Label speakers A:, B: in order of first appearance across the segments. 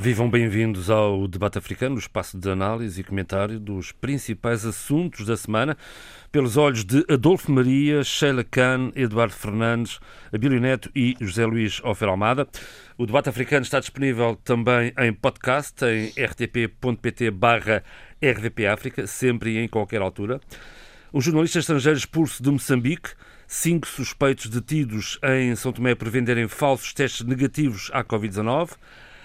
A: Vivam bem-vindos ao Debate Africano, o espaço de análise e comentário dos principais assuntos da semana, pelos olhos de Adolfo Maria, Sheila Khan, Eduardo Fernandes, Abílio Neto e José Luís Ofer Almada. O Debate Africano está disponível também em podcast, em rtp.pt barra RDP sempre e em qualquer altura. Um jornalista estrangeiro expulso de Moçambique, cinco suspeitos detidos em São Tomé por venderem falsos testes negativos à Covid-19,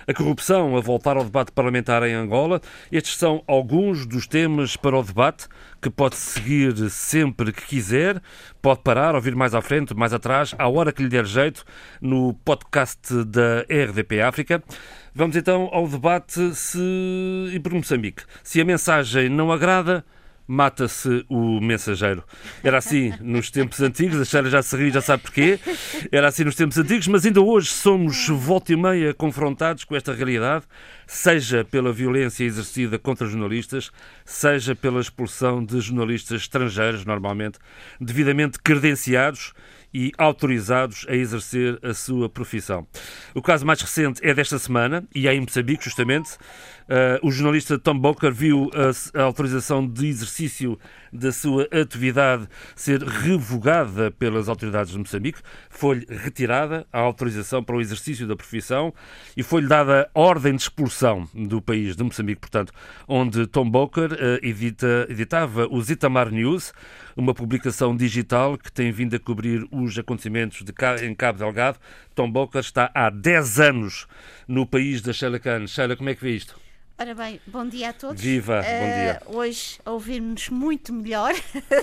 A: a corrupção a voltar ao debate parlamentar em Angola. Estes são alguns dos temas para o debate que pode seguir sempre que quiser, pode parar, ouvir mais à frente, mais atrás, à hora que lhe der jeito, no podcast da RDP África. Vamos então ao debate se... e por Moçambique. Se a mensagem não agrada, mata-se o mensageiro. Era assim nos tempos antigos, a Sheila já se ri, já sabe porquê. Era assim nos tempos antigos, mas ainda hoje somos volta e meia confrontados com esta realidade, seja pela violência exercida contra jornalistas, seja pela expulsão de jornalistas estrangeiros, normalmente devidamente credenciados e autorizados a exercer a sua profissão. O caso mais recente é desta semana e é em Moçambique, justamente. Uh, o jornalista Tom Boker viu a, a, autorização de exercício da sua atividade ser revogada pelas autoridades de Moçambique. Foi-lhe retirada a autorização para o exercício da profissão e foi-lhe dada ordem de expulsão do país de Moçambique, portanto, onde Tom Boker uh, edita, editava o Zitamar News, uma publicação digital que tem vindo a cobrir os acontecimentos de, em Cabo Delgado. Tom Boker está há 10 anos no país da Sheila Khan. Como é que vê isto?
B: Ora bem, bom dia a todos.
A: Viva, uh, bom dia.
B: Hoje a ouvir-nos muito melhor,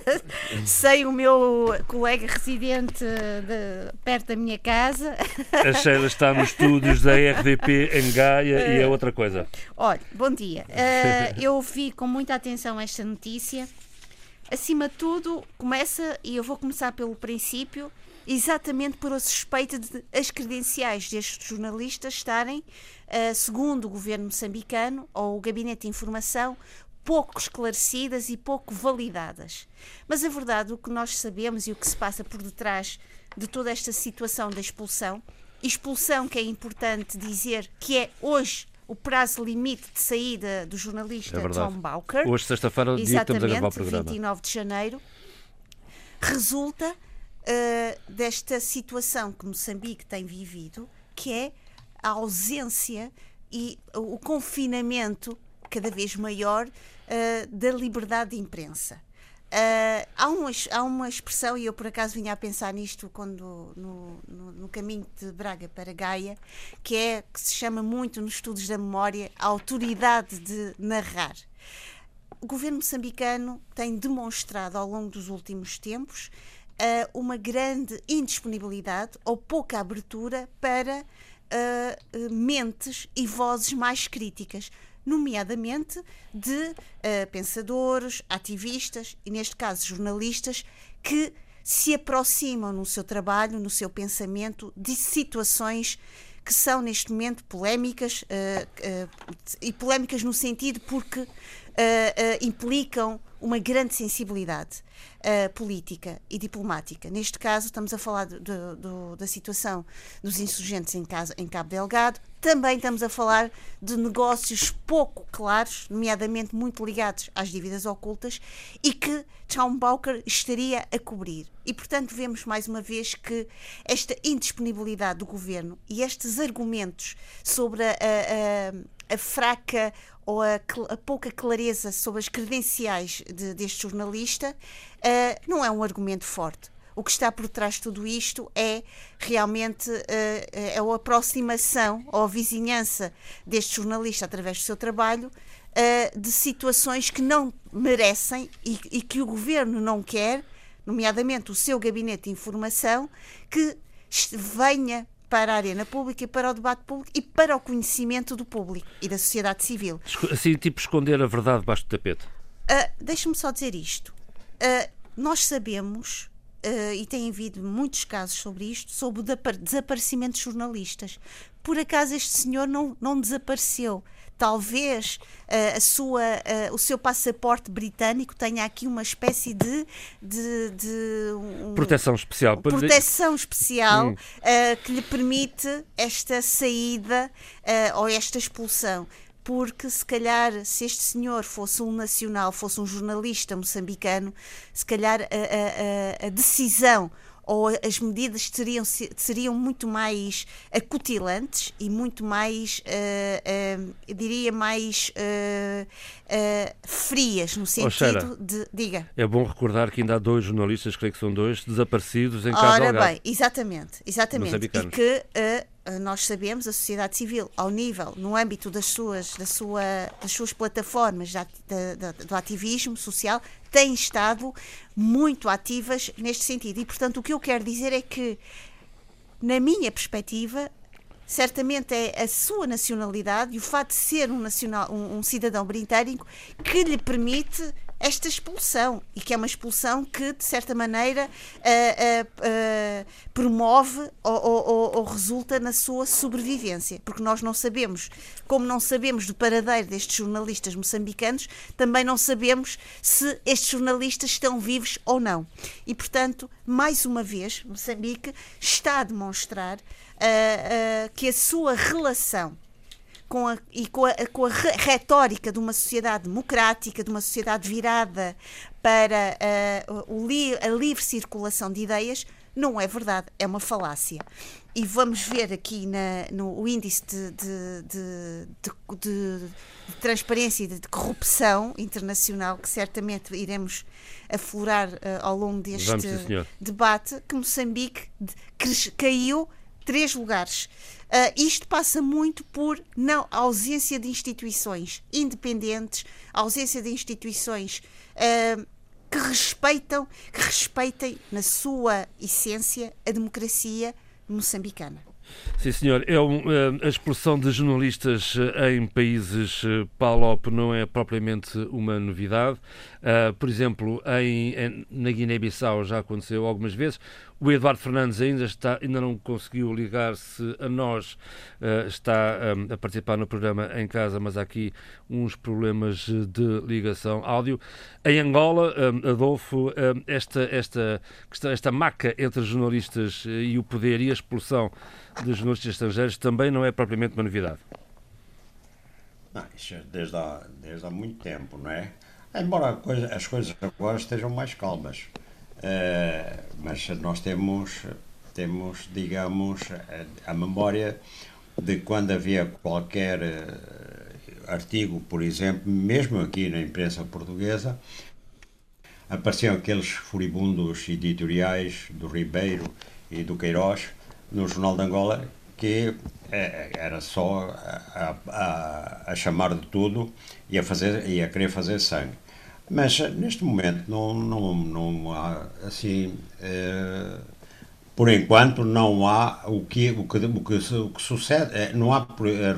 B: sem o meu colega residente de, perto da minha casa.
A: A Sheila está nos estúdios da RDP em Gaia uh, e é outra coisa.
B: Olha, bom dia. Uh, eu ouvi com muita atenção esta notícia. Acima de tudo, começa, e eu vou começar pelo princípio, exatamente por a suspeita de as credenciais destes jornalistas estarem, uh, segundo o governo moçambicano ou o Gabinete de Informação, pouco esclarecidas e pouco validadas. Mas a verdade, o que nós sabemos e o que se passa por detrás de toda esta situação da expulsão, expulsão que é importante dizer que é hoje o prazo limite de saída do jornalista
A: é
B: Tom Bowker.
A: Hoje, sexta-feira, dia que estamos a gravar o programa.
B: 29 de janeiro, resulta uh, desta situação que Moçambique tem vivido, que é a ausência e o confinamento cada vez maior uh, da liberdade de imprensa. Uh, há, uma, há uma expressão, e eu por acaso vinha a pensar nisto quando no, no, no, caminho de Braga para Gaia, que é que se chama muito nos estudos da memória a autoridade de narrar. O governo moçambicano tem demonstrado ao longo dos últimos tempos uh, uma grande indisponibilidade ou pouca abertura para uh, mentes e vozes mais críticas, nomeadamente de pensadores, ativistas e, neste caso, jornalistas que se aproximam no seu trabalho, no seu pensamento, de situações que são neste momento polémicas uh, uh, e polémicas no sentido porque uh, implicam uma grande sensibilidade política e diplomática. Neste caso, estamos a falar de, de, da situação dos insurgentes em, em Cabo Delgado, também estamos a falar de negócios pouco claros, nomeadamente muito ligados às dívidas ocultas, e que Bowker estaria a cobrir. E, portanto, vemos mais uma vez que esta indisponibilidade do governo e estes argumentos sobre a, a, a fraca ou a, a, pouca clareza sobre as credenciais de, deste jornalista uh, não é um argumento forte. O que está por trás de tudo isto é realmente uh, é a aproximação ou a vizinhança deste jornalista através do seu trabalho uh, de situações que não merecem e, e que o governo não quer, nomeadamente o seu gabinete de informação, que venha para a arena pública e para o debate público e para o conhecimento do público e da sociedade civil.
A: Assim, tipo esconder a verdade debaixo do tapete?
B: Uh, Deixe-me só dizer isto. Uh, nós sabemos, uh, e tem havido muitos casos sobre isto, sobre o desaparecimento de jornalistas. Por acaso este senhor não, não desapareceu. talvez uh, a sua, uh, o seu passaporte britânico tenha aqui uma espécie de, de, de
A: um, proteção especial,
B: proteção especial hum. que lhe permite esta saída ou esta expulsão porque se calhar se este senhor fosse um nacional, fosse um jornalista moçambicano, se calhar a, a, a decisão ou as medidas seriam, seriam muito mais acutilantes e muito mais, uh, uh, eu diria, mais uh, frias, no sentido de. Diga.
A: É bom recordar que ainda há dois jornalistas, creio que são dois, desaparecidos em casa
B: Ora bem, exatamente, exatamente. E que nós sabemos, a sociedade civil, ao nível, no âmbito das suas, da sua, das suas plataformas do ativismo social, têm estado muito ativas neste sentido. E, portanto, o que eu quero dizer é que, na minha perspectiva, certamente é a sua nacionalidade e o fato de ser um, nacional, um, um cidadão britânico que lhe permite esta expulsão e que é uma expulsão que de certa maneira uh, uh, uh, promove ou, ou, ou, resulta na sua sobrevivência. Porque nós não sabemos como não sabemos do paradeiro destes jornalistas moçambicanos também não sabemos se estes jornalistas estão vivos ou não. E portanto mais uma vez Moçambique está a demonstrar que a sua relação com a, e com a, com a retórica de uma sociedade democrática, de uma sociedade virada para uh, li, a livre circulação de ideias, não é verdade, é uma falácia. E vamos ver aqui na, no índice de, de, de, de transparência e de, corrupção internacional, que certamente iremos aflorar uh, ao longo deste vamos, debate, que Moçambique caiu três lugares. Uh, isto passa muito por não ausência de instituições independentes, ausência de instituições uh, que respeitam, que respeitem na sua essência a democracia moçambicana.
A: Sim, senhor. É um, eh, a expulsão de jornalistas eh, em países eh, PALOP não é propriamente uma novidade. por exemplo, em, em na Guiné-Bissau já aconteceu algumas vezes. O Eduardo Fernandes ainda, está, ainda não conseguiu ligar-se a nós, uh, está um, a participar no programa em casa, mas há aqui uns problemas de ligação áudio. Em Angola, um, Adolfo, um, esta, esta, esta maca entre jornalistas e o poder e a expulsão de jornalistas estrangeiros também não é propriamente uma novidade.
C: Não, isso é desde há, desde há muito tempo, não é? Embora coisa, as coisas agora estejam mais calmas, uh, mas nós temos, temos, digamos, a, a, memória de quando havia qualquer uh, artigo, por exemplo, mesmo aqui na imprensa portuguesa, apareciam aqueles furibundos editoriais do Ribeiro e do Queiroz no Jornal de Angola que é, era só a, a, a, chamar de tudo e a, fazer, e a querer fazer sangue. Mas neste momento não, não, não há assim. É, por enquanto não há o que, o que, o que, o que sucede, é, não há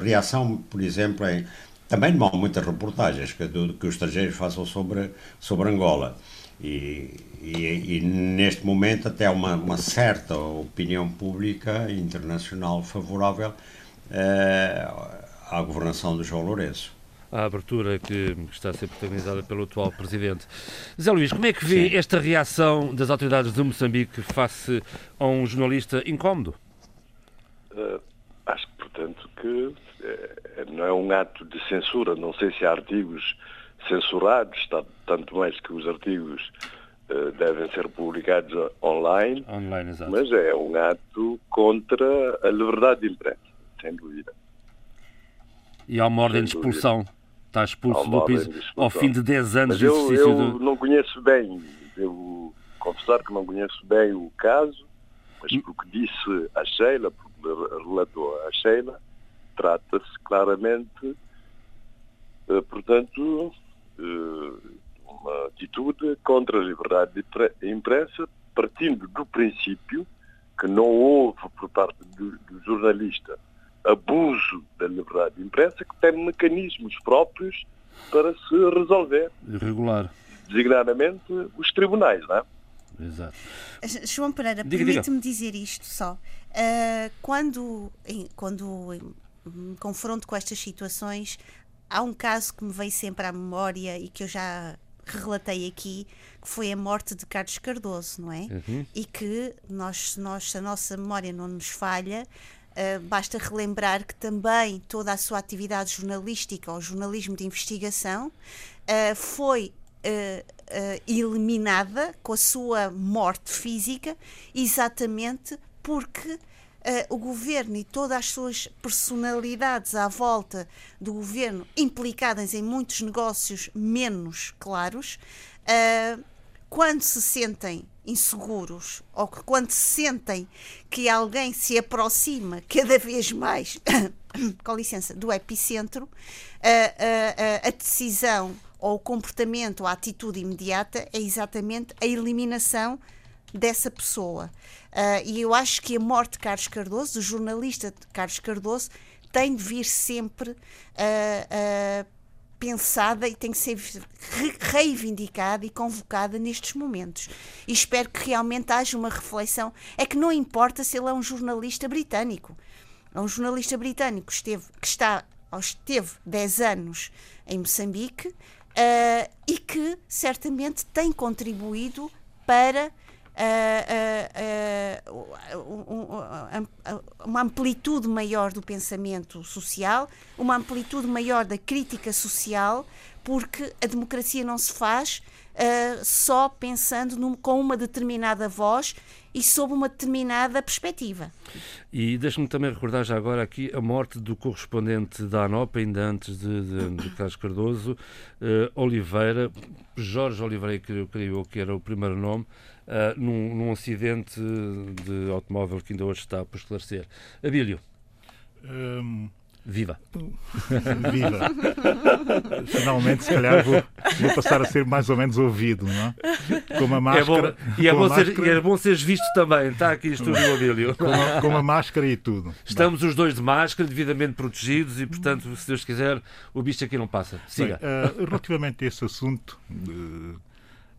C: reação, por exemplo, em, também não há muitas reportagens que, que os estrangeiros façam sobre, sobre Angola. E, e, e, neste momento até uma, uma certa opinião pública internacional favorável eh, à governação do João Lourenço.
A: A abertura que está a ser protagonizada pelo atual presidente. Zé Luís, como é que vê Sim. esta reação das autoridades de Moçambique face a um jornalista incómodo?
D: Uh, acho que, portanto, que uh, não é um ato de censura. Não sei se há artigos censurados, tanto mais que os artigos uh, devem ser publicados online,
A: online
D: mas é um ato contra a liberdade de imprensa, sem dúvida.
A: E há uma ordem de expulsão. Está expulso do país ao fim de 10 anos
D: de
A: exercício
D: eu, eu não conheço bem, devo confessar que não conheço bem o caso, mas hum. porque disse a Sheila, porque relatou a Sheila, trata-se claramente, eh, portanto, eh, uma atitude contra a liberdade de imprensa, partindo do princípio que não houve por parte do, do jornalista abuso da liberdade de imprensa, que tem mecanismos próprios para se resolver.
A: Regular.
B: Designadamente
D: os tribunais, não é?
A: Exato.
B: João Pereira, permite-me dizer isto só. Uh, quando, em, quando em confronto com estas situações, há um caso que me vem sempre à memória e que eu já relatei aqui, que foi a morte de Carlos Cardoso, não é? Uhum. E que nós, nós, se a nossa memória não nos falha, uh, basta relembrar que também toda a sua atividade jornalística, ou jornalismo de investigação, uh, foi uh, eliminada com a sua morte física, exatamente porque Uh, o governo e todas as suas personalidades à volta do governo implicadas em muitos negócios menos claros, uh, quando se sentem inseguros ou que quando se sentem que alguém se aproxima cada vez mais, com licença, do epicentro, uh, a decisão ou o comportamento, a atitude imediata é exatamente a eliminação dessa pessoa. Uh, e eu acho que a morte de Carlos Cardoso, do jornalista Carlos Cardoso, tem de vir sempre uh, uh, pensada e tem que ser reivindicada e convocada nestes momentos. E espero que realmente haja uma reflexão. É que não importa se ele é um jornalista britânico. É um jornalista britânico que, esteve, que está, esteve 10 anos em Moçambique uh, e que certamente tem contribuído para uma amplitude maior do pensamento social, uma amplitude maior da crítica social, porque a democracia não se faz uh, só pensando num, com uma determinada voz e sob uma determinada perspectiva.
A: E deixe-me também recordar já agora aqui a morte do correspondente da ANOP, ainda antes de, de, de Carlos Cardoso, uh, Oliveira, Jorge Oliveira, que eu creio que era o primeiro nome, uh, num, num, acidente de automóvel que ainda hoje está por esclarecer. Abílio. Um... Viva!
E: Viva! Finalmente, se calhar, vou, vou, passar a ser mais ou menos ouvido, não é? Com uma máscara.
A: É bom, e, é bom máscara, ser, e é bom seres visto também, está aqui estúdio Abílio.
E: Com uma, com uma máscara e tudo.
A: Estamos Bem. os dois de máscara, devidamente protegidos e, portanto, se Deus quiser, o bicho aqui não passa. Siga.
E: Bem, uh, relativamente a esse assunto. Uh,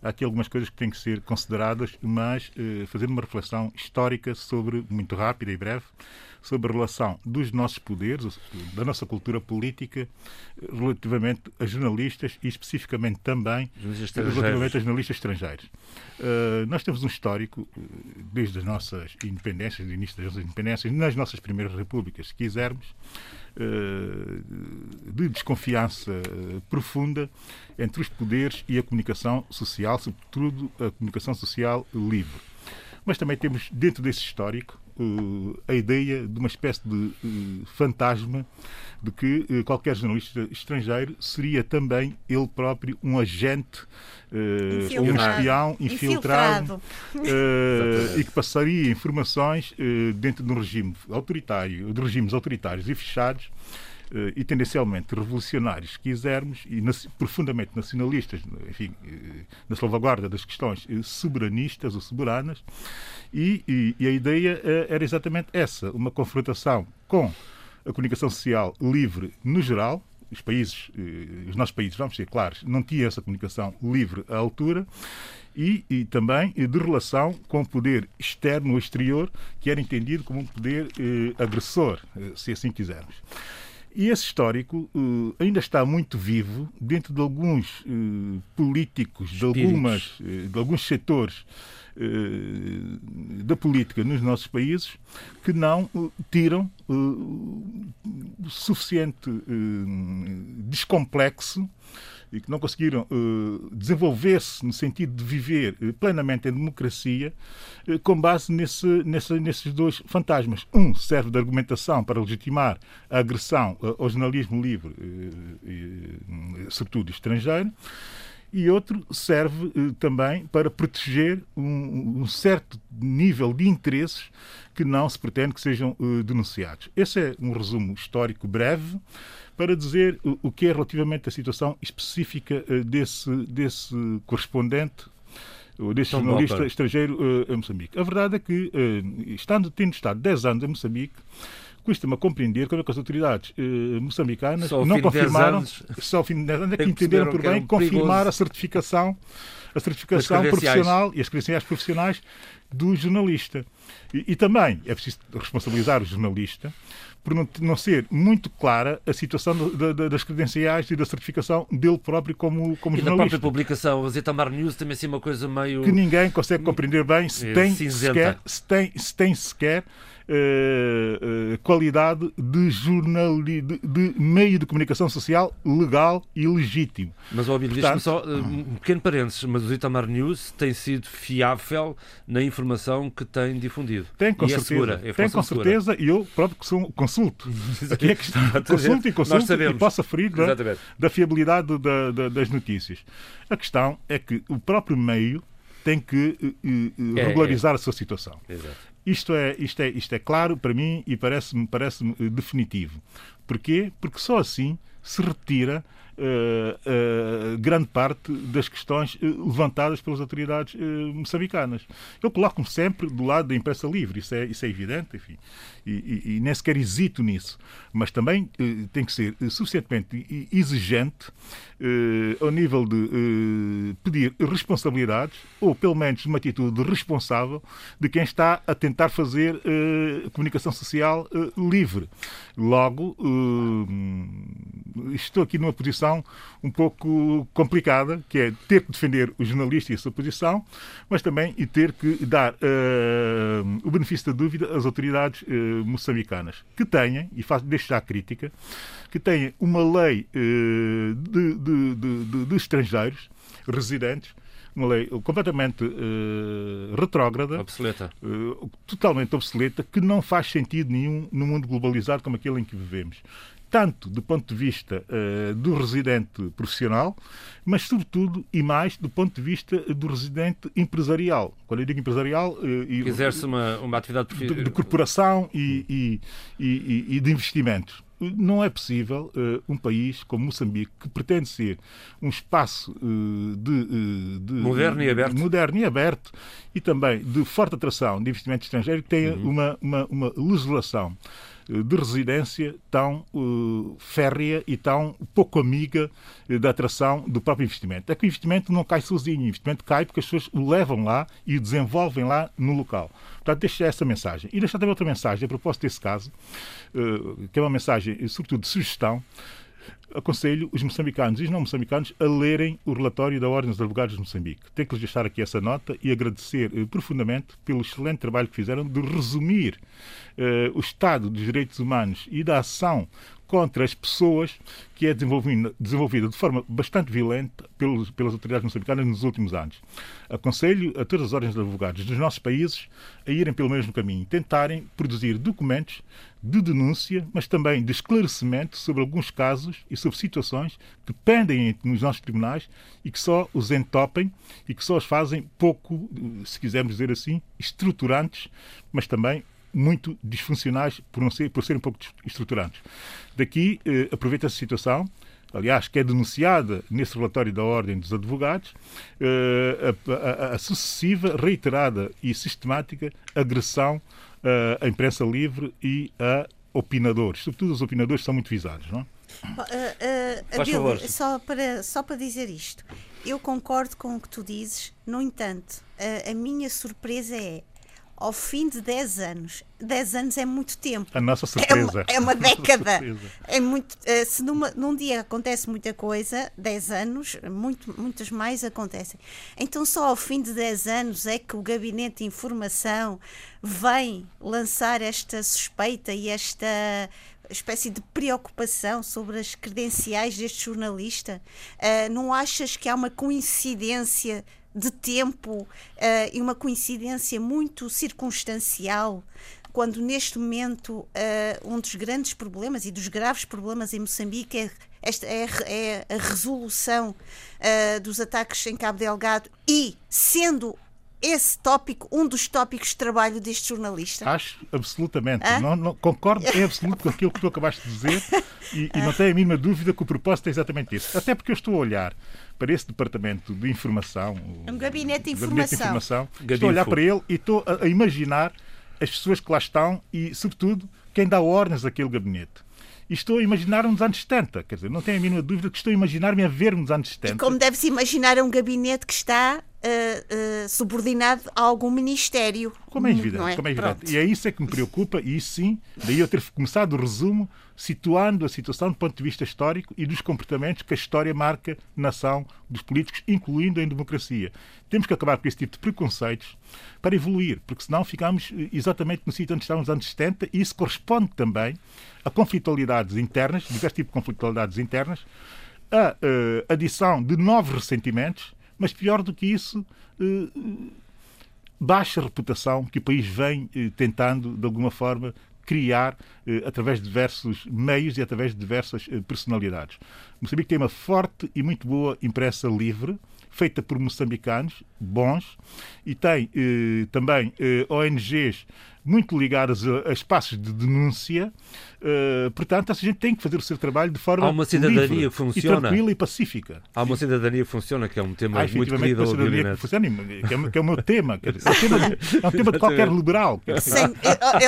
E: há aqui algumas coisas que têm que ser consideradas, mas eh, fazer uma reflexão histórica sobre, muito rápida e breve, sobre a relação dos nossos poderes, da nossa cultura política, eh, relativamente a jornalistas e especificamente também relativamente a jornalistas estrangeiros. Uh, nós temos um histórico, desde as nossas independências, do início das nossas independências, nas nossas primeiras repúblicas, se quisermos, de desconfiança profunda entre os poderes e a comunicação social, sobretudo a comunicação social livre. Mas também temos, dentro desse histórico, uh, a ideia de uma espécie de fantasma de que uh, qualquer jornalista estrangeiro seria também ele próprio um agente ou um espião infiltrado, infiltrado. e que passaria informações dentro de um regime autoritário, de regimes autoritários e fechados eh, e tendencialmente revolucionários, se quisermos, e profundamente nacionalistas, enfim, eh, na salvaguarda das questões eh, soberanistas ou soberanas, e, e, e a ideia era exatamente essa, uma confrontação com a comunicação social livre no geral, os países, os nossos países, vamos ser claros, não tinham essa comunicação livre à altura, e, e, também de relação com o poder externo ou exterior, que era entendido como um poder eh, agressor, se assim quisermos. E esse histórico uh, ainda está muito vivo dentro de alguns uh, políticos, de, algumas, uh, de alguns setores da política nos nossos países que não tiram suficiente descomplexo e que não conseguiram desenvolver-se no sentido de viver plenamente em democracia com base nesse, nesse, nesses dois fantasmas. Um serve de argumentação para legitimar a agressão ao jornalismo livre, sobretudo estrangeiro, e outro serve também para proteger um, um, certo nível de interesses que não se pretende que sejam denunciados. Esse é um resumo histórico breve para dizer o que é relativamente a situação específica eh, desse, desse correspondente desse Tão jornalista estrangeiro uh, em Moçambique. A verdade é que, uh, estando, tendo estado 10 anos em Moçambique, custa-me a compreender como é que as autoridades uh, moçambicanas não confirmaram, só ao fim de 10 anos é que entenderam por bem confirmar a certificação, a certificação profissional e as credenciais profissionais do jornalista. E, e, também é preciso responsabilizar o jornalista, por não, não ser muito clara a situação do, do, das credenciais e da certificação dele próprio como, como
A: e
E: jornalista.
A: na própria publicação, a Zetamar News também assim uma coisa meio...
E: Que ninguém consegue compreender bem se
A: É,
E: tem
A: cinzenta.
E: sequer, se tem, se tem sequer eh, eh, qualidade de, de, de meio de comunicação social legal e legítimo.
A: Mas, ó, Abílio,
E: Portanto-
A: só uh, um pequeno parênteses, mas o Zitamar News tem sido fiável na informação que tem difundido.
E: Tem com
A: e é
E: certeza.
A: segura, é
E: tem com
A: segura.
E: certeza e eu próprio consulto. Aqui é que está. Consulto e consulto e posso aferir da,
A: Exatamente.
E: da fiabilidade da- da- das notícias. A questão é que o próprio meio tem que eh, eh,
A: É,
E: regularizar a sua situação.
A: Exato.
E: Isto é, isto é, isto é claro para mim e parece-me parece definitivo. Porquê? Porque só assim se retira eh, eh, grande parte das questões eh, levantadas pelas autoridades moçambicanas. Eu coloco-me sempre do lado da imprensa livre, isso é, isso é evidente, enfim, e, e, e nem sequer hesito nisso. Mas também tem que ser suficientemente exigente ao nível de pedir responsabilidades, ou pelo menos uma atitude responsável, de quem está a tentar fazer comunicação social livre. Logo, estou aqui numa posição um pouco complicada, que é ter que defender o jornalista e a sua posição, mas também e ter que dar eh, o benefício da dúvida às autoridades eh, moçambicanas, que têm, e faço, deixo já a crítica, que têm uma lei eh, de, de- de- de- estrangeiros residentes, uma lei completamente eh, retrógrada,
A: Obsoleta.
E: eh, totalmente obsoleta, que não faz sentido nenhum no mundo globalizado como aquele em que vivemos. Tanto do ponto de vista eh, do residente profissional, mas sobretudo e mais do ponto de vista do residente empresarial. Quando eu digo empresarial, e-
A: Que exerce uma, uma atividade
E: de, de corporação e, e- e- e de investimentos. Não é possível eh, um país como Moçambique, que pretende ser um espaço eh, de, eh, de-
A: Moderno e aberto.
E: moderno e aberto e também de forte atração de investimento estrangeiro, que tenha
A: Uhum.
E: uma, uma, uma legislação de residência tão eh, férrea e tão pouco amiga eh, da atração do próprio investimento. É que o investimento não cai sozinho, o investimento cai porque as pessoas o levam lá e o desenvolvem lá no local. Portanto, deixo essa mensagem. E deixar também outra mensagem a propósito desse caso, eh, que é uma mensagem, sobretudo, de sugestão. Aconselho os moçambicanos e os não moçambicanos a lerem o relatório da Ordem dos Advogados de Moçambique. Tenho que lhes deixar aqui essa nota e agradecer eh, profundamente pelo excelente trabalho que fizeram de resumir eh, o estado dos direitos humanos e da ação contra as pessoas que é desenvolvida, de forma bastante violenta pelos, pelas autoridades moçambicanas nos últimos anos. Aconselho a todas as ordens de advogados dos nossos países a irem pelo mesmo caminho, tentarem produzir documentos de denúncia, mas também de esclarecimento sobre alguns casos e sobre situações que pendem nos nossos tribunais e que só os entopem e que só os fazem pouco, se quisermos dizer assim, estruturantes, mas também muito disfuncionais por, não ser, por serem pouco estruturantes. Daqui, eh, aproveita essa situação, aliás, que é denunciada nesse relatório da Ordem dos Advogados, eh, a, a- a sucessiva, reiterada e sistemática agressão à imprensa livre e a opinadores. Sobretudo os opinadores são muito visados, não é?
A: Faz
B: Abílio,
A: favor.
B: só para, só para dizer isto, eu concordo com o que tu dizes, no entanto, a, a minha surpresa é, ao fim de 10 anos, 10 anos é muito tempo.
E: A nossa
B: É uma,
E: surpresa.
B: é uma década.
E: surpresa.
B: É muito, eh, se numa- num dia acontece muita coisa, 10 anos, muito, muitas mais acontecem. Então, só ao fim de 10 anos é que o Gabinete de Informação vem lançar esta suspeita e esta espécie de preocupação sobre as credenciais deste jornalista. Eh, não achas que há uma coincidência de tempo eh, e uma coincidência muito circunstancial quando neste momento eh, um dos grandes problemas e dos graves problemas em Moçambique é, esta, é, é a resolução eh, dos ataques em Cabo Delgado e sendo esse tópico um dos tópicos de trabalho deste jornalista.
E: Acho absolutamente.
B: Hã?
E: Não, não- concordo em absoluto com aquilo que tu acabaste de dizer e, e não tenho a mínima dúvida que o propósito é exatamente esse. Até porque eu estou a olhar para esse departamento de informação,
B: Um gabinete de
E: o gabinete de
B: informação.
E: informação, estou a olhar para ele e estou a, a imaginar as pessoas que lá estão e, sobretudo, quem dá ordens àquele gabinete. E estou a imaginar nos anos 70, quer dizer, não tenho a mínima dúvida que estou a imaginar-me a ver nos anos 70.
B: E como deve-se imaginar, é um gabinete que está uh, uh, subordinado a algum ministério.
E: Como é evidente. É? Como é evidente. E é isso é que me preocupa, e isso sim, daí eu ter começado o resumo situando a situação do ponto de vista histórico e dos comportamentos que a história marca na ação dos políticos, incluindo em democracia. Temos que acabar com esse tipo de preconceitos para evoluir, porque senão ficamos eh, exatamente no sítio onde estávamos nos anos 70 e isso corresponde também a conflitualidades internas, diversos tipos de conflitualidades internas, a uh, adição de novos ressentimentos, mas pior do que isso, uh, baixa reputação que o país vem uh, tentando, de alguma forma, criar através de diversos meios e através de diversas personalidades. Moçambique tem uma forte e muito boa imprensa livre, feita por moçambicanos bons, e tem também ONGs muito ligadas a, a espaços de denúncia. Uh, portanto, essa gente tem que fazer o seu trabalho de forma
A: Há uma cidadania
E: livre
A: que funciona.
E: e tranquila e pacífica.
A: Há uma cidadania que funciona, que é um tema muito querido ao cidadania
E: que, funciona, que, é, que é o meu tema. é, um tema de, é um tema de qualquer liberal.
B: Sem,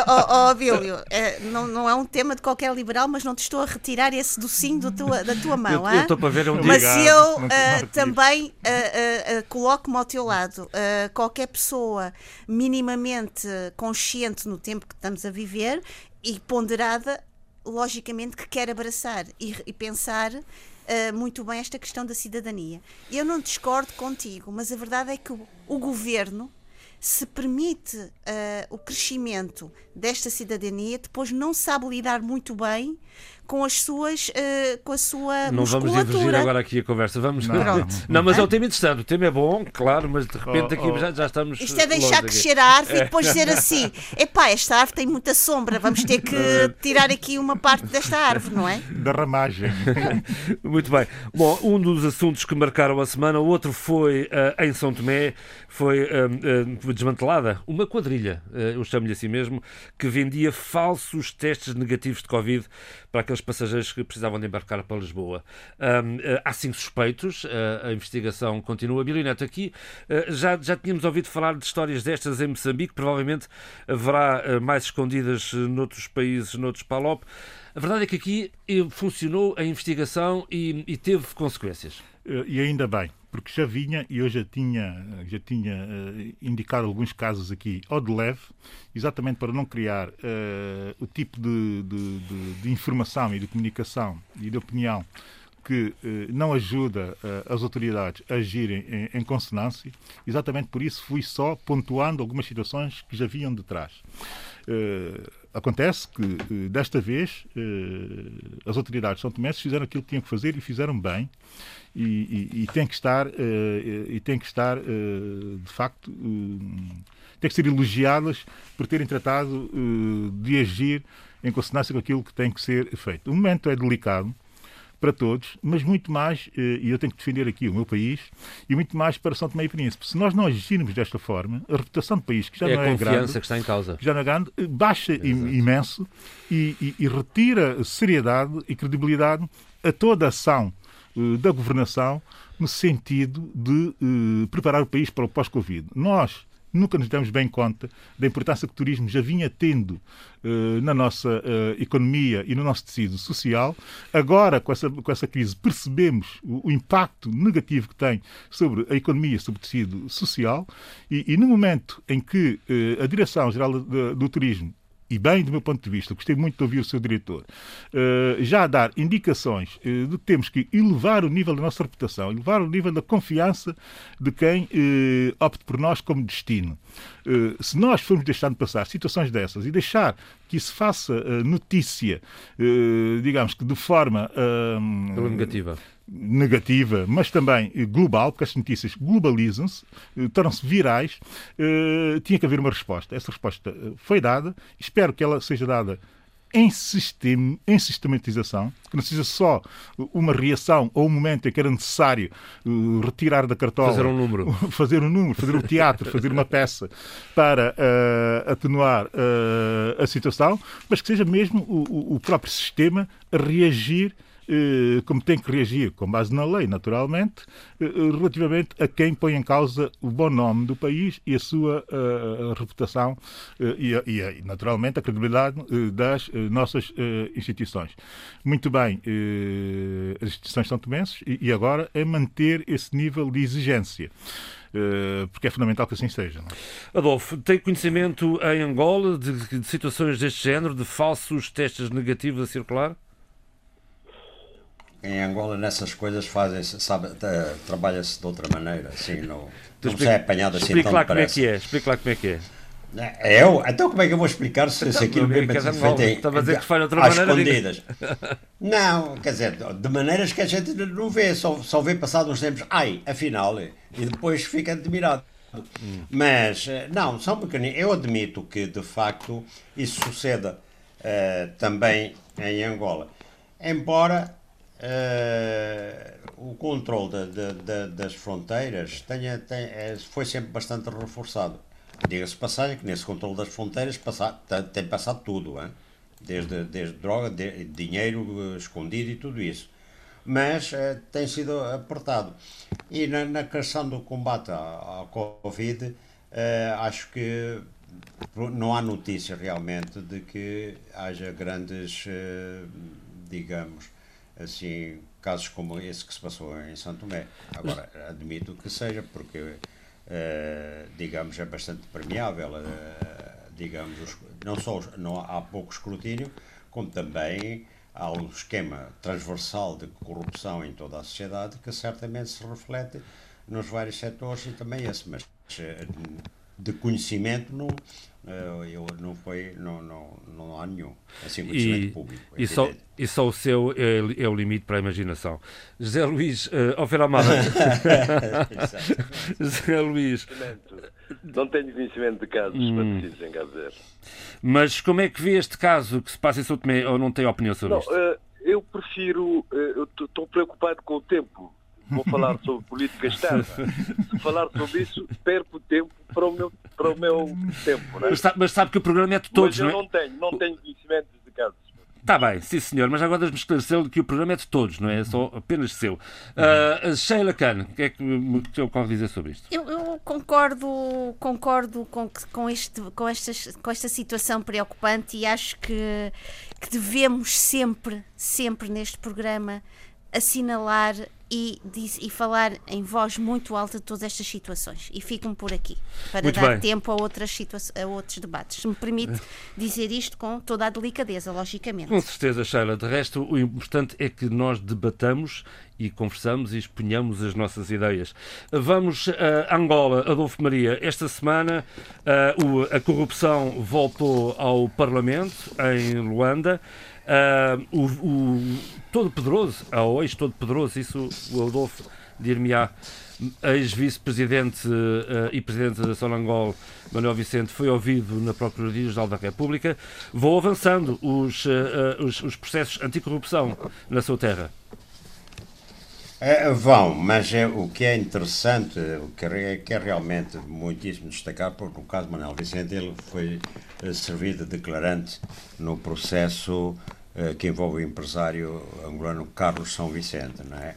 B: oh, Abílio, é, não, não é um tema de qualquer liberal, mas não te estou a retirar esse docinho do tua, da tua mão.
A: Eu estou para ver um
B: Mas eu uh, também uh, coloco-me ao teu lado. qualquer pessoa minimamente consciente no tempo que estamos a viver e ponderada, logicamente, que quer abraçar e, e pensar uh, muito bem esta questão da cidadania. Eu não discordo contigo, mas a verdade é que o, o governo se permite uh, o crescimento desta cidadania, depois não sabe lidar muito bem com as suas uh, com a sua
A: não vamos divergir agora aqui a conversa vamos não, não, não mas é um tema interessante o tema é bom claro mas de repente aqui oh, oh. Já, já estamos
B: isto é deixar crescer a árvore e depois dizer assim epá esta árvore tem muita sombra vamos ter que tirar aqui uma parte desta árvore não é?
E: Da ramagem.
A: Muito bem. Bom um dos assuntos que marcaram a semana o outro foi uh, em São Tomé foi uh, desmantelada uma quadrilha eu chamo-lhe assim mesmo que vendia falsos testes negativos de Covid para aqueles passageiros que precisavam de embarcar para Lisboa. Um, eh, há cinco suspeitos, a, a investigação continua. Bilioneto, aqui uh, já, já tínhamos ouvido falar de histórias destas em Moçambique, provavelmente haverá mais escondidas noutros países, noutros PALOP. A verdade é que aqui funcionou a investigação e, e teve consequências.
E: E ainda bem, porque já vinha e eu já tinha, já tinha uh, indicado alguns casos aqui ao de leve, exatamente para não criar uh, o tipo de, de, de, de, informação e de comunicação e de opinião que uh, não ajuda as autoridades a agirem em, em, consonância. Exatamente por isso fui só pontuando algumas situações que já vinham de trás. Acontece que, desta vez, as autoridades são tomenses fizeram aquilo que tinham que fazer e fizeram bem e, e, e tem que estar, e tem que estar de facto, tem que ser elogiadas por terem tratado de agir em consonância com aquilo que tem que ser feito. O momento é delicado para todos, mas muito mais, e eu tenho que defender aqui o meu país, e muito mais para São Tomé e Príncipe. Se nós não agirmos desta forma, a reputação do país, que já
A: é
E: não é grande,
A: que está em causa.
E: já não é grande, baixa Exato. imenso e, e, e retira seriedade e credibilidade a toda a ação eh, da governação no sentido de uh, preparar o país para o pós-Covid. Nós nunca nos demos bem conta da importância que o turismo já vinha tendo uh, na nossa uh, economia e no nosso tecido social. Agora, com essa, com essa crise, percebemos o, o impacto negativo que tem sobre a economia, sobre o tecido social, e, e no momento em que uh, a Direção-Geral do, do Turismo e bem do meu ponto de vista, gostei muito de ouvir o seu diretor, uh, já a dar indicações uh, de que temos que elevar o nível da nossa reputação, elevar o nível da confiança de quem uh, opte por nós como destino. Se nós formos deixando passar situações dessas e deixar que isso faça notícia, digamos que de forma
A: negativa
E: negativa, mas também global, porque as notícias globalizam-se, eh, tornam-se virais, eh, tinha que haver uma resposta. Essa resposta eh, foi dada, espero que ela seja dada em, sistema, em sistematização, que não seja só uma reação ou um momento em que era necessário uh, retirar da cartola.
A: Fazer um número.
E: Fazer um número, fazer um teatro, fazer uma peça para uh, atenuar uh, a situação, mas que seja mesmo o, o próprio sistema a reagir como tem que reagir, com base na lei, naturalmente, eh, relativamente a quem põe em causa o bom nome do país e a sua reputação e, naturalmente, a credibilidade das nossas instituições. Muito bem, as instituições são tomenses e, e agora é manter esse nível de exigência. porque é fundamental que assim seja. Não?
A: É? Adolfo, tem conhecimento em Angola de, de situações deste género, de falsos testes negativos a circular?
C: Em Angola, nessas coisas fazem-se, sabe, trabalha-se de outra maneira, assim, não, não explica, se é apanhado assim
A: Explica lá como é que é, explica lá como é que é.
C: É eu? Então como é que eu vou explicar se, se aquilo mesmo é
A: feito em, Estava a dizer que foi de outra maneira.
C: escondidas. Não, quer dizer, de maneiras que a gente não vê, só, só vê passado uns tempos, ai, afinal, e depois fica admirado. Hum. Mas, eh, não, são pequeninos. Eu admito que, de facto, isso suceda uh, também em Angola. Embora uh, o controle de, de, de, das fronteiras tenha, tenha, foi sempre bastante reforçado. Diga-se passagem que nesse controle das fronteiras passa, tem passado tudo, hein? Desde, desde droga, de, dinheiro eh, escondido e tudo isso. Mas uh, tem sido apertado. E na, na questão do combate à, Covid, uh, acho que não há notícia realmente de que haja grandes, digamos, assim, casos como esse que se passou em Santo Tomé. Agora, admito que seja, porque uh, digamos, é bastante permeável, uh, digamos, os, não só os, não há pouco escrutínio, como também há um esquema transversal de corrupção em toda a sociedade que certamente se reflete nos vários setores e também esse, mas eh, de conhecimento não, eu não foi não, não, não há nenhum assim e, público
A: é e só, e só o seu é, é, o limite para a imaginação. José Luís uh, Alfeira Amada José Luís.
D: Não tenho conhecimento de casos hum. parecidos em Cabo
A: mas como é que vê este caso? Que se passa em São Tomé ou não tem opinião sobre
D: não,
A: isto?
D: Uh, eu prefiro, uh, eu estou preocupado com o tempo vou falar sobre política externa. Se falar sobre isso, perco tempo para o meu, para o meu tempo. Não é?
A: mas, sabe, mas, sabe, que o programa é de todos,
D: mas
A: eu
D: não, é? não tenho, não tenho conhecimentos de casos.
A: Está bem, sim senhor, mas agora deixe-me esclarecer que o programa é de todos, não é só apenas seu. Uh, Sheila Khan, o que é que me ocorre dizer sobre isto?
B: Eu, eu, concordo, concordo com, com, este, com, estas, com esta situação preocupante e acho que, que devemos sempre, sempre neste programa assinalar e, e, falar em voz muito alta de todas estas situações. E fico-me por aqui, para
A: muito
B: dar
A: bem.
B: tempo a, outras a outros debates. Se me permite dizer isto com toda a delicadeza, logicamente.
A: Com certeza, Sheila. De resto, o importante é que nós debatamos e conversamos e exponhamos as nossas ideias. Vamos a Angola, Adolfo Maria. Esta semana a corrupção voltou ao Parlamento em Luanda. Uh, o, o Todo-Poderoso, a hoje Todo-Poderoso, isso o Adolfo dir-me-á, ex-vice-presidente uh, e presidente da Sonangol, Manuel Vicente, foi ouvido na Procuradoria-Geral da República. Vão avançando os, uh, os, os processos anticorrupção na sua terra.
C: É, vão, mas é, o que é interessante, o que é, que é realmente muitíssimo destacar, porque no caso Manuel Vicente, ele foi servido de declarante no processo eh, que envolve o empresário angolano Carlos São Vicente, não é?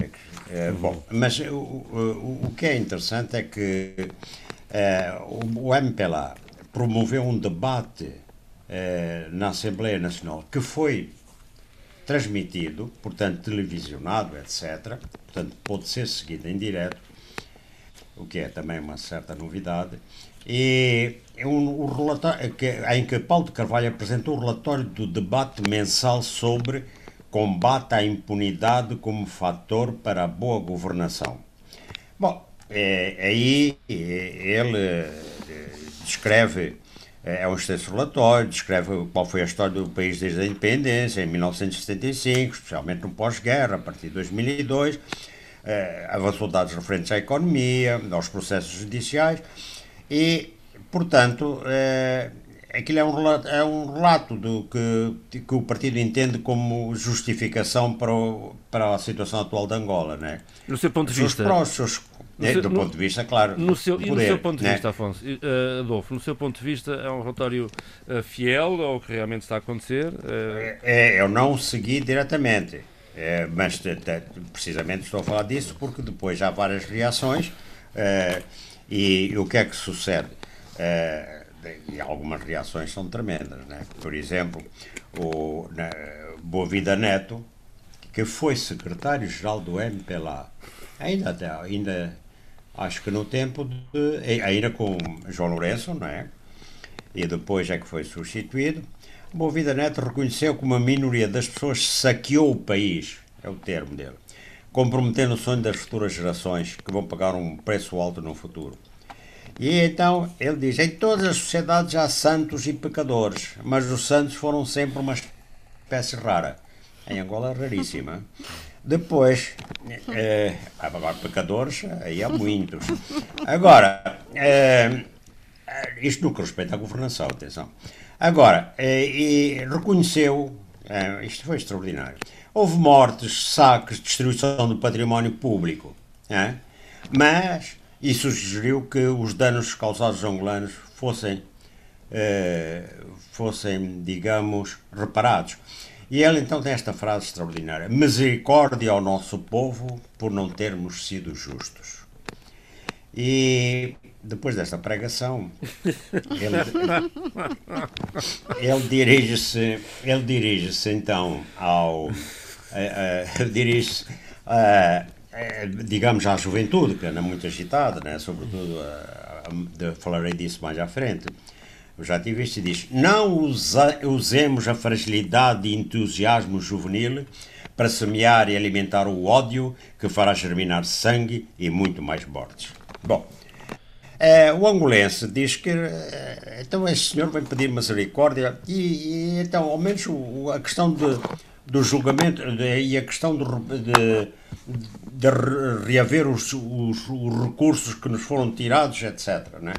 C: é, é bom, mas o, o, o, que é interessante é que é, o, o MPLA promoveu um debate é, na Assembleia Nacional que foi transmitido, portanto televisionado, etc. Portanto, pode ser seguido em direto, o que é também uma certa novidade. E um, um relatório que, em que Paulo de Carvalho apresentou o relatório do debate mensal sobre combate à impunidade como fator para a boa governação. Bom, é, aí é, ele é, descreve, é, é um extenso relatório, descreve qual foi a história do país desde a independência, em 1975, especialmente no pós-guerra, a partir de 2002, é, avançou dados referentes à economia, aos processos judiciais, e, portanto, é, aquilo é um relato, é um relato do que, que o partido entende como justificação para, o, para a situação atual de Angola. Né?
A: No seu ponto de vista.
C: Né, seu, do no, ponto de vista, claro.
A: No seu, poder, e no seu ponto de né? vista, Afonso, uh, Adolfo, no seu ponto de vista, é um relatório uh, fiel ao que realmente está a acontecer?
C: Uh... É, eu não segui diretamente, é, mas precisamente estou a falar disso porque depois há várias reações. E, o que é que sucede? Uh, e algumas reações são tremendas. Né? Por exemplo, o na, Boa Vida Neto, que foi secretário-geral do MPLA, ainda, ainda acho que no tempo de. ainda com João Lourenço, não é? E depois é que foi substituído. Movida Neto reconheceu que uma minoria das pessoas saqueou o país, é o termo dele, comprometendo o sonho das futuras gerações que vão pagar um preço alto no futuro. E então ele diz: em todas as sociedades há santos e pecadores, mas os santos foram sempre uma espécie rara. Em Angola é raríssima. Depois, é, agora pecadores, aí há muitos. Agora, é, isto no que respeita à governação, atenção. Agora, é, e reconheceu, é, isto foi extraordinário, houve mortes, saques, destruição do património público, mas, e sugeriu que os danos causados aos angolanos fossem, é, fossem, digamos, reparados. E ele então tem esta frase extraordinária: Misericórdia ao nosso povo por não termos sido justos. E depois desta pregação, ele, ele dirige-se, ele dirige-se então ao, uh, uh, dirige uh, digamos à juventude que anda muito agitada, né? sobretudo, falarei disso mais à frente o já ativista diz: não usa, usemos a fragilidade e entusiasmo juvenil para semear e alimentar o ódio que fará germinar sangue e muito mais mortes. Bom, é, o angolense diz que é, então este senhor vem pedir misericórdia e, e então ao menos o, a questão de, do julgamento de, e a questão de, de, de reaver os, os, os, recursos que nos foram tirados, etc. Né?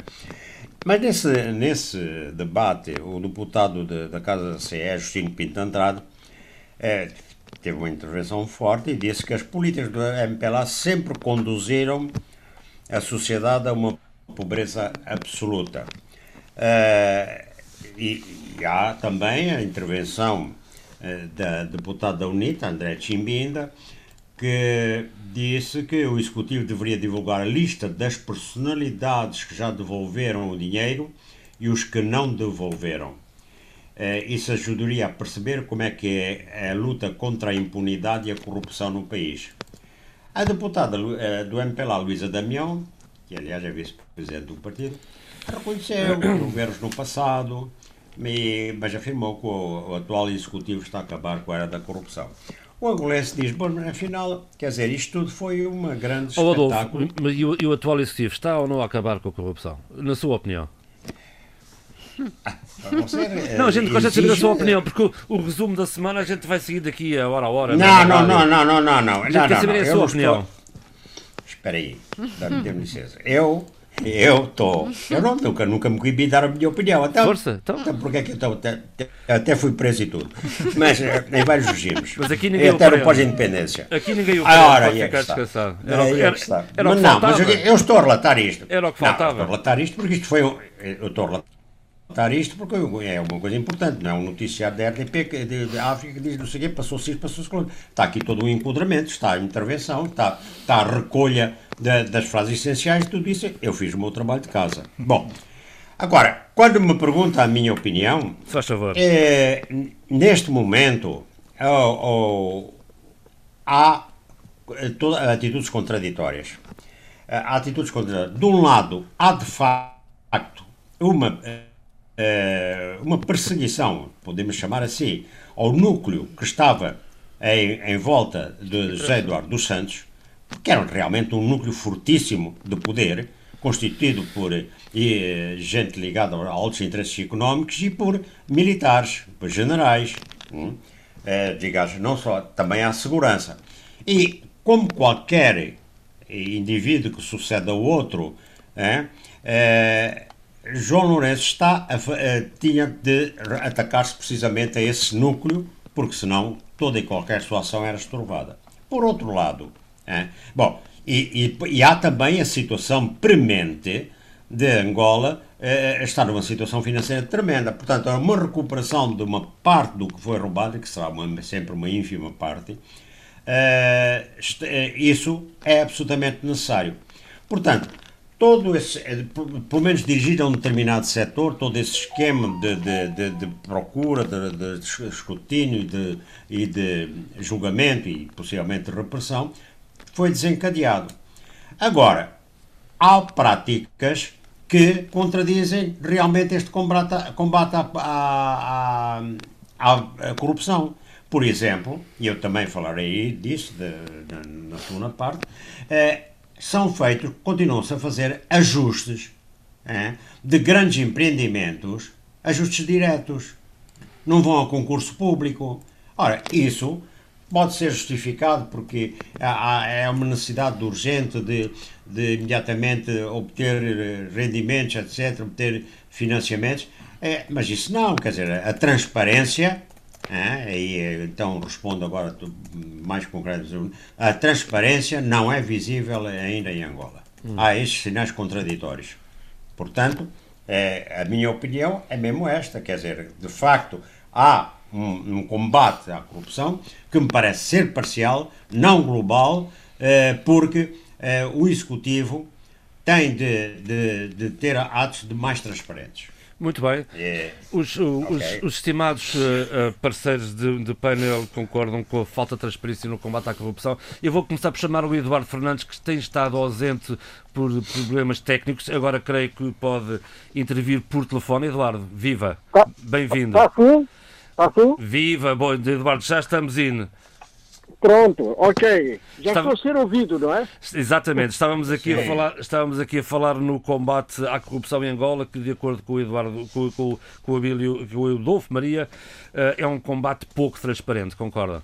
C: Mas nesse, nesse debate, o deputado de, da Casa da CE, Justino Pinto Andrade, é, teve uma intervenção forte e disse que as políticas do MPLA sempre conduziram a sociedade a uma pobreza absoluta. É, e, e, há também a intervenção da deputada da UNITA, André Chimbinda, que disse que o Executivo deveria divulgar a lista das personalidades que já devolveram o dinheiro e os que não devolveram. Eh, isso ajudaria a perceber como é que é a luta contra a impunidade e a corrupção no país. A deputada eh, do MPLA, Luísa Damião, que aliás é vice-presidente do partido, reconheceu governos no passado, mas afirmou que o atual executivo está a acabar com a era da corrupção. O angolense diz, bom, mas afinal, quer dizer, isto tudo foi uma grande oh, espetáculo.
A: Adolfo, mas e o, e o atual executivo está ou não a acabar com a corrupção? Na sua opinião?
C: Ah,
A: não, a gente gosta de saber a sua opinião, porque o, o, resumo da semana a gente vai seguir daqui a hora a hora.
C: Não, não, não, não, não, não, não. A
A: gente não, quer saber não, a sua opinião. Estou...
C: Espera aí, dá-me licença. Eu eu estou. Eu não, nunca, nunca me coibi de dar a minha opinião. Então,
A: Força, então.
C: então porque é que eu estou. Até, até fui preso e tudo. Mas eh, em vários regimes.
A: Mas aqui ninguém
C: até no pós-independência.
A: Aqui ninguém o ah,
C: ora, ficar é descansado. Era, era, era, era mas não, mas eu, eu, estou a relatar isto.
A: Era o que faltava.
C: Não, estou a relatar isto porque isto foi. Eu estou a relatar isto porque é uma coisa importante, não é um noticiário da RTP de, de África que diz não sei o quê, passou-se isto, passou-se aquilo. Está aqui todo o enquadramento, está a intervenção, está, está a recolha de, das frases essenciais, tudo isso. Eu fiz o meu trabalho de casa. Bom, agora, quando me pergunta a minha opinião,
A: faz favor.
C: É, neste momento oh, oh, há eh, toda, atitudes contraditórias. Eh, há atitudes contraditórias. De um lado, há de facto uma uma perseguição, podemos chamar assim, ao núcleo que estava em, em volta de José Eduardo dos Santos, que era realmente um núcleo fortíssimo de poder, constituído por e, gente ligada a altos interesses económicos e por militares, por generais, hum, eh, digamos, não só, também à segurança. E como qualquer indivíduo que suceda ao outro, é, é, João Lourenço está a, a, tinha de atacar-se precisamente a esse núcleo, porque senão toda e qualquer sua ação era estorvada. Por outro lado, é, bom, e, e, e, há também a situação premente de Angola eh, estar numa situação financeira tremenda. Portanto, é uma recuperação de uma parte do que foi roubado, que será uma, sempre uma ínfima parte, eh, isso é absolutamente necessário. Portanto, todo esse, eh, pelo menos dirigido a um determinado setor, todo esse esquema de, de, de, de procura, de, escrutínio e de julgamento e possivelmente de repressão, foi desencadeado. Agora, há práticas que contradizem realmente este combate, combate à, à, à, à corrupção. Por exemplo, e eu também falarei disso de, de, na segunda parte, eh, são feitos, continuam-se a fazer ajustes eh, de grandes empreendimentos, ajustes diretos. Não vão a concurso público. Ora, isso pode ser justificado porque há, é uma necessidade urgente de, de imediatamente obter rendimentos, etc., obter financiamentos, é, mas isso não, quer dizer, a transparência é, e então respondo agora mais concreto. A transparência não é visível ainda em Angola. Hum. Há estes sinais contraditórios. Portanto, é, a minha opinião é mesmo esta, quer dizer, de facto, há um, um combate à corrupção que me parece ser parcial, não global, eh, porque eh, o Executivo tem de, de, de ter atos de mais transparentes.
A: Muito bem. Yeah. Os, os, okay. os, estimados uh, parceiros de, de, painel concordam com a falta de transparência no combate à corrupção. Eu vou começar por chamar o Eduardo Fernandes, que tem estado ausente por problemas técnicos. Agora creio que pode intervir por telefone. Eduardo, viva. Tá. Bem-vindo.
F: Está sim? Está sim?
A: Viva, bom, Eduardo, já estamos indo.
F: Pronto, ok. Já Estava... estou a ser ouvido, não é?
A: Exatamente. Estávamos aqui, a falar, estávamos aqui a falar no combate à corrupção em Angola, que de acordo com o Eduardo, com, com, com o Abílio, com o Adolfo Maria, eh, é um combate pouco transparente, concorda?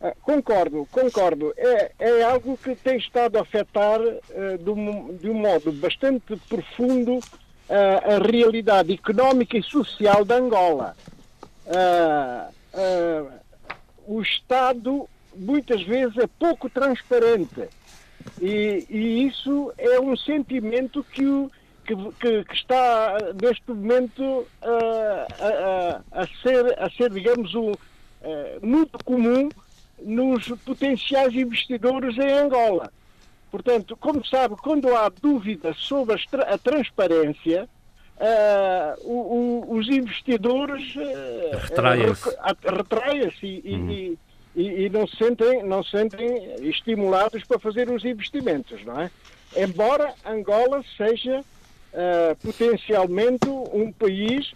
F: Uh, concordo, concordo. É, é algo que tem estado a afetar uh, de, de um modo bastante profundo uh, a realidade económica e social da Angola. O Estado muitas vezes é pouco transparente. E, e isso é um sentimento que, que, que, que está neste momento uh, a, a, a, ser, a ser, digamos, um, uh, muito comum nos potenciais investidores em Angola. Portanto, como sabe, quando há dúvida sobre a, transparência, uh, o, o, os investidores uh, retraem-se e, uhum. e, e, e, não, se sentem, não se sentem estimulados para fazer os investimentos, não é? Embora Angola seja potencialmente um país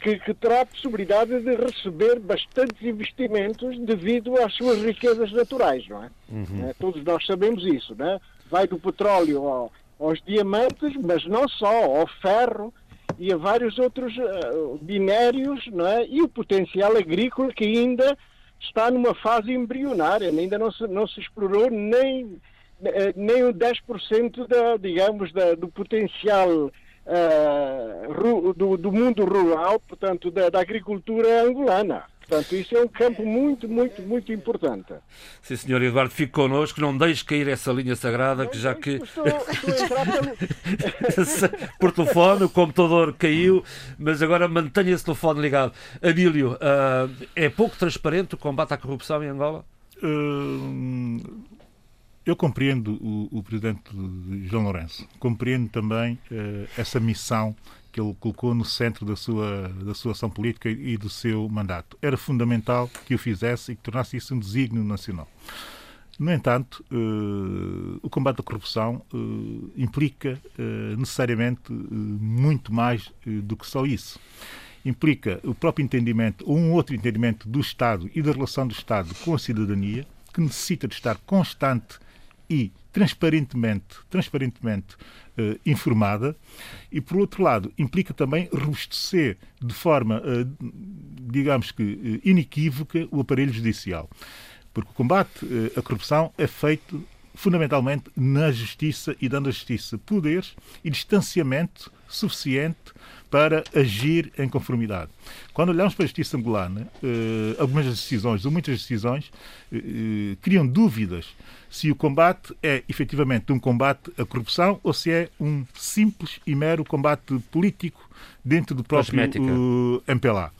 F: que, que, terá a possibilidade de receber bastantes investimentos devido às suas riquezas naturais, não é? Uhum. Uh, todos nós sabemos isso, não é? Vai do petróleo ao, aos diamantes, mas não só, ao ferro, e a vários outros uh, minérios não é? e o potencial agrícola que ainda está numa fase embrionária, ainda não se, não se explorou nem, eh, nem o 10% da, digamos, da, do potencial uh, do, do, mundo rural, portanto, da, da agricultura angolana. Portanto, isso é um campo muito, muito, muito importante.
A: Sim, senhor Eduardo, fique connosco, não deixe cair essa linha sagrada, que já que. Estou, estou pelo... Por telefone, o computador caiu, mas agora mantenha esse telefone ligado. Abílio, uh, é pouco transparente o combate à corrupção em Angola? Uh,
E: eu compreendo o, o, presidente João Lourenço, compreendo também uh, essa missão que ele colocou no centro da sua, da sua ação política e do seu mandato. Era fundamental que o fizesse e que tornasse isso um desígnio nacional. No entanto, uh, o combate à corrupção uh, implica uh, necessariamente muito mais do que só isso. Implica o próprio entendimento, ou um outro entendimento do Estado e da relação do Estado com a cidadania, que necessita de estar constante e transparentemente, transparentemente uh, informada e, por outro lado, implica também robustecer de forma, uh, digamos que, uh, inequívoca o aparelho judicial. Porque o combate à corrupção é feito fundamentalmente na justiça e dando à justiça poderes e distanciamento suficiente para agir em conformidade. Quando olhamos para a justiça angolana, algumas decisões, ou muitas decisões, criam dúvidas se o combate é efetivamente um combate à corrupção ou se é um simples e mero combate político dentro do próprio uh, MPLA.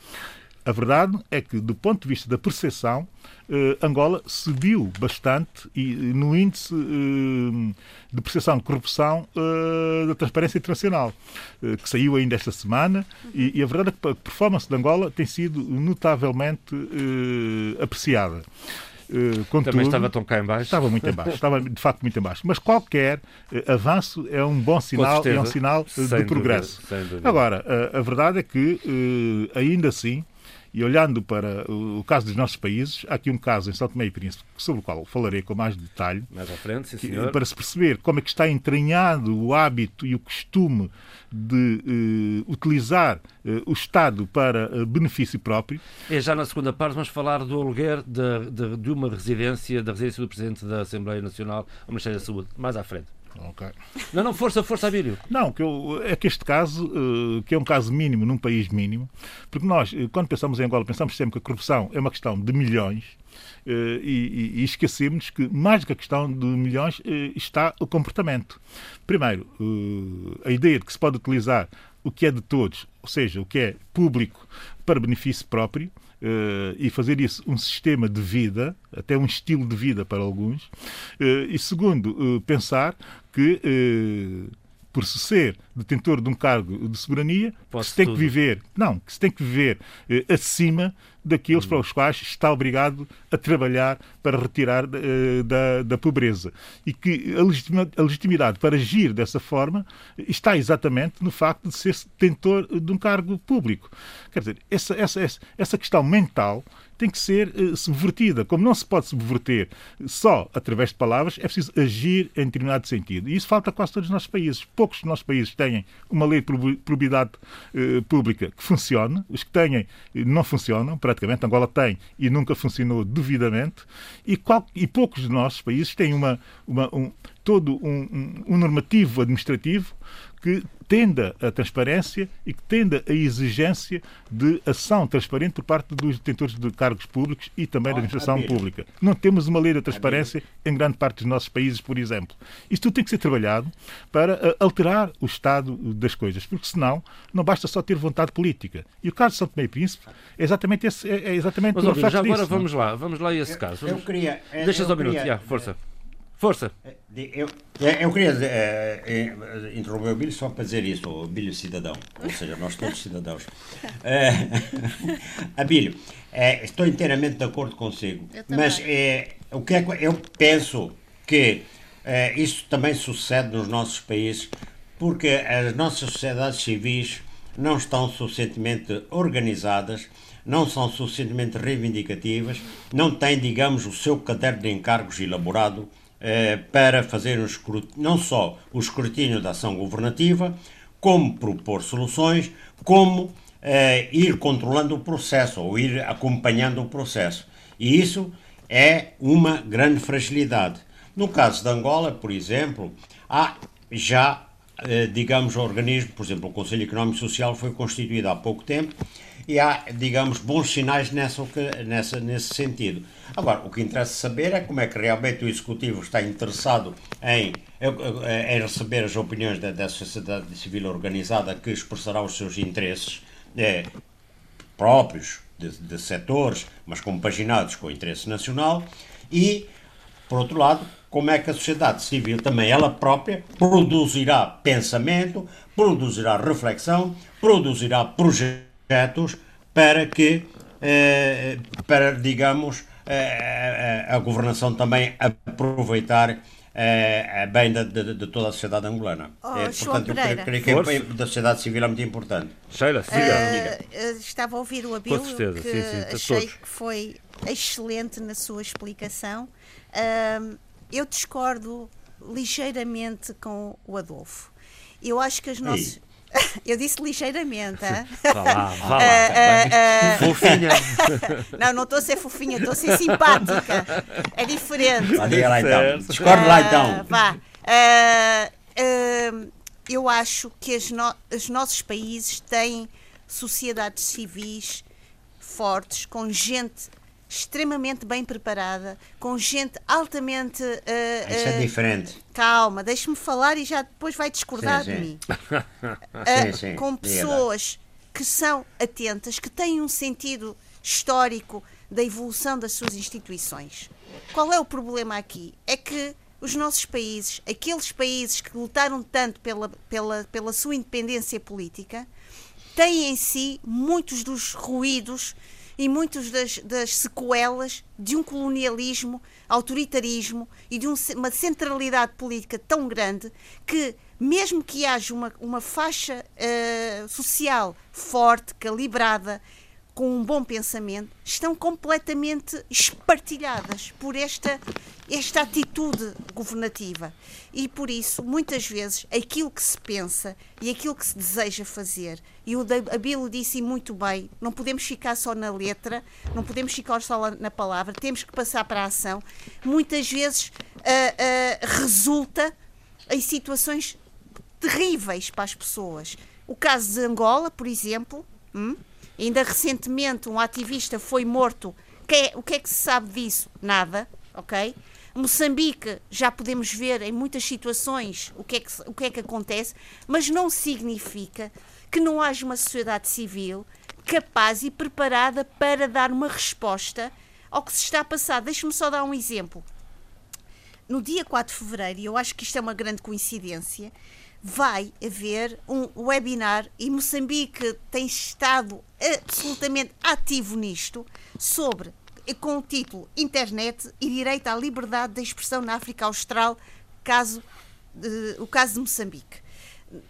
E: A verdade é que, do ponto de vista da percepção, eh, Angola subiu bastante e, no índice eh, de percepção de corrupção eh, da Transparência Internacional, eh, que saiu ainda esta semana, e, e, a verdade é que a performance de Angola tem sido notavelmente eh, apreciada. Uh, contudo,
A: Também estava tão cá em baixo.
E: Estava muito em baixo, estava de facto muito em baixo. Mas qualquer uh, avanço é um bom sinal, é um sinal uh, de progresso.
A: Dúvida,
E: Agora, a verdade é que, ainda assim, e olhando para o caso dos nossos países, há aqui um caso em São Tomé e Príncipe, sobre o qual falarei com mais detalhe,
A: mais à frente, sim,
E: que, para se perceber como é que está entranhado o hábito e o costume de uh, utilizar uh, o Estado para uh, benefício próprio.
A: É já na segunda parte, vamos falar do aluguer de, de, de uma residência, da residência do Presidente da Assembleia Nacional, ao Ministério da Saúde, mais à frente.
E: Okay.
A: Não, não, força, força, Abílio.
E: Não, que eu, é que este caso, uh, que é um caso mínimo num país mínimo, porque nós, uh, quando pensamos em Angola, pensamos sempre que a corrupção é uma questão de milhões uh, e, e, esquecemos que, mais do que a questão de milhões, está o comportamento. Primeiro, a ideia de que se pode utilizar o que é de todos, ou seja, o que é público, para benefício próprio, e fazer isso um sistema de vida, até um estilo de vida para alguns. Uh, e segundo, uh, pensar que por se ser detentor de um cargo de soberania, que se tem tudo. que viver, não, que se tem que viver acima daqueles hum. para os quais está obrigado a trabalhar para retirar uh, da, da pobreza. E que a, legitima, a legitimidade para agir dessa forma está exatamente no facto de ser detentor de um cargo público. Quer dizer, essa, essa, essa questão mental tem que ser uh, subvertida. Como não se pode subverter só através de palavras, é preciso agir em determinado sentido. E isso falta a quase todos os nossos países. Poucos dos nossos países têm uma lei de probidade uh, pública que funcione. Os que têm não funcionam, praticamente. Angola tem e nunca funcionou devidamente. E, qual, e poucos dos nossos países têm uma, uma um, todo um, um, um normativo administrativo que tenda a transparência e que tenda a exigência de ação transparente por parte dos detentores de cargos públicos e também da administração pública. Não temos uma lei da transparência em grande parte dos nossos países, por exemplo. Isto tudo tem que ser trabalhado para eh, alterar o estado das coisas, porque senão não basta só ter vontade política. E o caso de São Tomé e Príncipe é exatamente esse, é, é exatamente
A: Mas, óbvio, já agora vamos lá, vamos lá a esse caso. Vamos...
C: Eu queria,
A: Deixa só um minuto, já, força. Força.
C: Eu, eu queria uh, interromper o Bilho só para dizer isso, o Bilho cidadão, ou seja, nós todos cidadãos. Uh, Abílio, uh, estou inteiramente de acordo consigo, mas uh, o que é que eu penso que uh, isso também sucede nos nossos países porque as nossas sociedades civis não estão suficientemente organizadas, não são suficientemente reivindicativas, não têm, digamos, o seu caderno de encargos elaborado eh, para fazer um não só o escrutínio da ação governativa, como propor soluções, como eh, ir controlando o processo ou ir acompanhando o processo. E isso é uma grande fragilidade. No caso de Angola, por exemplo, há já, eh, digamos, organismos, por exemplo, o Conselho Económico e Social foi constituído há pouco tempo e há, digamos, bons sinais nessa, nessa, nesse sentido. Agora, o que interessa saber é como é que realmente o Executivo está interessado em, em receber as opiniões da, da sociedade civil organizada que expressará os seus interesses é, próprios de, de setores, mas compaginados com o interesse nacional, e, por outro lado, como é que a sociedade civil também ela própria produzirá pensamento, produzirá reflexão, produzirá projetos projetos para que, eh, para, digamos, eh, a governação também aproveitar é, bem de, de, de, toda a sociedade angolana.
B: Oh,
C: é,
B: portanto, eu
C: creio que a da sociedade civil é muito importante.
A: Sheila, siga.
B: Uh, estava a ouvir o Abílio, que
A: sim, sim,
B: achei
A: todos.
B: que foi excelente na sua explicação. Uh, eu discordo ligeiramente com o Adolfo. Eu acho que as nossas. Eu disse ligeiramente.
A: Vá lá, vá lá. Uh, uh, uh, fofinha.
B: Não, não estou a ser fofinha, estou a ser simpática. É diferente.
C: Vá, diga lá então. Discorde lá então.
B: Vá. eu acho que no os nossos países têm sociedades civis fortes, com gente extremamente bem preparada, com gente altamente. Uh,
C: Isso é diferente.
B: Calma, deixe-me falar e já depois vai discordar sim, sim. de mim.
C: uh, sim, sim.
B: Com pessoas que são atentas, que têm um sentido histórico da evolução das suas instituições. Qual é o problema aqui? É que os nossos países, aqueles países que lutaram tanto pela, pela, pela sua independência política, têm em si muitos dos ruídos e muitas das, sequelas de um colonialismo, autoritarismo e de um, uma centralidade política tão grande que, mesmo que haja uma, uma faixa uh, social forte, calibrada, com um bom pensamento, estão completamente espartilhadas por esta, esta atitude governativa. E por isso, muitas vezes, aquilo que se pensa e aquilo que se deseja fazer, e o Abilo disse muito bem, não podemos ficar só na letra, não podemos ficar só na palavra, temos que passar para a ação. Muitas vezes uh, uh, resulta em situações terríveis para as pessoas. O caso de Angola, por exemplo. Hum? Ainda recentemente um ativista foi morto. Que é, o que é que se sabe disso? Nada, ok? Moçambique já podemos ver em muitas situações o que, é que, o que é que acontece, mas não significa que não haja uma sociedade civil capaz e preparada para dar uma resposta ao que se está a passar. Deixe-me só dar um exemplo. No dia 4 de fevereiro, e eu acho que isto é uma grande coincidência, vai haver um webinar e Moçambique tem estado absolutamente ativo nisto sobre com o título Internet e direito à liberdade de expressão na África Austral, caso, o caso de Moçambique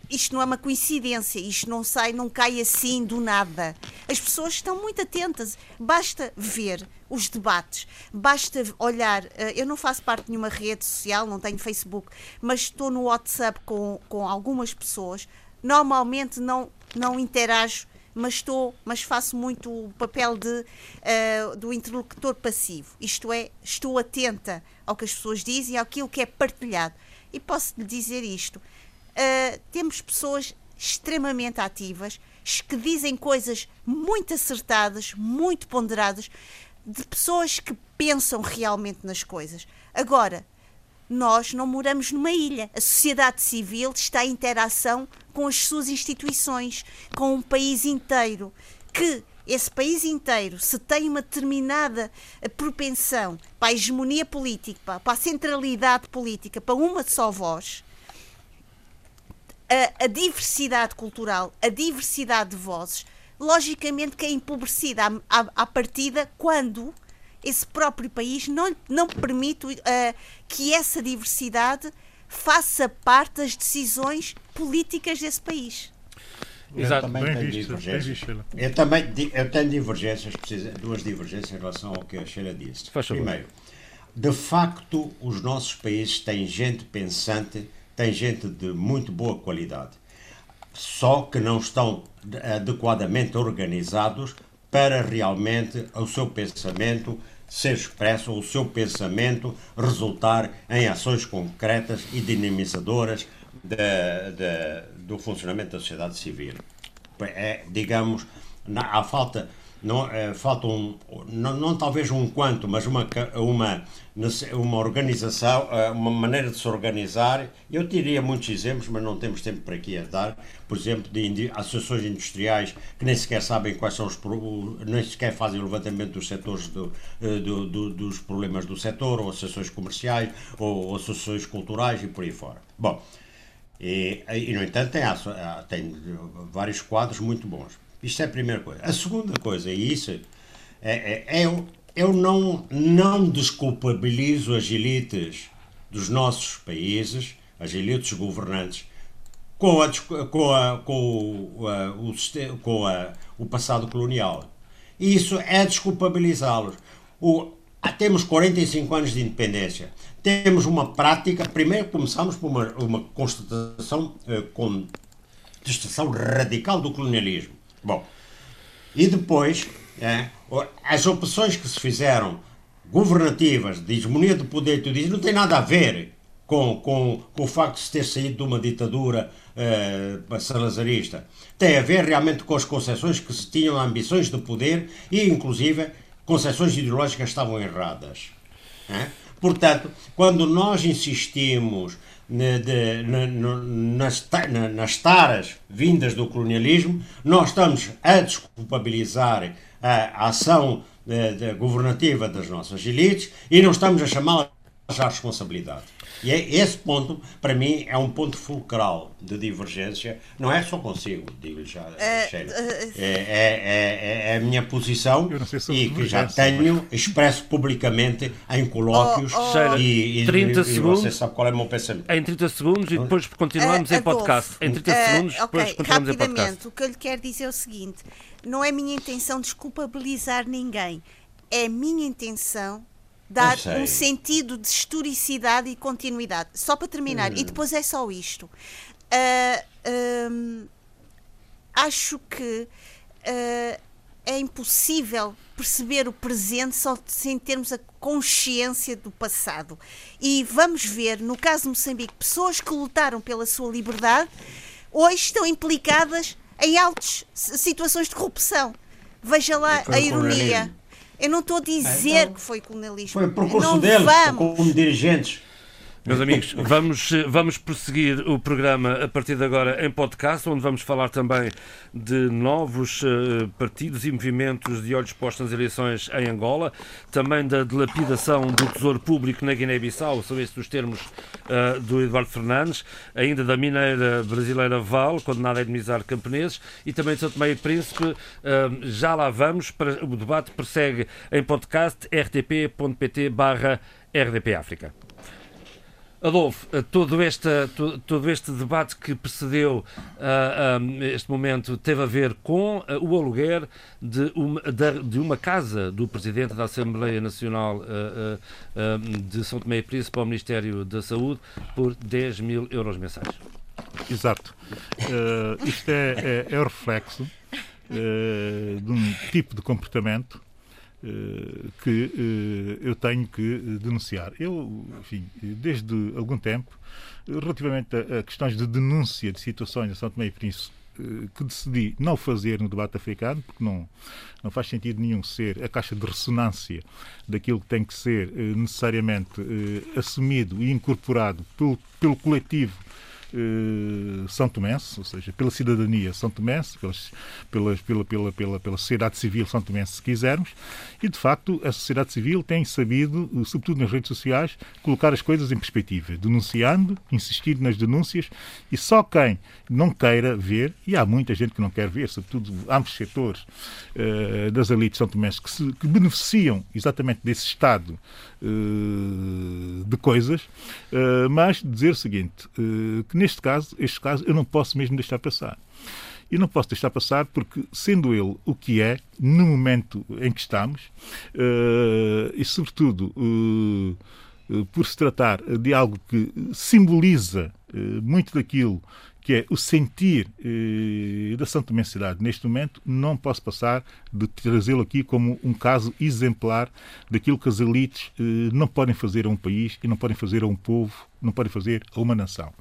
B: isto não é uma coincidência, isto não sai, não cai assim do nada. As pessoas estão muito atentas. Basta ver os debates, basta olhar. Eh, eu não faço parte de nenhuma rede social, não tenho Facebook, mas estou no WhatsApp com, com algumas pessoas. Normalmente não, não interajo, mas estou, mas faço muito o papel de, uh, do interlocutor passivo. Isto é, estou atenta ao que as pessoas dizem, àquilo que é partilhado. E posso lhe dizer isto uh, temos pessoas extremamente ativas que dizem coisas muito acertadas, muito ponderadas, de pessoas que pensam realmente nas coisas. Agora, nós não moramos numa ilha. A sociedade civil está em interação com as suas instituições, com um país inteiro. Que esse país inteiro, se tem uma determinada propensão para a hegemonia política, para a centralidade política, para uma só voz, a, a, diversidade cultural, a diversidade de vozes, logicamente que é empobrecida à, à, à partida quando esse próprio país não, não permite uh, que essa diversidade faça parte das decisões políticas desse país.
C: Exato. Eu também tenho divergências. Eu também eu tenho divergências, duas divergências em relação ao que a Sheila disse. Primeiro, de facto, os nossos países têm gente pensante tem gente de muito boa qualidade, só que não estão adequadamente organizados para realmente o seu pensamento ser expresso, o seu pensamento resultar em ações concretas e dinamizadoras de, de, do funcionamento da sociedade civil. É, digamos, na, a falta não, é, falta um, não, não, talvez um quanto, mas uma, uma, uma organização, eh, uma maneira de se organizar. Eu teria muitos exemplos, mas não temos tempo para aqui a dar. Por exemplo, de associações industriais que nem sequer sabem quais são os nem sequer fazem o levantamento dos setores do, eh, do, do, dos problemas do setor, ou associações comerciais, ou, associações culturais e por aí fora. Bom, e, e no entanto tem, tem vários quadros muito bons. Isto é a primeira coisa. A segunda coisa, e isso é, é, é eu não, não desculpabilizo as elites dos nossos países, as elites governantes, com, a, com, a, com, a, o, com a, o passado colonial. Isso é desculpabilizá-los. temos 45 anos de independência. Temos uma prática. Primeiro começamos por uma, uma constatação, eh, contestação radical do colonialismo. Bom, e depois, é, as opções que se fizeram governativas, de hegemonia de poder, tu dizes, não tem nada a ver com, com, com o facto de se ter saído de uma ditadura eh, salazarista. Tem a ver realmente com as concessões que se tinham, ambições de poder e, inclusive, concessões ideológicas estavam erradas. É? Portanto, quando nós insistimos de, de, nas, nas taras vindas do colonialismo, nós estamos a desculpabilizar a, ação de, de, governativa das nossas elites e não estamos a chamá-las haja responsabilidade. E é, esse ponto, para mim, é um ponto fulcral de divergência. Não é só consigo, digo já, uh, Sheila. Uh, é, é, é, a minha posição e que já tenho expresso publicamente em colóquios. Oh, oh, e,
A: e, 30
C: e,
A: segundos.
C: você sabe qual é o meu pensamento.
A: Em 30 segundos e depois continuamos em podcast. Em 30 segundos, depois
B: okay,
A: continuamos em podcast.
B: O que eu lhe quero dizer é o seguinte: não é minha intenção desculpabilizar ninguém. É minha intenção dar um sentido de historicidade e continuidade. Só para terminar, hum. e depois é só isto. Uh, um, acho que uh, é impossível perceber o presente só sem termos a consciência do passado. E vamos ver, no caso de Moçambique, pessoas que lutaram pela sua liberdade hoje estão implicadas em altas situações de corrupção. Veja lá a ironia. Eu não estou a dizer então, que foi colonialismo.
C: Foi o percurso deles como dirigentes.
A: Meus amigos, vamos, vamos prosseguir o programa a partir de agora em podcast, onde vamos falar também de novos uh, partidos e movimentos de olhos postos nas eleições em Angola, também da dilapidação do tesouro público na Guiné-Bissau, são esses os termos uh, do Eduardo Fernandes, ainda da mineira brasileira Val, condenada a indemnizar camponeses, e também de São Tomé e Príncipe. Uh, já lá vamos, o debate prossegue em podcast rtp.pt barra RDP África. Adolfo, eh, todo este, todo este debate que precedeu uh, uh, este momento teve a ver com uh, o aluguer de uma, de uma casa do Presidente da Assembleia Nacional de São Tomé e Príncipe ao Ministério da Saúde por 10 mil euros mensais.
E: Exato. isto é, é, é o reflexo de um tipo de comportamento que eh, eu tenho que denunciar. Eu, enfim, desde algum tempo, relativamente a, questões de denúncia de situações em São Tomé e Príncipe, eh, que decidi não fazer no debate africano, porque não, não faz sentido nenhum ser a caixa de ressonância daquilo que tem que ser necessariamente assumido e incorporado pelo, pelo coletivo eh, São Tomense, ou seja, pela cidadania São Tomense, pelas, pela, pela, pela, pela sociedade civil São Tomense, se quisermos, e de facto a sociedade civil tem sabido, eh, sobretudo nas redes sociais, colocar as coisas em perspectiva, denunciando, insistindo nas denúncias, e só quem não queira ver, e há muita gente que não quer ver, sobretudo ambos setores uh, das elites São Tomenses, que, se, que beneficiam exatamente desse estado de coisas, uh, mas dizer o seguinte, que neste caso, este caso, eu não posso mesmo deixar passar. E não posso deixar passar porque, sendo ele o que é, no momento em que estamos, e sobretudo por se tratar de algo que simboliza muito daquilo que é o sentir eh, da Santa Mensidade neste momento, não posso passar de trazê-lo aqui como um caso exemplar daquilo que as elites eh, não podem fazer a um país e não podem fazer a um povo, não podem fazer a uma nação.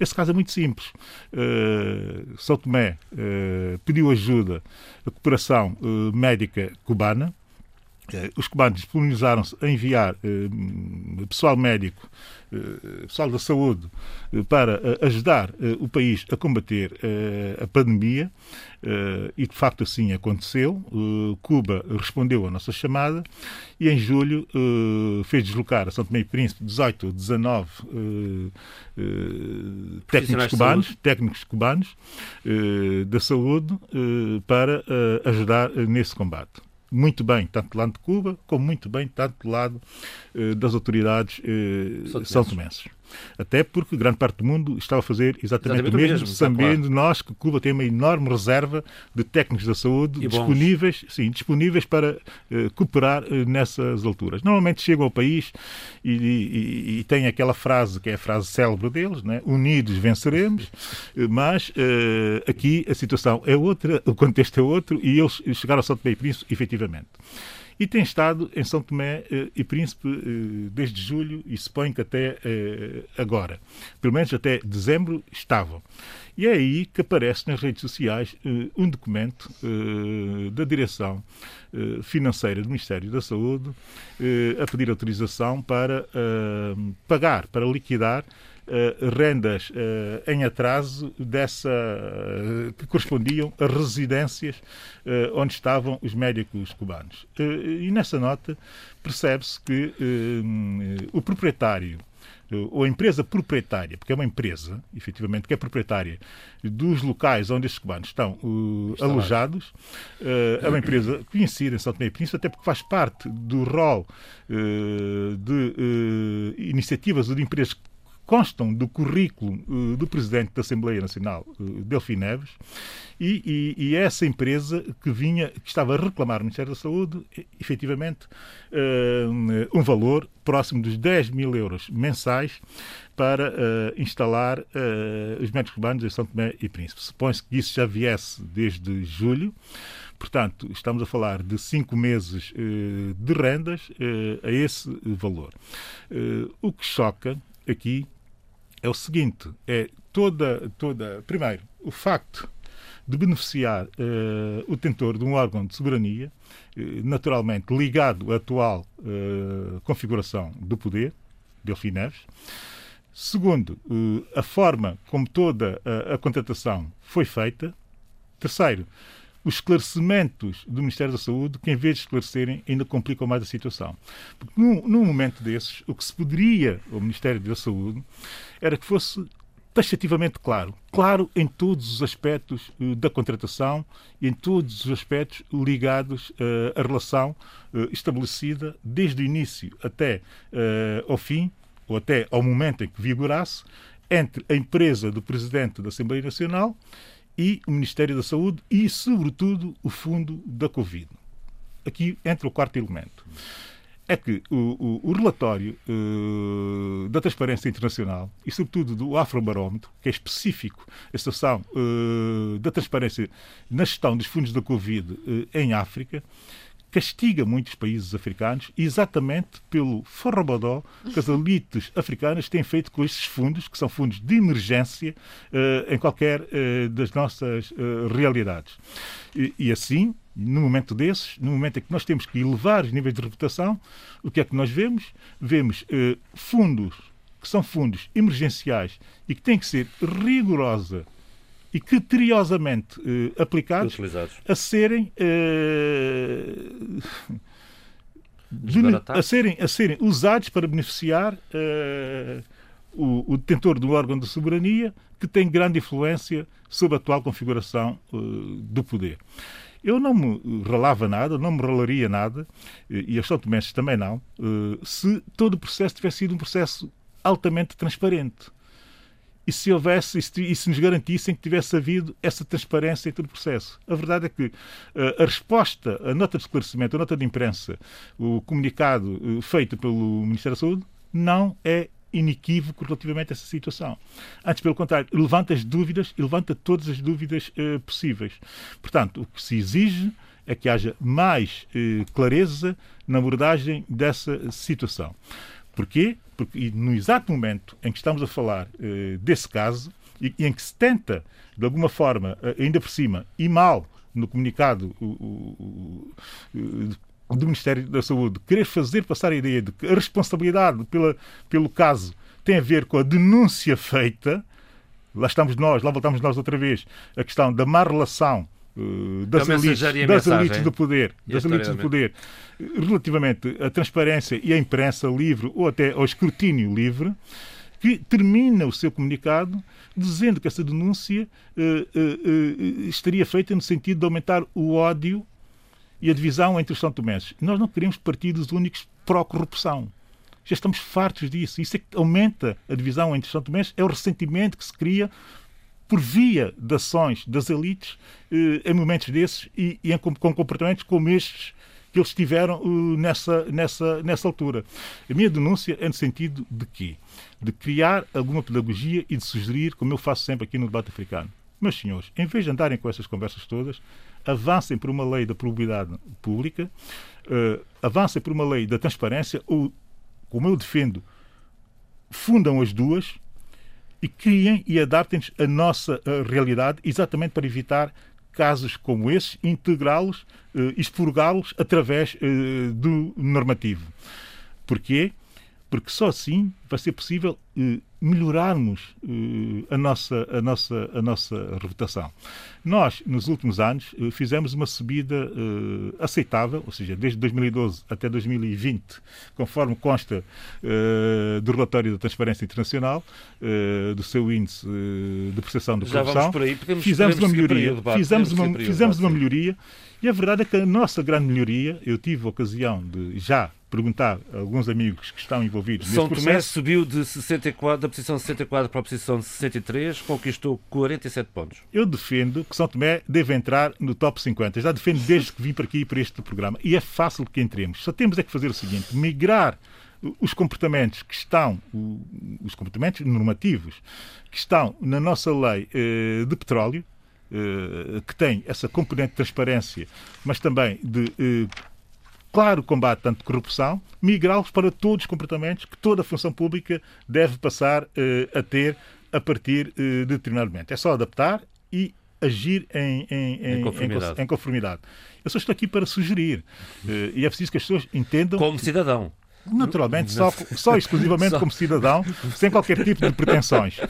E: Esse caso é muito simples. Uh, São Tomé uh, pediu ajuda à cooperação uh, médica cubana, os cubanos disponibilizaram-se a enviar pessoal médico eh, pessoal da saúde eh, para eh, ajudar o país a combater a pandemia. E de facto assim aconteceu. Cuba respondeu à nossa chamada e em julho fez deslocar a São Tomé e Príncipe 18 ou 19 técnicos cubanos, técnicos cubanos da saúde para ajudar nesse combate muito bem, tanto do lado de Cuba, como muito bem, tanto do lado eh, das autoridades eh, são tomenses. Até porque grande parte do mundo estava a fazer exatamente, exatamente o mesmo, mesmo sabendo claro. nós que Cuba tem uma enorme reserva de técnicos da saúde disponíveis, sim, disponíveis para uh, cooperar uh, nessas alturas. Normalmente chegam ao país e, e, e têm aquela frase que é a frase célebre deles, né? unidos venceremos, uh, mas aqui a situação é outra, o contexto é outro e eles chegaram ao São Tomé e Príncipe efetivamente e tem estado em São Tomé eh, e Príncipe eh, desde julho e suponho que até eh, agora. Pelo menos até dezembro estavam. E é aí que aparece nas redes sociais um documento da direção financeira do Ministério da Saúde a pedir autorização para pagar, para liquidar rendas em atraso dessa que correspondiam a residências onde estavam os médicos cubanos. e nessa nota percebe-se que o proprietário ou a empresa proprietária, porque é uma empresa, efetivamente, que é proprietária dos locais onde estes cubanos estão uh, alojados, uh, é uma empresa conhecida em São Tomé e Príncipe, até porque faz parte do rol uh, de iniciativas ou de empresas que constam do currículo uh, do Presidente da Assembleia Nacional, uh, Delfim Neves, e, e, e, essa empresa que vinha, que estava a reclamar ao Ministério da Saúde, efetivamente, uh, um valor próximo dos 10 mil euros mensais para instalar os médicos cubanos em São Tomé e Príncipe. Supõe-se que isso já viesse desde julho, Portanto, estamos a falar de cinco meses de rendas a esse valor. o que choca aqui é o seguinte: é toda, toda. Primeiro, o facto de beneficiar uh, o detentor de um órgão de soberania, uh, naturalmente ligado à atual uh, configuração do poder, Delfim Neves. Segundo, a forma como toda a, a contratação foi feita. Terceiro, os esclarecimentos do Ministério da Saúde, que em vez de esclarecerem, ainda complicam mais a situação. Porque num, num momento desses, o que se poderia ao Ministério da Saúde era que fosse taxativamente claro. Claro em todos os aspectos uh, da contratação e em todos os aspectos ligados uh, à relação uh, estabelecida desde o início até ao fim, ou até ao momento em que vigorasse, entre a empresa do Presidente da Assembleia Nacional e o Ministério da Saúde e, sobretudo, o fundo da Covid. Aqui entra o quarto elemento. É que o, o, o relatório uh, da Transparência Internacional e, sobretudo, do Afrobarómetro, que é específico a situação uh, da transparência na gestão dos fundos da Covid uh, em África, castiga muitos países africanos exatamente pelo forrobodó que as elites africanas têm feito com estes fundos, que são fundos de emergência em qualquer das nossas realidades. E, e, assim, no momento desses, no momento em que nós temos que elevar os níveis de reputação, o que é que nós vemos? Vemos fundos que são fundos emergenciais e que têm que ser rigorosa e criteriosamente eh, aplicados
A: Utilizados.
E: a serem eh, a serem a serem usados para beneficiar eh, o, o, detentor do órgão de soberania que tem grande influência sobre a atual configuração do poder. Eu não me relava nada, não me relaria nada, e os São Tomenses também não, se todo o processo tivesse sido um processo altamente transparente e se houvesse e se, nos garantissem que tivesse havido essa transparência em todo o processo. A verdade é que uh, a resposta, a nota de esclarecimento, a nota de imprensa, o comunicado feito pelo Ministério da Saúde não é inequívoco relativamente a essa situação. Antes, pelo contrário, levanta as dúvidas e levanta todas as dúvidas uh, possíveis. Portanto, o que se exige é que haja mais clareza na abordagem dessa situação. Porquê? Porque no exato momento em que estamos a falar uh, desse caso e, e, em que se tenta, de alguma forma, uh, ainda por cima, e mal no comunicado o, o, o, do Ministério da Saúde, querer fazer passar a ideia de que a responsabilidade pela, pelo caso tem a ver com a denúncia feita, lá estamos nós, lá voltamos nós outra vez, a questão da má relação uh, das, elites, das elites do poder, das elites do poder relativamente à transparência e à imprensa livre ou até ao escrutínio livre, que termina o seu comunicado dizendo que essa denúncia uh, uh, estaria feita no sentido de aumentar o ódio e a divisão entre os São Tomenses. Nós não queremos partidos únicos pró-corrupção. Já estamos fartos disso. Isso é que aumenta a divisão entre os São Tomenses, é o ressentimento que se cria por via de ações das elites em momentos desses e, e em, com comportamentos como estes que eles tiveram uh, nessa, nessa, nessa altura. A minha denúncia é no sentido de quê? De criar alguma pedagogia e de sugerir, como eu faço sempre aqui no debate africano. Meus senhores, em vez de andarem com essas conversas todas, avancem por uma lei da probabilidade pública, uh, avancem por uma lei da transparência, ou, como eu defendo, fundam as duas e criem e adaptem-nos à nossa uh, realidade, exatamente para evitar casos como esses, integrá-los, uh, expurgá-los através uh, do normativo. Porquê? porque só assim vai ser possível eh, melhorarmos eh, a, nossa, a, nossa, a nossa reputação. Nós, nos últimos anos, eh, fizemos uma subida eh, aceitável, ou seja, desde 2012 até 2020, conforme consta do relatório da Transparência Internacional, do seu índice de percepção de
A: Já
E: corrupção,
A: vamos por aí, podemos-
E: fizemos
A: podemos
E: uma melhoria.
A: debate,
E: Fizemos uma, fizemos uma melhoria e a verdade é que a nossa grande melhoria, eu tive a ocasião de já perguntar a alguns amigos que estão envolvidos
A: São
E: nesse
A: Tomé
E: processo,
A: subiu de 64, da posição 64 para a posição 63, conquistou 47 pontos.
E: eu defendo que São Tomé deve entrar no top 50. Já defendo desde que vim para aqui para este programa. E é fácil que entremos. Só temos é que fazer o seguinte: migrar os comportamentos que estão, os comportamentos normativos que estão na nossa lei eh, de petróleo, eh, que tem essa componente de transparência, mas também de eh, claro combate tanto de corrupção, migrá-los para todos os comportamentos que toda a função pública deve passar eh, a ter a partir eh, de determinado momento. É só adaptar e agir em, em, em,
A: conformidade.
E: em- conformidade. Eu só estou aqui para sugerir. eh, e é preciso que as pessoas entendam
A: Como cidadão.
E: Naturalmente, só, só exclusivamente
A: Só.
E: como cidadão, sem qualquer tipo de pretensões.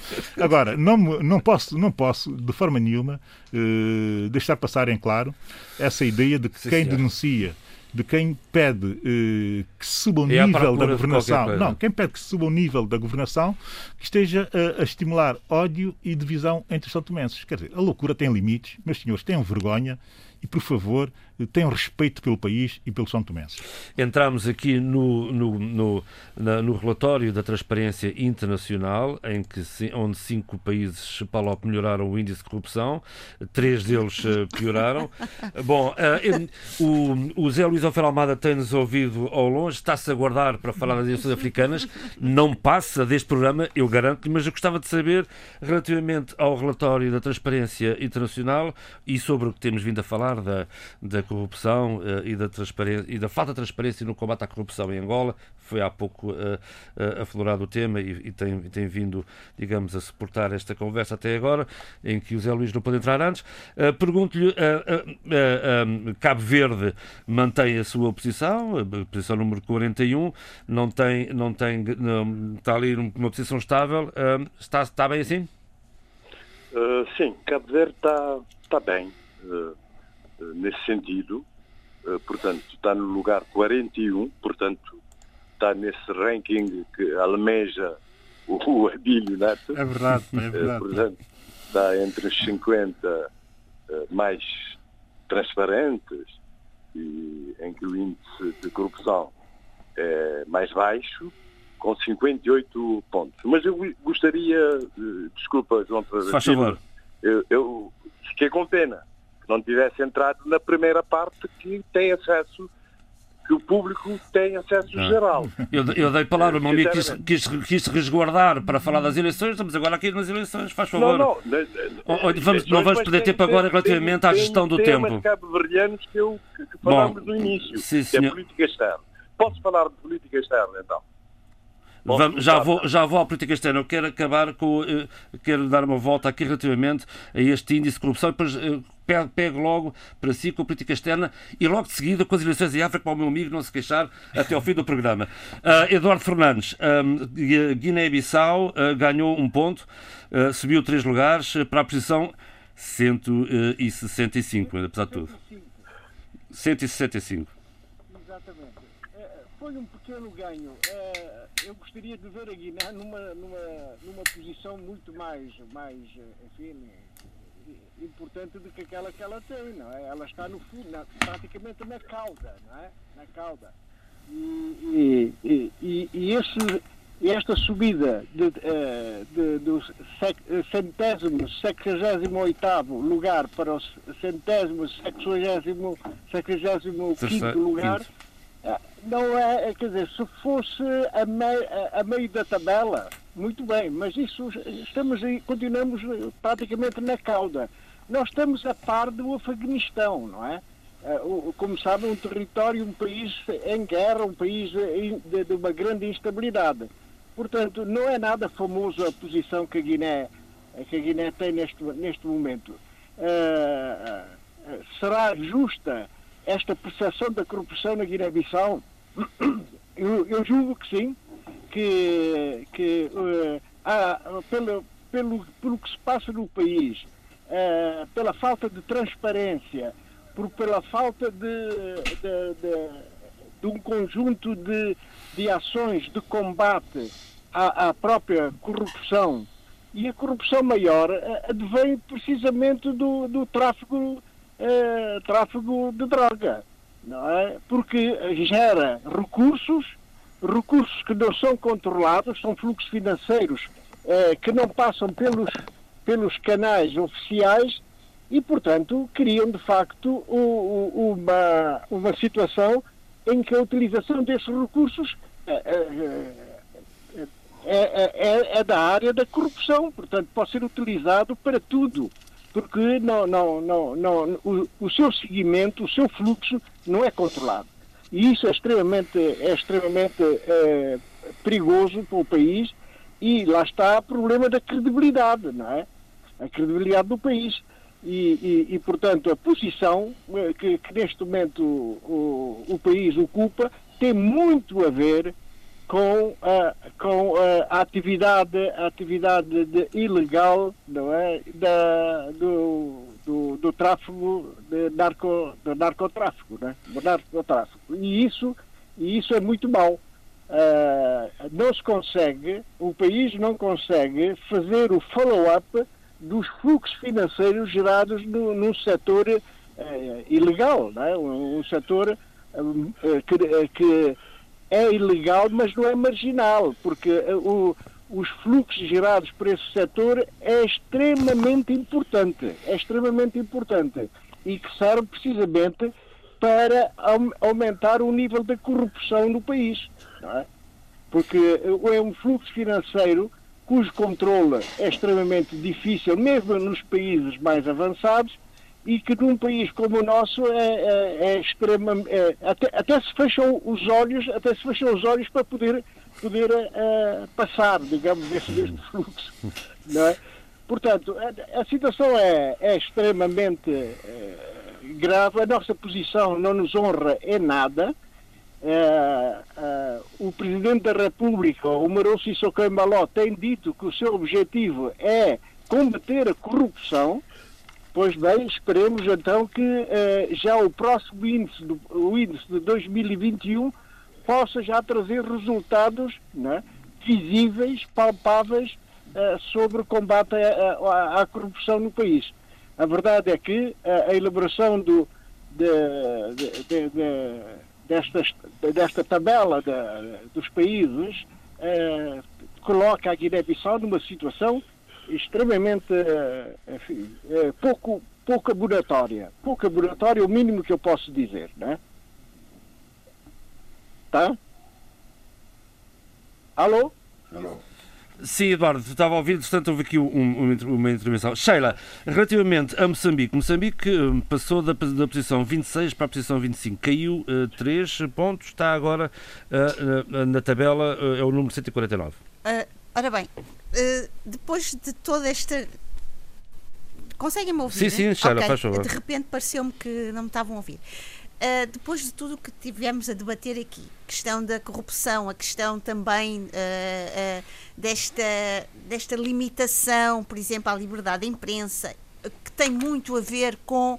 E: Agora, não, não, posso, não posso, de forma nenhuma, eh, deixar passar em claro essa ideia de que
A: Sim,
E: quem denuncia, de quem pede eh, que suba o
A: É
E: nível da governação, não, quem pede que suba o nível da governação, que esteja a, a estimular ódio e divisão entre os santomenses. Quer dizer, a loucura tem limites, meus senhores, tenham vergonha e, por favor, tenham respeito pelo país e pelos santomenses.
A: Entramos aqui no, no, no, na- no relatório da Transparência Internacional, em que, onde cinco países, Palop, melhoraram o índice de corrupção, três deles eh, pioraram. Bom, em- o, o Zé Luís Alfer Almada tem-nos ouvido ao longe, está-se a guardar para falar das eleições africanas, não passa deste programa, eu garanto-lhe, mas eu gostava de saber, relativamente ao relatório da Transparência Internacional e sobre o que temos vindo a falar da, da corrupção eh, e, da transparência, e da falta de transparência no combate à corrupção em Angola, foi há pouco eh, eh, aflorado o tema e, e tem, tem vindo, digamos, a suportar esta conversa até agora, em que o Zé Luís não pode entrar antes. Pergunto-lhe, Cabo Verde mantém a sua posição, a posição número 41, não tem, não tem, não, está ali numa posição estável, está, está bem assim?
D: Uh, sim, Cabo Verde está está bem uh, uh, nesse sentido. Uh, portanto, está no lugar 41, portanto, está nesse ranking que almeja o, o Abílio Neto.
E: É verdade, é
D: Uh,
E: verdade.
D: portanto, está entre os 50 uh, mais transparentes e em que o índice de corrupção é mais baixo, com 58 pontos. Mas eu gostaria, desculpa, João
A: favor.
D: eu, eu fiquei com pena não tivesse entrado na primeira parte que tem acesso, que o público tem acesso
A: Ah.
D: geral.
A: Eu, eu dei palavra, o meu amigo quis, quis, quis resguardar para falar das eleições, estamos agora aqui nas eleições, faz favor.
D: não, não,
A: Oh, oh, vamos- não vamos perder
D: tem-
A: tempo agora
D: tem-
A: relativamente à
D: tem
A: gestão do
D: temas
A: tempo.
D: cabo-verdianos que, eu, que, que
A: Bom,
D: falámos no início,
A: sim,
D: que é
A: senhor.
D: política externa. Posso falar de política externa, então?
A: Vamos- já, vou, já vou à política externa. Eu quero acabar com. eh, quero dar uma volta aqui relativamente a este índice de corrupção e depois eh, pego, logo para si com a política externa e logo de seguida com as eleições em África para o meu amigo não se queixar até ao fim do programa. Ah, Eduardo Fernandes, ah, Guiné-Bissau ah, ganhou um ponto, subiu três lugares para a posição 165, apesar de tudo. 165.
F: Exatamente. Eh, Foi um pequeno ganho. Eh, Eu gostaria de ver a Guiné numa, numa, numa posição muito mais, mais enfim, importante do que aquela que ela tem, não é? Ela está no fundo, na- praticamente na cauda, não é? Na cauda. E, e, e, e esse, esta subida de, eh, de- do centésimo, sexagésimo oitavo lugar para o centésimo, sexagésimo, sexagésimo quinto lugar,
A: quinto.
F: Ah, não é, é, quer dizer, se fosse a, mei- a- meio da tabela, muito bem, mas isso estamos aí, continuamos eh, praticamente na cauda. Nós estamos a par do Afeganistão, não é? Eh, Como sabem, um território, um país em guerra, um país eh, de, uma grande instabilidade. Portanto, não é nada famoso a posição que a Guiné, que a Guiné tem neste, neste momento. Eh, será justa esta percepção da corrupção na Guiné-Bissau? Eu, eu julgo que sim. que, que uh, há, pelo, pelo, pelo que se passa no país, uh, pela falta de transparência, por, pela falta de, de, de, de um conjunto de, de ações de combate à, à própria corrupção. E a corrupção maior uh, advém precisamente do, do tráfego, tráfego de droga, não é? porque gera recursos recursos que não são controlados, são fluxos financeiros eh, que não passam pelos, pelos canais oficiais e, portanto, criam de facto o, o, uma, uma situação em que a utilização desses recursos eh, eh, é, é, é, da área da corrupção, portanto, pode ser utilizado para tudo, porque não, não, não, não, o, o seu seguimento, o seu fluxo não é controlado. E isso é extremamente, é extremamente é, perigoso para o país e lá está o problema da credibilidade, não é? A credibilidade do país. E, e, e portanto, a posição eh, que, que neste momento o, o, país ocupa tem muito a ver com a, com a atividade, a atividade de, ilegal não é? da, do, do, do tráfego de narco, do narcotráfico, né? do narcotráfico. E isso, e isso é muito mau. Uh, não se consegue, o país não consegue fazer o follow-up dos fluxos financeiros gerados no, num setor uh, ilegal, né? um, um setor uh, que, que, é ilegal, mas não é marginal, porque o, os fluxos gerados por esse setor é extremamente importante, é extremamente importante e que serve precisamente para aumentar o nível da corrupção no país, é? porque é um fluxo financeiro cujo controle é extremamente difícil, mesmo nos países mais avançados, e que num país como o nosso é, é, é extremamente. É, até, até se fecham os olhos, até se fecham os olhos para poder poder uh, passar, digamos, desse, deste fluxo. Não é? Portanto, a, a situação é, é extremamente uh, grave, a nossa posição não nos honra em nada. Uh, o Presidente da República, o Maroto Sissoko Embaló, tem dito que o seu objetivo é combater a corrupção. Pois bem, esperemos então que já o próximo índice, do, o índice de 2021, possa já trazer resultados né, visíveis, palpáveis uh, sobre o combate à, corrupção no país. A verdade é que a, a elaboração do, de, de, de, desta, desta tabela dos países uh, coloca a Guiné-Bissau numa situação extremamente uh, enfim, pouco, pouco laboratória. Pouco laboratória é o mínimo que eu posso dizer. Né? Tá? Alô?
C: Alô?
A: Sim, Eduardo, estava a ouvir, portanto houve aqui um, uma intervenção. Sheila, relativamente a Moçambique, Moçambique hum, passou da, da posição 26 para a posição 25, caiu uh, 3 pontos, está agora uh, na tabela, uh, é o número 149.
B: Uh, ora bem, depois de toda esta. Conseguem-me ouvir?
A: Sim, sim, Sheila,
B: okay.
A: faz favor.
B: De repente pareceu-me que não me estavam a ouvir. Uh, depois de tudo o que tivemos a debater aqui, questão da corrupção, a questão também uh, uh, desta, desta limitação, por exemplo, à liberdade da imprensa, que tem muito a ver com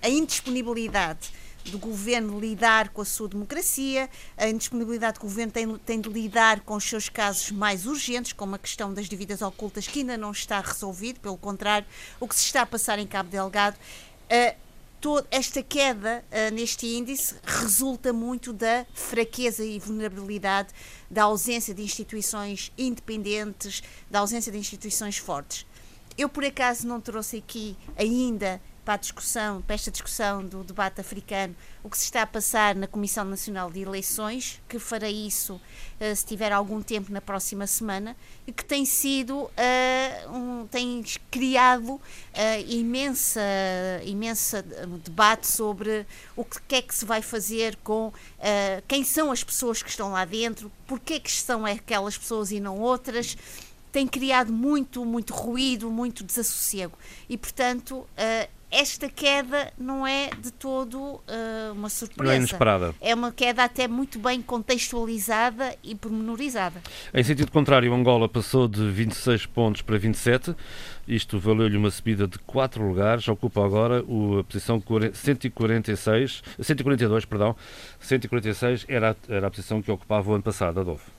B: a indisponibilidade do governo lidar com a sua democracia, a indisponibilidade que o governo tem, tem de lidar com os seus casos mais urgentes, como a questão das dívidas ocultas, que ainda não está resolvido, pelo contrário, o que se está a passar em Cabo Delgado. Uh, toda esta queda uh, neste índice resulta muito da fraqueza e vulnerabilidade, da ausência de instituições independentes, da ausência de instituições fortes. Eu, por acaso, não trouxe aqui ainda para a discussão, para esta discussão do debate africano, o que se está a passar na Comissão Nacional de Eleições, que fará isso uh, se tiver algum tempo na próxima semana, e que tem sido, uh, um, tem criado uh, imensa, imensa debate sobre o que é que se vai fazer com quem são as pessoas que estão lá dentro, porque que são aquelas pessoas e não outras tem criado muito, muito ruído, muito desassossego. E, portanto, esta queda não é de todo uh, uma surpresa.
A: Não é inesperada.
B: É uma queda até muito bem contextualizada e pormenorizada.
A: Em sentido contrário, Angola passou de 26 pontos para 27. Isto valeu-lhe uma subida de 4 lugares. Ocupa agora a posição 146, 142, perdão. 146 era, era a posição que ocupava o ano passado, Adolfo.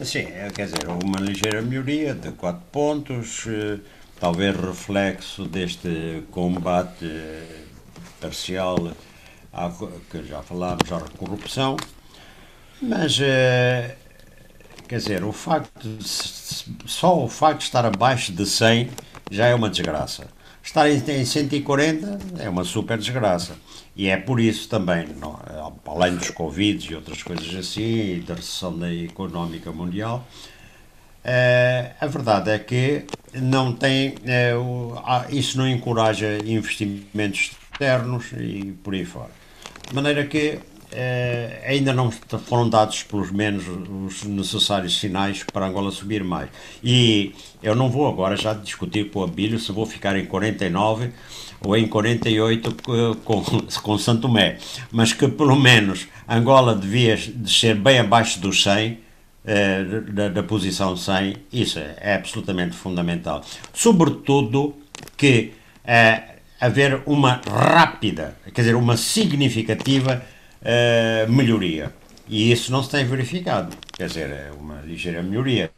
C: Sim, é, quer dizer, uma ligeira melhoria de 4 pontos. Eh, talvez reflexo deste combate parcial à, que já falámos à corrupção, mas eh, quer dizer, o facto só o facto de estar abaixo de 100 já é uma desgraça. Estar em 140 é uma super desgraça. E é por isso também, não, além dos Covid e outras coisas assim, e da recessão económica mundial, a verdade é que não tem, é, o, isso não encoraja investimentos externos e por aí fora. De maneira que é, ainda não foram dados, pelos menos, os necessários sinais para Angola subir mais. E eu não vou agora já discutir com o Abílio se vou ficar em 49 ou em 48 com, com Santo Tomé, mas que pelo menos Angola devia ser bem abaixo dos 100 eh, da, da, posição 100, isso é, é, absolutamente fundamental. Sobretudo que é, haver uma rápida, quer dizer, uma significativa eh, melhoria. E isso não se tem verificado. Quer dizer, é uma ligeira melhoria.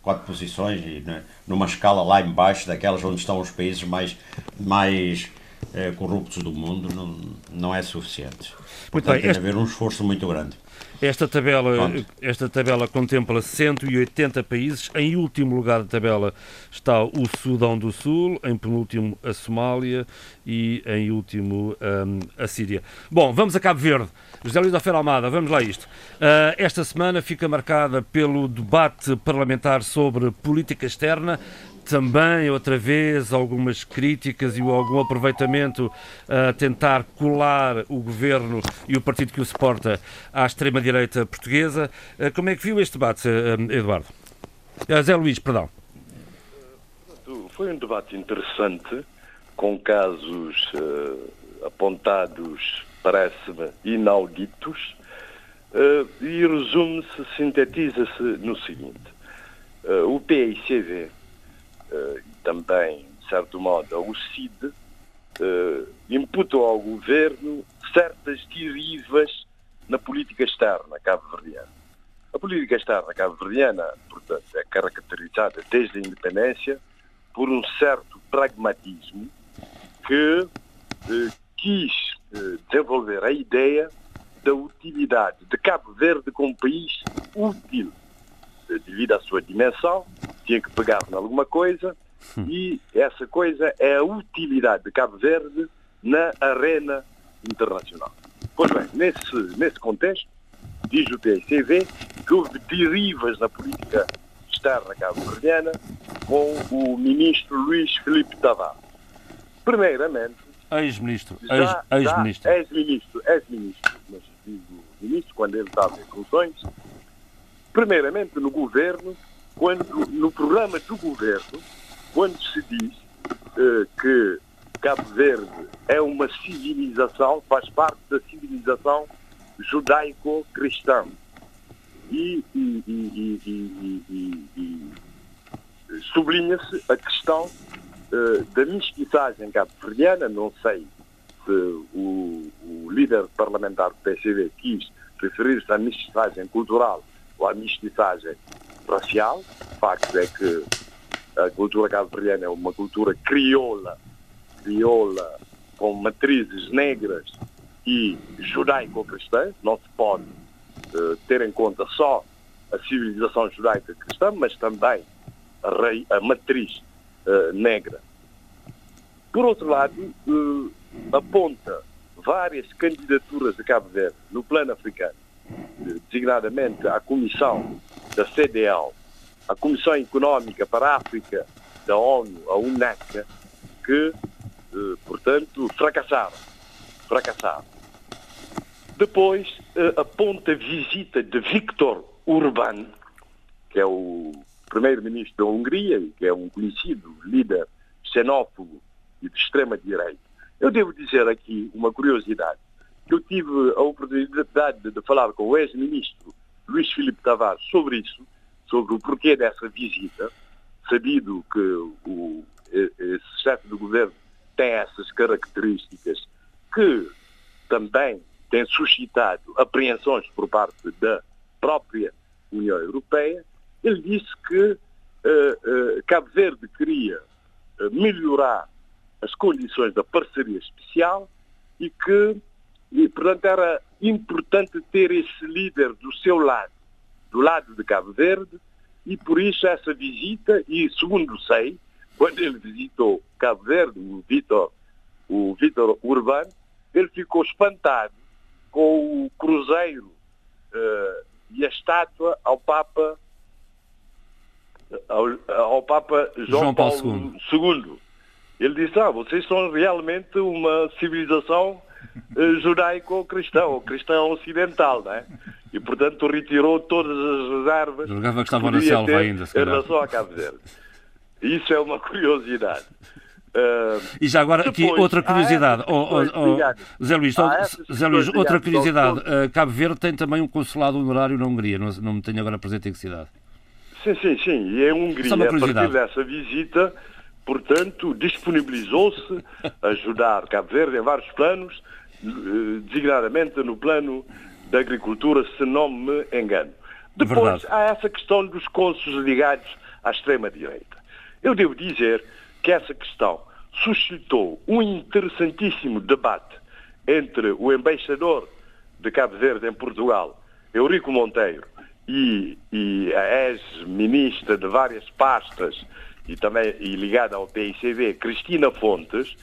C: Quatro posições e né, numa escala lá embaixo daquelas onde estão os países mais, mais eh, corruptos do mundo não, não é suficiente. Portanto, bem, tem este... haver um esforço muito grande.
A: Esta tabela, esta tabela contempla 180 países. Em último lugar da tabela está o Sudão do Sul, em penúltimo a Somália e em último um, a Síria. Bom, vamos a Cabo Verde. José Luís Alfeira Almada, vamos lá isto. Uh, esta semana fica marcada pelo debate parlamentar sobre política externa também, outra vez, algumas críticas e algum aproveitamento a tentar colar o governo e o partido que o suporta à extrema-direita portuguesa. Eh, como é que viu este debate, eh, Eduardo? Eh, Zé Luís, perdão.
D: Foi um debate interessante, com casos uh, apontados, parece-me, inauditos, uh, e resume-se, sintetiza-se no seguinte. Uh, o PICV e também, de certo modo, ao CID, uh, imputam ao governo certas derivas na política externa cabo-verdiana. A política externa cabo-verdiana, portanto, é caracterizada desde a independência por um certo pragmatismo que eh, quis eh, desenvolver a ideia da utilidade de Cabo Verde como país útil devido à sua dimensão, tinha que pegar em alguma coisa e essa coisa é a utilidade de Cabo Verde na arena internacional. Pois bem, nesse, nesse contexto, diz o TICV que houve derivas na política externa cabo-verdiana com o ministro Luís Felipe Tavares. Primeiramente,
A: ex-ministro, ex-ministro,
D: ex-ministro, ex-ministro, mas digo ministro quando ele estava em funções, primeiramente no governo, quando, no programa do governo, quando se diz uh, que Cabo Verde é uma civilização, faz parte da civilização judaico-cristã. E, e, e, e sublinha-se a questão uh, da mestiçagem cabo-verdiana, não sei se o, o líder parlamentar do PCB quis referir-se à mestiçagem cultural ou à mestiçagem racial. O facto é que a cultura cabo-verdiana é uma cultura crioula, crioula com matrizes negras e judaico-cristã. Não se pode uh, ter em conta só a civilização judaica cristã, mas também a, rei, a matriz uh, negra. Por outro lado, uh, aponta várias candidaturas de Cabo Verde no plano africano designadamente à Comissão da CDL, a Comissão Económica para a África da ONU, a UNEC, que, eh, portanto, fracassaram. Fracassaram. Depois eh, aponta a visita de Viktor Urban, que é o primeiro-ministro da Hungria que é um conhecido líder xenófobo e de extrema-direita. Eu devo dizer aqui uma curiosidade. Eu tive a oportunidade de falar com o ex-ministro Luís Filipe Tavares sobre isso, sobre o porquê dessa visita, sabido que o, esse chefe do governo tem essas características que também têm suscitado apreensões por parte da própria União Europeia, ele disse que uh, uh, Cabo Verde queria uh, melhorar as condições da parceria especial e que, e, portanto, era importante ter esse líder do seu lado, do lado de Cabo Verde, e por isso essa visita, e segundo sei, quando ele visitou Cabo Verde, o Vitor o Vitor Urbano, ele ficou espantado com o cruzeiro uh, e a estátua ao Papa ao, ao Papa João, João Paulo, Paulo II. Ele disse, ah, vocês são realmente uma civilização uh, judaico-cristã, ou cristã ocidental, não é? E, portanto, retirou todas as reservas
A: Julgava que estavam na selva ainda,
D: em relação a Cabo Verde. Isso é uma curiosidade.
A: Uh, e já agora, depois, aqui outra curiosidade. Oh, oh, oh, Zé Luís, Zé Luís outra curiosidade. Uh, Cabo Verde tem também um consulado honorário na Hungria, não, não me tenho agora presente em que cidade.
D: Sim, sim, sim. E a Hungria, a partir dessa visita, portanto, disponibilizou-se a ajudar Cabo Verde em vários planos, eh, designadamente no plano da agricultura, se não me engano. Depois Verdade. há essa questão dos cônsules ligados à extrema-direita. Eu devo dizer que essa questão suscitou um interessantíssimo debate entre o embaixador de Cabo Verde em Portugal, Eurico Monteiro, e, e a ex-ministra de várias pastas e também e ligada ao PICV, Cristina Fontes,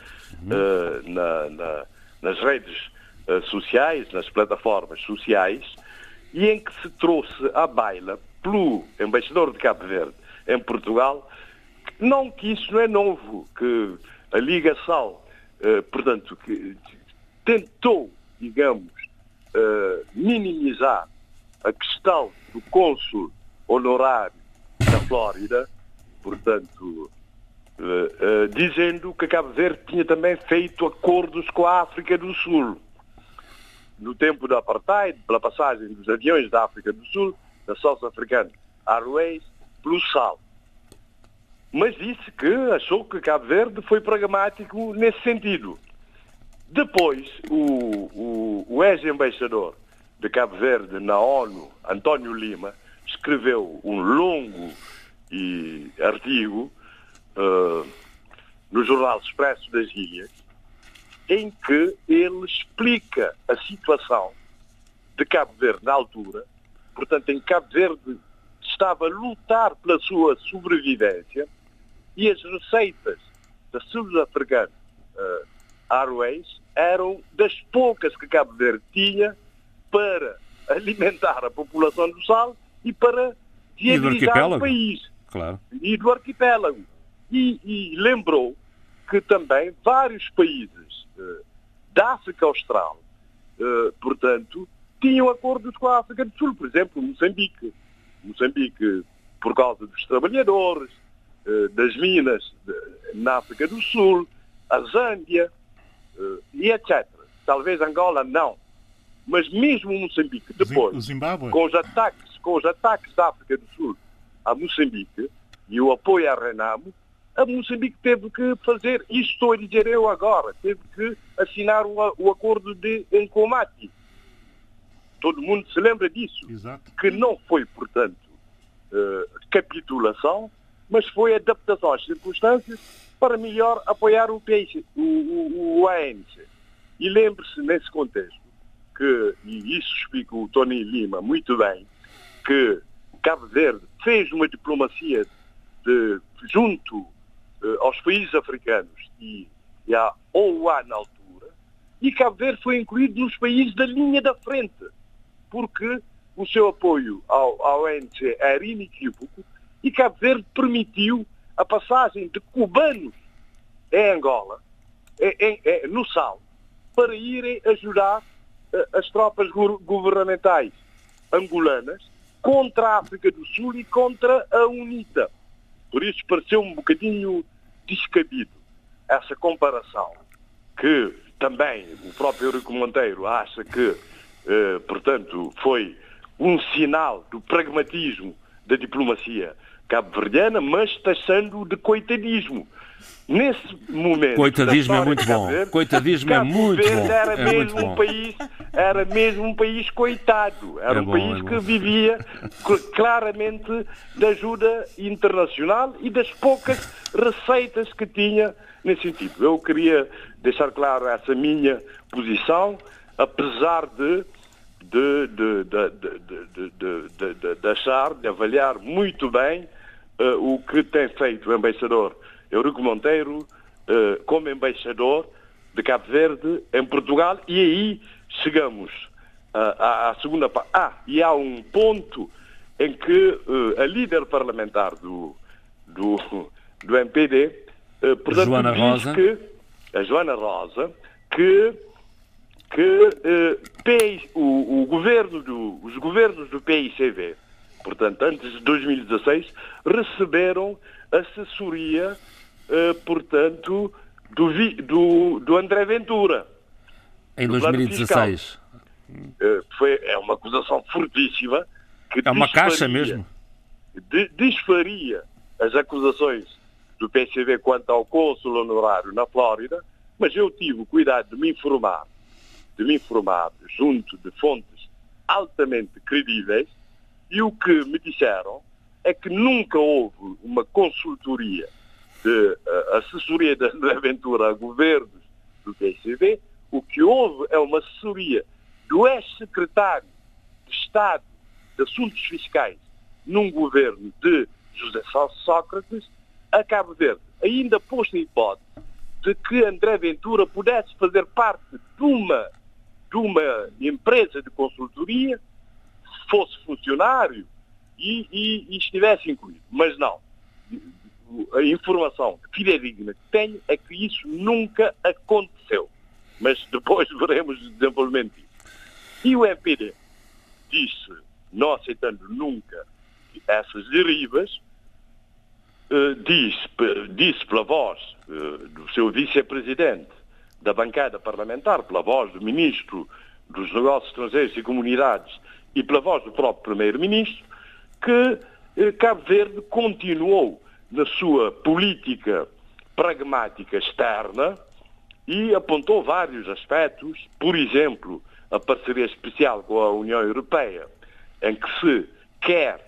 D: uhum. uh, na, na, nas redes uh, sociais, nas plataformas sociais, e em que se trouxe à baila pelo embaixador de Cabo Verde em Portugal não que isso não é novo, que a ligação, uh, portanto, que tentou, digamos, uh, minimizar a questão do cônsul honorário da Flórida, portanto, uh, dizendo que Cabo Verde tinha também feito acordos com a África do Sul. No tempo do apartheid, pela passagem dos aviões da África do Sul, da South African Airways, pelo sal mas disse que achou que Cabo Verde foi pragmático nesse sentido. Depois, o, o, o ex-embaixador de Cabo Verde na ONU, António Lima, escreveu um longo e artigo uh, no jornal Expresso das Ilhas, em que ele explica a situação de Cabo Verde na altura. Portanto, em Cabo Verde estava a lutar pela sua sobrevivência e as receitas da Sul-Africana uh, Airways eram das poucas que Cabo Verde tinha para alimentar a população do sal e para viabilizar o país.
A: Claro.
D: E do arquipélago. E, e lembrou que também vários países uh, da África Austral, uh, portanto, tinham acordos com a África do Sul, por exemplo, Moçambique. Moçambique, por causa dos trabalhadores, eh, das minas na África do Sul, a Zâmbia eh, e etc. Talvez Angola não. Mas mesmo Moçambique, depois, com os ataques, com os ataques da África do Sul a Moçambique e o apoio à Renamo, a Moçambique teve que fazer, isto estou a dizer eu agora, teve que assinar o, o acordo de Encomati. Todo mundo se lembra disso.
E: Exato.
D: Que não foi, portanto, uh, capitulação, mas foi adaptação às circunstâncias para melhor apoiar o país, o, o, o ANC. E lembre-se, nesse contexto, que, e isso explica o Tony Lima muito bem, que Cabo Verde fez uma diplomacia de, junto aos países africanos e, e à OUA na altura, e Cabo Verde foi incluído nos países da linha da frente, porque o seu apoio ao, ao ANC era inequívoco e Cabo Verde permitiu a passagem de cubanos em Angola, em, em, no Sal, para irem ajudar uh, as tropas governamentais angolanas contra a África do Sul e contra a UNITA. Por isso pareceu um bocadinho descabido. essa comparação que também o próprio Eurico Monteiro acha que, eh, portanto, foi um sinal do pragmatismo da diplomacia cabo-verdiana, mas taxando de coitadismo. Nesse momento.
A: Coitadismo é muito bom. Coitadismo é muito bom.
D: Era,
A: é
D: mesmo um
A: bom.
D: País, era mesmo um país coitado. Era
A: é
D: um
A: bom,
D: país
A: é
D: que vivia claramente da ajuda internacional e das poucas receitas que tinha nesse sentido. Eu queria deixar claro essa minha posição, apesar de. De, de, de, de achar, de avaliar muito bem uh, o que tem feito o embaixador Eurico Monteiro eh, como embaixador de Cabo Verde em Portugal e aí chegamos ah, à, à segunda parte. Ah, e há um ponto em que eh, a líder parlamentar do, do, do MPD, eh, portanto,
A: Joana
D: diz
A: Rosa.
D: que a Joana Rosa, que que eh, PI o, o governo do, os governos do PICV, portanto, antes de 2016, receberam assessoria, eh, portanto, do, do, do André Ventura.
A: Em
D: do plano
A: 2016.
D: Eh, foi, é uma acusação fortíssima. Que
A: É uma caixa mesmo.
D: de- desfaria as acusações do PCV quanto ao cônsul honorário na Flórida, mas eu tive o cuidado de me informar, de me informar junto de fontes altamente credíveis, e o que me disseram é que nunca houve uma consultoria de eh, assessoria da da aventura a governos do PCV, o que houve é uma assessoria do ex-secretário de Estado de Assuntos Fiscais num governo de José Só- Sócrates a Cabo Verde, ainda posto a hipótese de que André Ventura pudesse fazer parte de uma, de uma empresa de consultoria, fosse funcionário e, e- e estivesse incluído. Mas não. A informação fidedigna que tenho é que isso nunca aconteceu. Mas depois veremos o desenvolvimento disso. E o MPD disse, não aceitando nunca essas derivas, eh, disse, disse pela voz eh, do seu vice-presidente da bancada parlamentar, pela voz do ministro dos Negócios Estrangeiros e Comunidades e pela voz do próprio primeiro-ministro, que eh, Cabo Verde continuou na sua política pragmática externa e apontou vários aspectos, por exemplo, a parceria especial com a União Europeia, em que se quer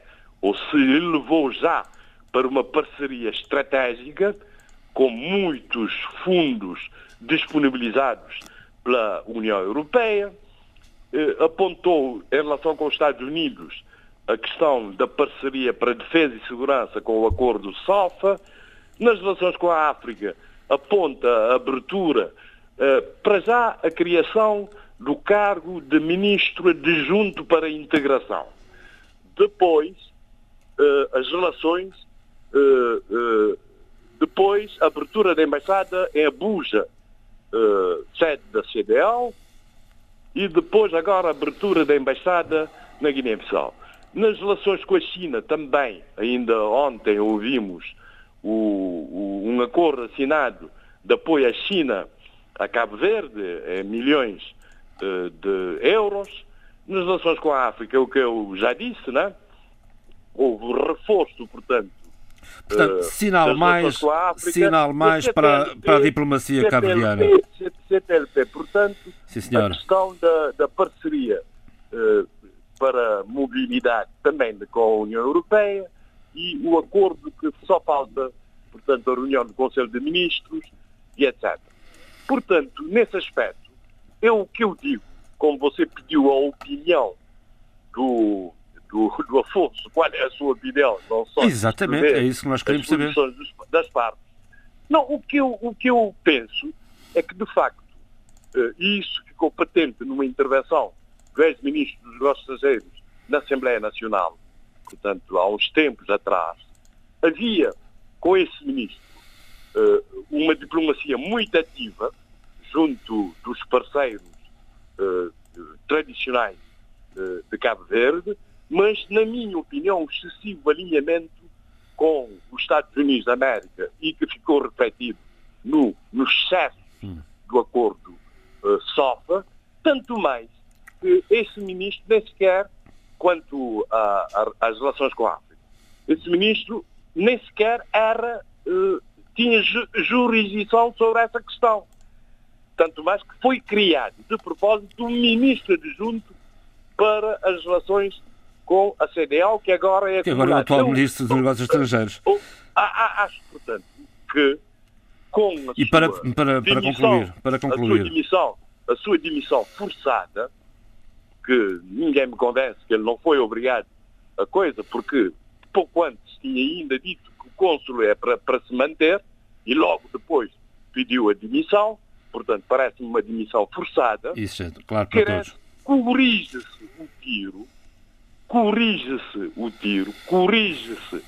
D: ou se elevou já para uma parceria estratégica com muitos fundos disponibilizados pela União Europeia, eh, apontou em relação com os Estados Unidos a questão da parceria para defesa e segurança com o acordo SOFA, nas relações com a África aponta a abertura eh, para já a criação do cargo de ministro adjunto para a integração. Depois, eh, as relações, eh, eh, depois a abertura da embaixada em Abuja, eh, sede da CDL, e depois agora a abertura da embaixada na Guiné-Bissau. Nas relações com a China também, ainda ontem ouvimos o- o- um acordo assinado de apoio à China a Cabo Verde, em milhões eh, de euros. Nas relações com a África, é o que eu já disse, né? houve o reforço, portanto,
A: Portanto,
D: eh,
A: sinal mais,
D: relações com a África.
A: sinal mais
D: E
A: para,
D: CTLP,
A: para a diplomacia cabo-verdiana.
D: CTLP, CTLP, portanto,
A: Sim,
D: a questão da, da parceria eh, para mobilidade também com a União Europeia e o acordo que só falta, portanto, a reunião do Conselho de Ministros e etc. Portanto, nesse aspecto, eu o que eu digo, como você pediu a opinião do, do, do Afonso, qual é a sua opinião? Não só
A: Exatamente, é isso que nós queremos saber.
D: das partes. Não, o que, eu, o que eu penso é que, de facto, eh, e isso ficou patente numa intervenção ex-ministro dos Negócios Estrangeiros na Assembleia Nacional, portanto, há uns tempos atrás, havia com esse ministro eh, uma diplomacia muito ativa junto dos parceiros eh, tradicionais eh, de Cabo Verde, mas, na minha opinião, um excessivo alinhamento com os Estados Unidos da América e que ficou refletido no, no excesso do acordo uh, SOFA, tanto mais que esse ministro nem sequer, quanto às relações com a África, esse ministro nem sequer era, uh, tinha ju jurisdição sobre essa questão. Tanto mais que foi criado, de propósito, um ministro adjunto para as relações com a CDAO, que agora é...
A: Que agora é o atual Ministro dos Negócios Estrangeiros.
D: Acho, portanto, que com a
A: e para, para, para concluir, para concluir.
D: A, sua demissão, a sua demissão forçada, que ninguém me convence que ele não foi obrigado a coisa, porque pouco antes tinha ainda dito que o cônsul é para, para se manter e logo depois pediu a demissão, portanto parece-me uma demissão forçada.
A: Isso é claro para todos.
D: Corrige-se o tiro corrige-se o tiro, corrige-se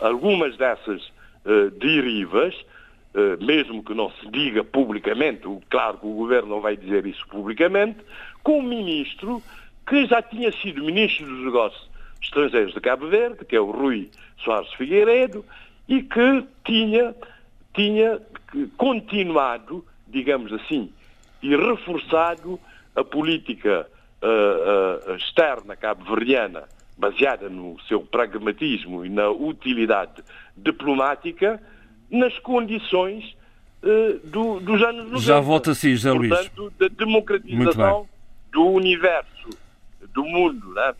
D: algumas dessas uh, derivas, uh, mesmo que não se diga publicamente, claro que o governo não vai dizer isso publicamente, com um ministro que já tinha sido ministro dos negócios estrangeiros de Cabo Verde, que é o Rui Soares Figueiredo, e que tinha, tinha continuado, digamos assim, e reforçado a política uh, uh, externa cabo-verdiana, baseada no seu pragmatismo e na utilidade diplomática, nas condições uh, do, dos anos 90.
A: Já volta assim, José Luís.
D: Portanto, da democratização do universo, do mundo, né?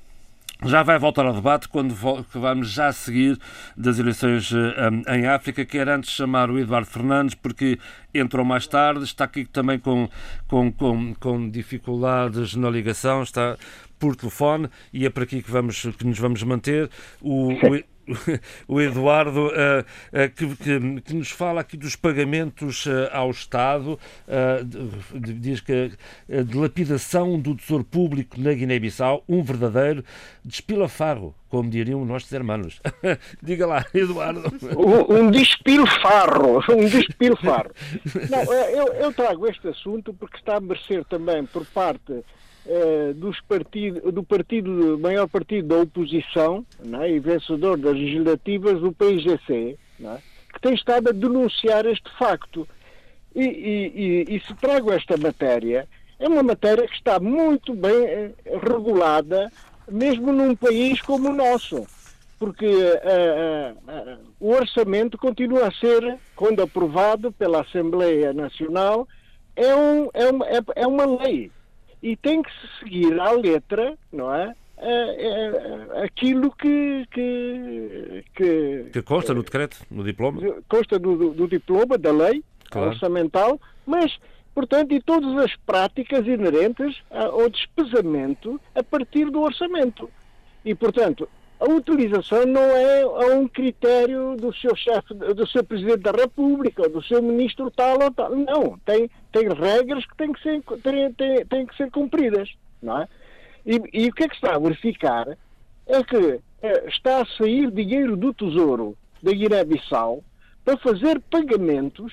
A: já vai voltar ao debate quando vamos já seguir das eleições eh, em África. Quero antes chamar o Eduardo Fernandes, porque entrou mais tarde, está aqui também com, com, com, com dificuldades na ligação, está por telefone e é por aqui que, vamos, que nos vamos manter. O, o, o Eduardo, uh, uh, que, que, que, nos fala aqui dos pagamentos uh, ao Estado, diz que a dilapidação do tesouro público na Guiné-Bissau, um verdadeiro despilafarro, como diriam os nossos irmãos. Diga lá, Eduardo.
F: Um, um despilfarro, um despilfarro. Não, eu, eu trago este assunto porque está a merecer também por parte eh, dos partido, do partido, maior partido da oposição é? e vencedor das legislativas, o PIGC, é? que tem estado a denunciar este facto. E, e, e, e, se trago esta matéria, é uma matéria que está muito bem eh, regulada, mesmo num país como o nosso. Porque uh, o orçamento continua a ser, quando aprovado pela Assembleia Nacional, é, um, é, uma, é, é uma lei e tem que se seguir à letra, não é? é, é aquilo que, que, que,
A: que consta no decreto, no diploma?
F: Consta do, do, do diploma, da lei claro. orçamental, mas, portanto, e todas as práticas inerentes ao despesamento a partir do orçamento. E, portanto, a utilização não é a um critério do seu chefe, do seu presidente da República, do seu ministro tal ou tal. Não, tem, tem regras que têm que ser, têm, têm, têm que ser cumpridas, não é? E, e, o que é que está a verificar é que é, está a sair dinheiro do Tesouro da Guiné-Bissau para fazer pagamentos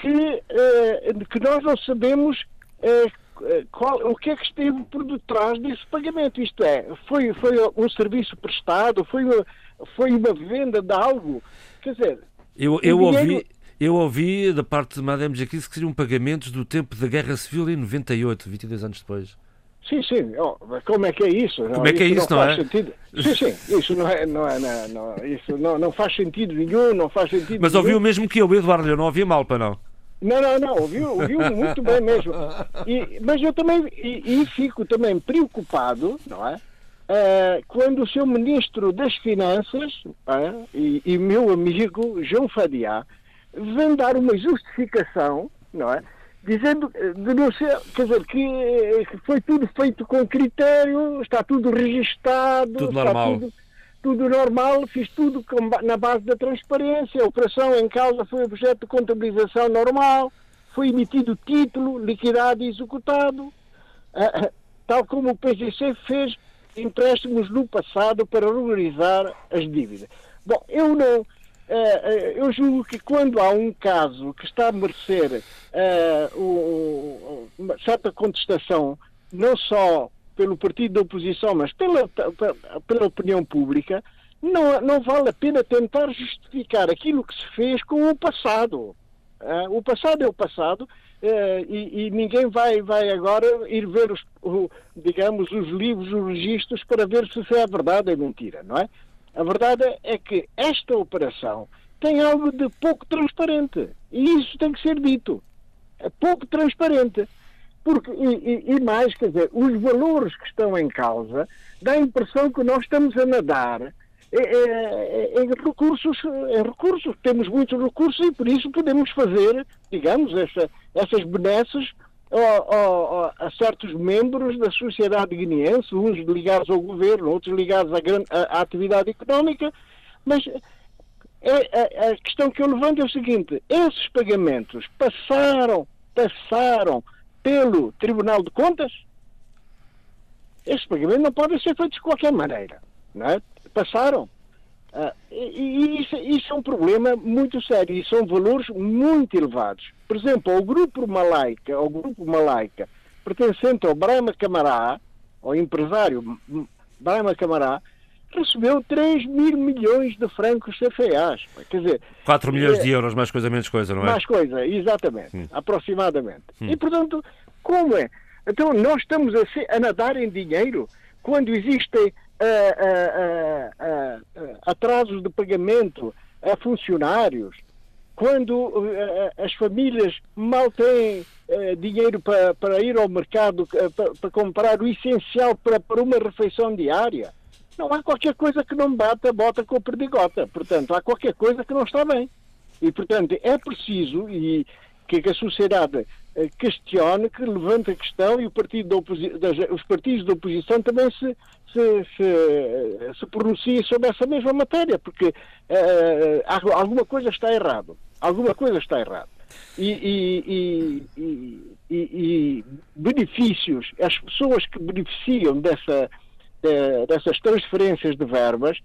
F: que, é, que nós não sabemos eh, qual, o que é que esteve por detrás desse pagamento? Isto é, foi, foi um serviço prestado? Foi uma, foi uma venda de algo? Quer dizer,
A: eu, eu dinheiro... ouvi. Eu ouvi da parte de Madame Jaquis que seriam pagamentos do tempo da Guerra Civil em 98, 22 anos depois.
F: Sim, sim. Oh, como é que é isso?
A: Como é que é isso, não, não é?
F: Sentido. Sim, sim. Isso não é, não é, não, não, isso não, não faz sentido nenhum, não faz sentido
A: Mas ouviu mesmo que eu, Eduardo, eu não ouvi mal, para não?
F: Não, não, não, ouviu, ouviu muito bem mesmo. E, mas eu também e, e, fico também preocupado, não é? Uh, quando o seu ministro das Finanças uh, e, e, meu amigo João Fadiá vem dar uma justificação, não é? Dizendo, denunciar, quer dizer, que, que foi tudo feito com critério, está tudo registado,
A: tudo
F: está
A: normal.
F: tudo tudo normal, fiz tudo na base da transparência, a operação em causa foi objeto de contabilização normal, foi emitido título, liquidado e executado, ah, ah, tal como o PGC fez empréstimos no passado para regularizar as dívidas. Bom, eu não. Ah, eu julgo que quando há um caso que está a merecer uma certa contestação, não só pelo partido da oposição, mas pela, pela opinião pública, não, não vale a pena tentar justificar aquilo que se fez com o passado. Uh, o passado é o passado uh, e, e, ninguém vai, vai agora ir ver, os, o, digamos, os livros, os registros para ver se é verdade ou é mentira, não é? A verdade é que esta operação tem algo de pouco transparente e isso tem que ser dito. É pouco transparente. Porque, e, e, mais, quer dizer, os valores que estão em causa dá a impressão que nós estamos a nadar em, em, em recursos, em recursos. Temos muitos recursos e por isso podemos fazer, digamos, essa, essas benesses a, a, a, certos membros da sociedade guineense, uns ligados ao governo, outros ligados à, grande, à, à atividade económica, mas é, a, a questão que eu levanto é o seguinte: esses pagamentos passaram, passaram pelo Tribunal de Contas? Esses pagamentos não podem ser feitos de qualquer maneira. Não é? Passaram. Ah, e, e isso, isso, é um problema muito sério e são valores muito elevados. Por exemplo, o grupo Malaica, ao grupo Malaica, pertencente ao Brahma Camará, ao empresário Brahma Camará, recebeu 3 mil milhões de francos CFAs. Quer dizer...
A: 4 milhões é, de euros, mais coisa, menos coisa, não é?
F: Mais coisa, exatamente. Hum. Aproximadamente. Hum. E, portanto, como é? Então, nós estamos a, a nadar em dinheiro quando existem uh, uh, uh, atrasos de pagamento a funcionários, quando as famílias mal têm dinheiro para, para ir ao mercado para, para comprar o essencial para, para uma refeição diária não há qualquer coisa que não bata bota com perdigota. Portanto, há qualquer coisa que não está bem. E, portanto, é preciso e que a sociedade eh, questione, que levante a questão e o partido os partidos da oposição também se, se, se, se pronunciem sobre essa mesma matéria, porque uh, alguma coisa está errado. Alguma coisa está errada. E, e, e, e, benefícios, as pessoas que beneficiam dessa, de, dessas transferências de verbas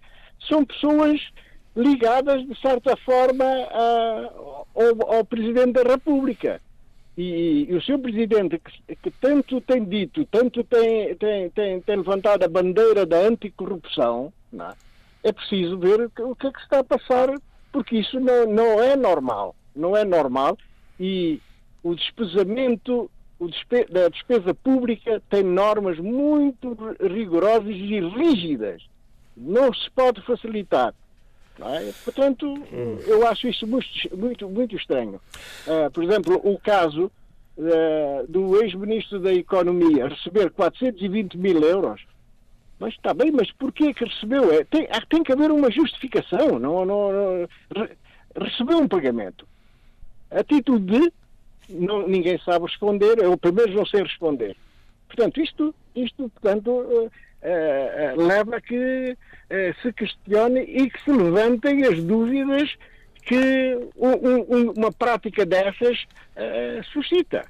F: são pessoas ligadas, de certa forma, a, ao, ao, Presidente da República. E, e o seu Presidente, que, que, tanto tem dito, tanto tem, tem, tem, tem levantado a bandeira da anticorrupção, é? é preciso ver o que, o que é que está a passar, porque isso não, não é normal. Não é normal. E o despesamento despe da despesa pública tem normas muito rigorosas e rígidas. Não se pode facilitar. É? Portanto, hum. eu acho isso muito, muito, muito estranho. Uh, por exemplo, o caso uh, do ex-ministro da Economia receber 420 mil euros. Mas está bem, mas porquê que recebeu? É, tem, tem que haver uma justificação. Não, não, não, recebeu um pagamento a título de não, ninguém sabe responder, eu primeiro não sei responder. Portanto, isto, isto portanto, uh, uh, leva a que uh, se questione e que se levantem as dúvidas que um, um, uma prática dessas suscita.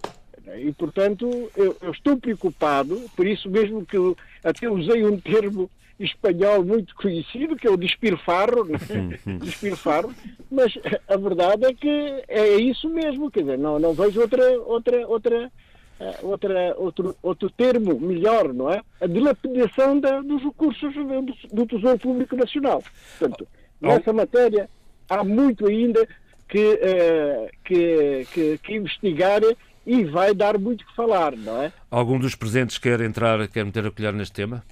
F: E, portanto, eu, eu, estou preocupado, por isso mesmo que eu até usei um termo espanhol muito conhecido, que é o despilfarro, né? despilfarro, mas a verdade é que é isso mesmo, quer dizer, não, não vejo outra, outra, outra, eh, outra, outro, outro termo melhor, não é? A dilapidação da, dos recursos do, do Tesouro Público Nacional. Portanto, nessa matéria há muito ainda que, uh, que, que, que investigar e vai dar muito que falar, não é?
A: Algum dos presentes quer entrar, quer meter a colher neste tema?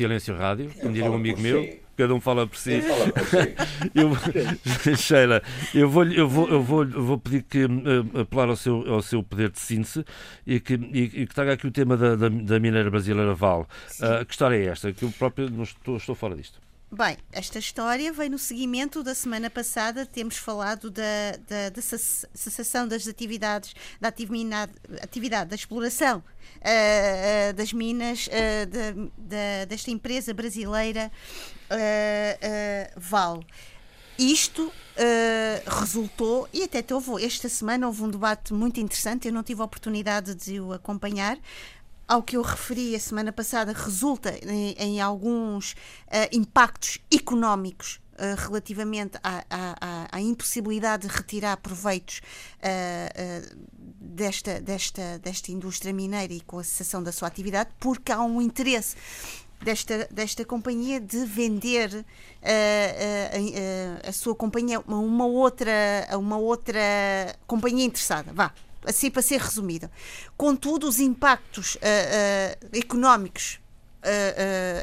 A: Silêncio Rádio, como diria um amigo meu. Si. Cada um fala por si. Fala por si. eu, Sheila, eu vou, eu, vou, eu, vou, eu vou pedir que uh, apelar ao seu, ao seu poder de síntese e que, e, e que traga aqui o tema da, da, da mineira brasileira Val. Uh, que história é esta? Que eu próprio não estou, estou fora disto.
B: Bem, esta história vem no seguimento da semana passada, temos falado da, da, da cessação das atividades, da atividade, da exploração uh, uh, das minas uh, de, de, desta empresa brasileira Val. Isto resultou, e até houve, esta semana houve um debate muito interessante, eu não tive a oportunidade de o acompanhar, ao que eu referi a semana passada, resulta em, em alguns uh, impactos económicos uh, relativamente à, à, à, impossibilidade de retirar proveitos uh, desta, desta, desta indústria mineira e com a cessação da sua atividade, porque há um interesse desta, desta companhia de vender uh, uh, a sua companhia a uma outra, a uma outra companhia interessada. Vá, assim para ser resumido. Contudo, os impactos económicos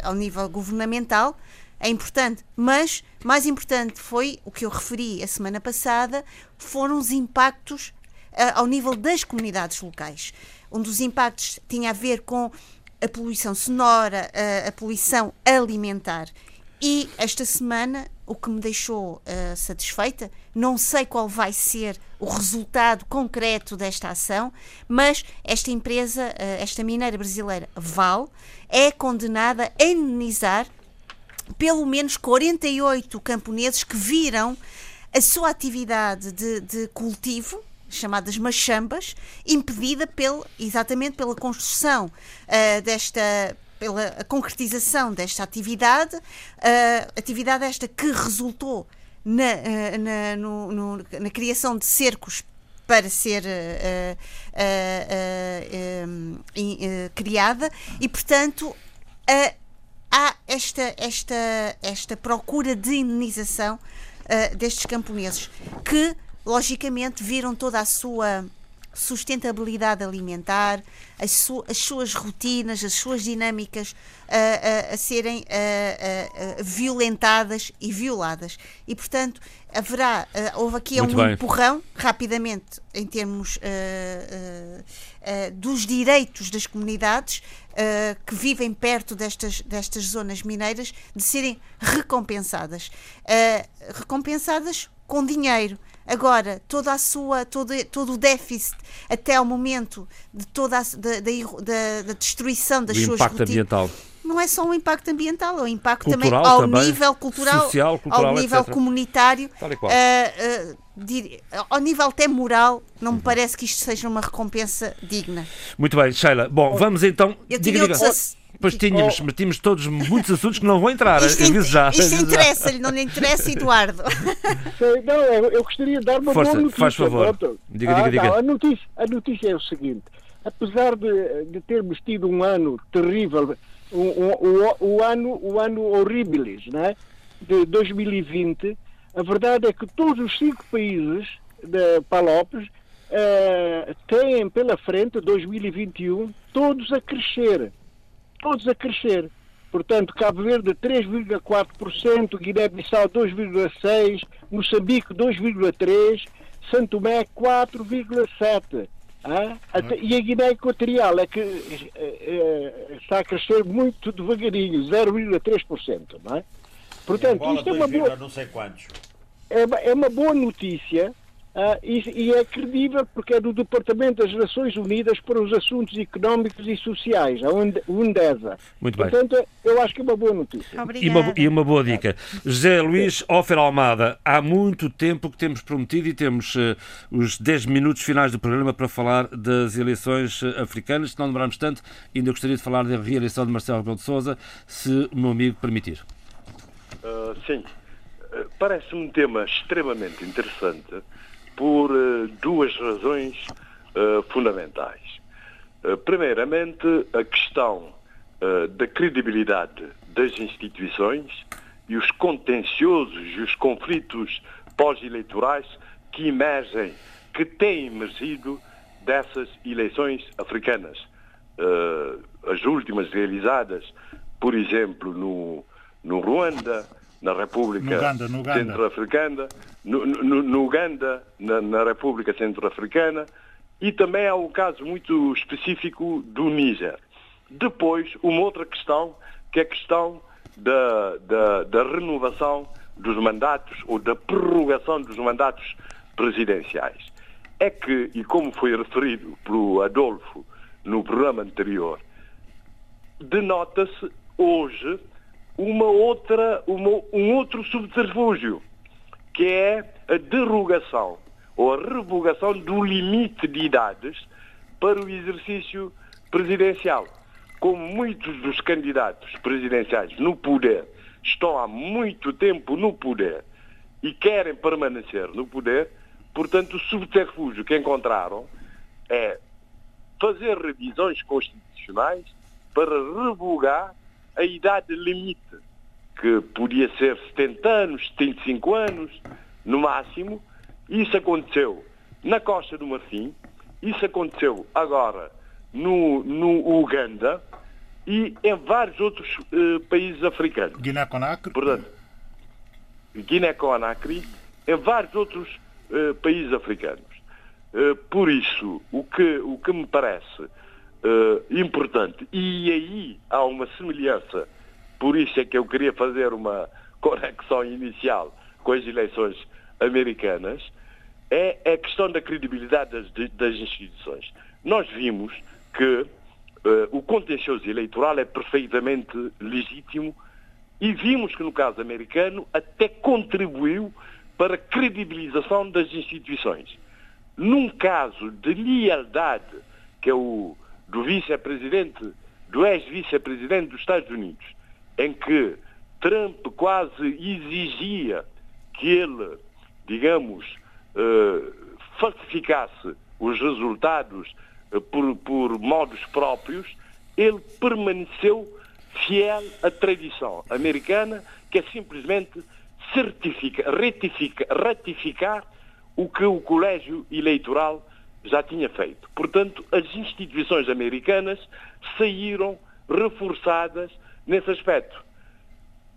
B: ao nível governamental é importante, mas mais importante foi o que eu referi a semana passada, foram os impactos ao nível das comunidades locais. Um dos impactos tinha a ver com a poluição sonora, a poluição alimentar. E esta semana, o que me deixou uh, satisfeita, não sei qual vai ser o resultado concreto desta ação, mas esta empresa, uh, esta mineira brasileira, Val, é condenada a indenizar pelo menos 48 camponeses que viram a sua atividade de, de cultivo chamadas machambas, impedida pel, exatamente pela construção uh, desta pela concretização desta atividade, uh, atividade esta que resultou na, uh, na, no, no, na criação de cercos para ser uh, um, criada e, portanto, há esta, esta, esta procura de indenização destes camponeses que logicamente viram toda a sua sustentabilidade alimentar, as, su as suas rotinas, as suas dinâmicas uh, uh, a serem uh, violentadas e violadas. E, portanto, haverá, houve aqui Muito um bem. empurrão, rapidamente, em termos dos direitos das comunidades que vivem perto destas, destas zonas mineiras, de serem recompensadas. recompensadas com dinheiro. Agora, toda a sua, todo, todo o déficit até ao momento de toda a, da, da, da destruição das
A: o
B: suas
A: impacto ambiental.
B: Não é só um impacto ambiental, é um impacto
A: cultural,
B: também ao
A: também,
B: nível cultural,
A: social, cultural,
B: ao nível
A: etc.
B: comunitário, uh, uh, ao nível até moral, não me parece que isto seja uma recompensa digna.
A: Muito bem, Sheila. Bom, vamos então.
B: Eu
A: diga,
B: diga.
A: Pois tínhamos, mas tínhamos todos muitos assuntos que não vão entrar.
B: Isto,
A: eu já.
B: isto interessa-lhe, não lhe interessa, Eduardo.
F: Não, eu gostaria de dar uma
A: Força,
F: boa notícia.
A: Faz favor. Diga, diga,
F: ah,
A: diga.
F: Não, a, notícia, a notícia é o seguinte: apesar de, de termos tido um ano terrível, o, o, o, ano, o ano horribilis, né, de 2020, a verdade é que todos os cinco países de Palopes uh, têm pela frente 2021 todos a crescer todos a crescer. Portanto, Cabo Verde 3,4%, Guiné-Bissau 2,6%, Moçambique 2,3%, Santo Tomé 4,7%. Ah? e a Guiné Equatorial é que é, está a crescer muito devagarinho, 0,3%. Não é? Portanto, isto é uma boa. É, é uma boa notícia Uh, e, e, é credível porque é do Departamento das Nações Unidas para os Assuntos Económicos e Sociais, a UNDESA.
A: Muito bem.
F: Portanto, eu acho que é uma boa notícia.
A: E uma, e uma, boa dica. José Luís Ofer Almada, há muito tempo que temos prometido e temos uh, os 10 minutos finais do programa para falar das eleições uh, africanas. Se não demorarmos tanto, ainda gostaria de falar da reeleição de Marcelo Rebelo de Sousa, se o meu amigo permitir.
D: sim. Parece-me um tema extremamente interessante por uh, duas razões uh, fundamentais. Uh, primeiramente, a questão da credibilidade das instituições e os contenciosos e os conflitos pós-eleitorais que emergem, que têm emergido dessas eleições africanas. as últimas realizadas, por exemplo, no, no Ruanda, na República Centro-Africana, no, no, no, Uganda, na, na República Centro-Africana, e também há um caso muito específico do Níger. Depois, uma outra questão, que é a questão da, da, da renovação dos mandatos ou da prorrogação dos mandatos presidenciais. É que, e como foi referido pelo Adolfo no programa anterior, denota-se hoje uma outra, uma, um outro subterfúgio, que é a derrogação ou a revogação do limite de idades para o exercício presidencial. Como muitos dos candidatos presidenciais no poder estão há muito tempo no poder e querem permanecer no poder, portanto, o subterfúgio que encontraram é fazer revisões constitucionais para revogar a idade limite, que podia ser 70 anos, 75 anos, no máximo. Isso aconteceu na Costa do Marfim, isso aconteceu agora no, no Uganda e em vários outros uh, países africanos.
E: Guiné-Conakry?
D: Portanto, Guiné-Conakry, em vários outros uh, países africanos. Uh, por isso, o que, o que me parece importante, e aí há uma semelhança, por isso é que eu queria fazer uma conexão inicial com as eleições americanas, é a questão da credibilidade das, das instituições. Nós vimos que uh, o contencioso eleitoral é perfeitamente legítimo e vimos que no caso americano até contribuiu para a credibilização das instituições. Num caso de lealdade, que é o do vice-presidente, do ex-vice-presidente dos Estados Unidos, em que Trump quase exigia que ele, digamos, uh, falsificasse os resultados uh, por, por modos próprios, ele permaneceu fiel à tradição americana, que é simplesmente certifica, retifica, ratificar o que o colégio eleitoral já tinha feito. Portanto, as instituições americanas saíram reforçadas nesse aspecto.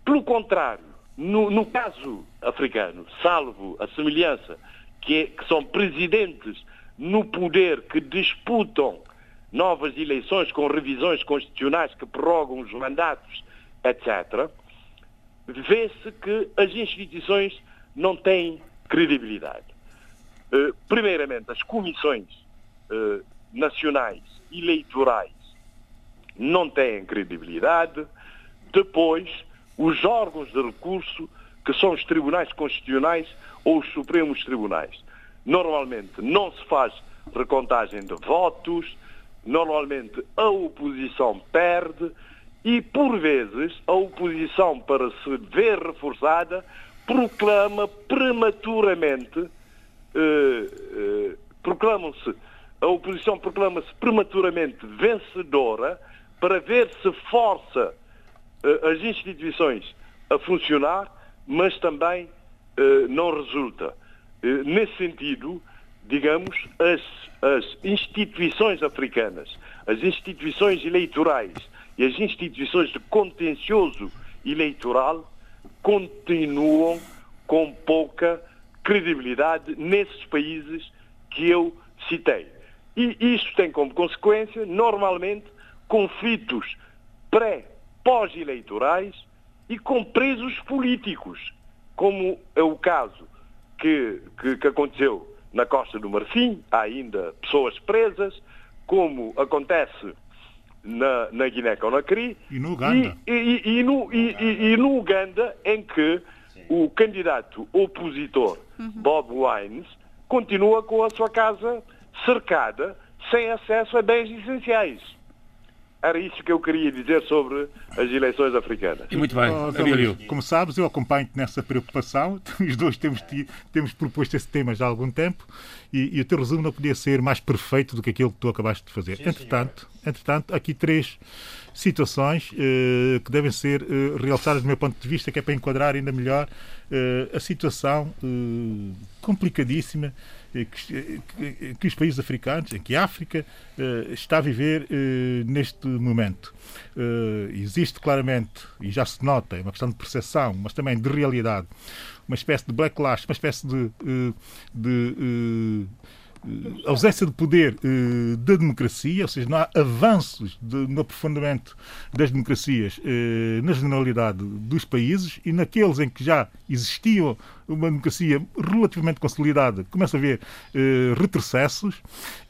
D: Pelo contrário, no, no caso africano, salvo a semelhança que, é, que são presidentes no poder que disputam novas eleições com revisões constitucionais que prorrogam os mandatos, etc., vê-se que as instituições não têm credibilidade. Uh, primeiramente, as comissões uh, nacionais eleitorais não têm credibilidade. Depois, os órgãos de recurso, que são os tribunais constitucionais ou os supremos tribunais. Normalmente não se faz recontagem de votos, normalmente a oposição perde e, por vezes, a oposição, para se ver reforçada, proclama prematuramente, eh, eh, proclamam-se, a oposição proclama-se prematuramente vencedora para ver se força eh, as instituições a funcionar, mas também eh, não resulta. Eh, nesse sentido, digamos, as, as instituições africanas, as instituições eleitorais e as instituições de contencioso eleitoral continuam com pouca credibilidade nesses países que eu citei. E isto tem como consequência, normalmente, conflitos pré pós-eleitorais e com presos políticos, como é o caso que, que, que aconteceu na Costa do Marfim, há ainda pessoas presas, como acontece na, na Guiné-Conakry.
E: E no Uganda,
D: e, e, e, no, e, no Uganda em que o candidato opositor uhum. Bob Wines continua com a sua casa cercada, sem acesso a bens essenciais. Era isso que eu queria dizer sobre as eleições africanas.
A: E muito bem,
E: oh, Como sabes, eu acompanho-te nessa preocupação. Os dois temos, temos proposto esse tema já há algum tempo e, e, o teu resumo não podia ser mais perfeito do que aquilo que tu acabaste de fazer. Sim, entretanto, entretanto, aqui três situações eh, que devem ser eh, realçadas do meu ponto de vista, que é para enquadrar ainda melhor eh, a situação complicadíssima que, que, que, os países africanos, em que a África está a viver neste momento. Existe claramente, e já se nota, é uma questão de percepção, mas também de realidade, uma espécie de backlash, uma espécie de, de eh, ausência de poder eh, da democracia, ou seja, não há avanços de, no aprofundamento das democracias eh, na generalidade dos países e naqueles em que já existia uma democracia relativamente consolidada, começa a haver retrocessos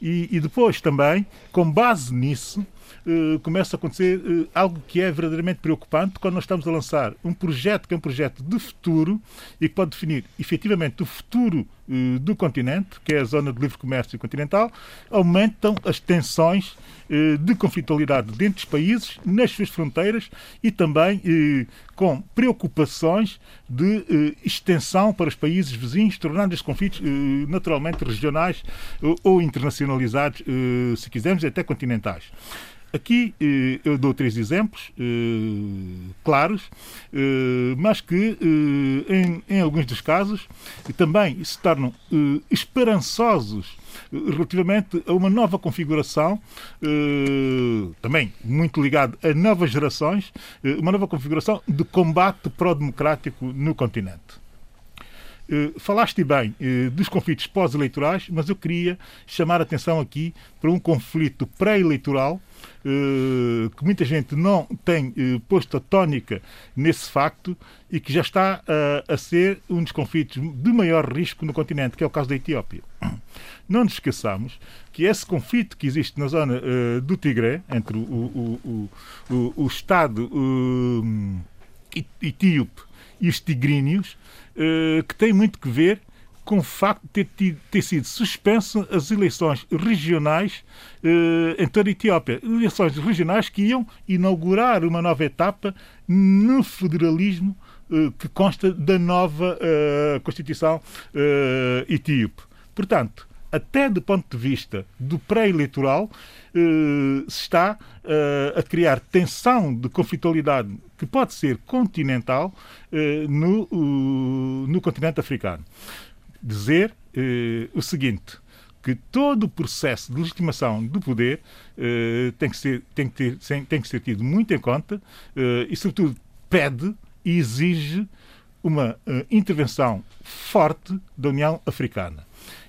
E: e, e depois também, com base nisso, Uh, começa a acontecer uh, algo que é verdadeiramente preocupante quando nós estamos a lançar um projeto que é um projeto de futuro e que pode definir efetivamente o futuro uh, do continente, que é a zona de livre comércio continental, aumentam as tensões de conflitualidade dentro dos países, nas suas fronteiras e também com preocupações de extensão para os países vizinhos, tornando estes conflitos naturalmente regionais ou internacionalizados, se quisermos, até continentais. Aqui eh, eu dou três exemplos eh, claros, eh, mas que em, em, alguns dos casos também se tornam esperançosos relativamente a uma nova configuração, também muito ligado a novas gerações, uma nova configuração de combate pró-democrático no continente. Uh, falaste bem uh, dos conflitos pós-eleitorais, mas eu queria chamar a atenção aqui para um conflito pré-eleitoral uh, que muita gente não tem posto a tónica nesse facto e que já está a ser um dos conflitos de maior risco no continente, que é o caso da Etiópia. Não nos esqueçamos que esse conflito que existe na zona do Tigré, entre o, o, o, o Estado etíope e os tigríneos, eh, que tem muito que ver com o facto de ter, ter sido suspenso as eleições regionais em toda a Etiópia. Eleições regionais que iam inaugurar uma nova etapa no federalismo uh, que consta da nova uh, Constituição etíope. Portanto, até do ponto de vista do pré-eleitoral, se está a criar tensão de conflitualidade que pode ser continental eh, no, no continente africano. Dizer eh, o seguinte, que todo o processo de legitimação do poder eh, tem, que ser, tem, que ter, tem que ser tido muito em conta e, sobretudo, pede e exige uma intervenção forte da União Africana.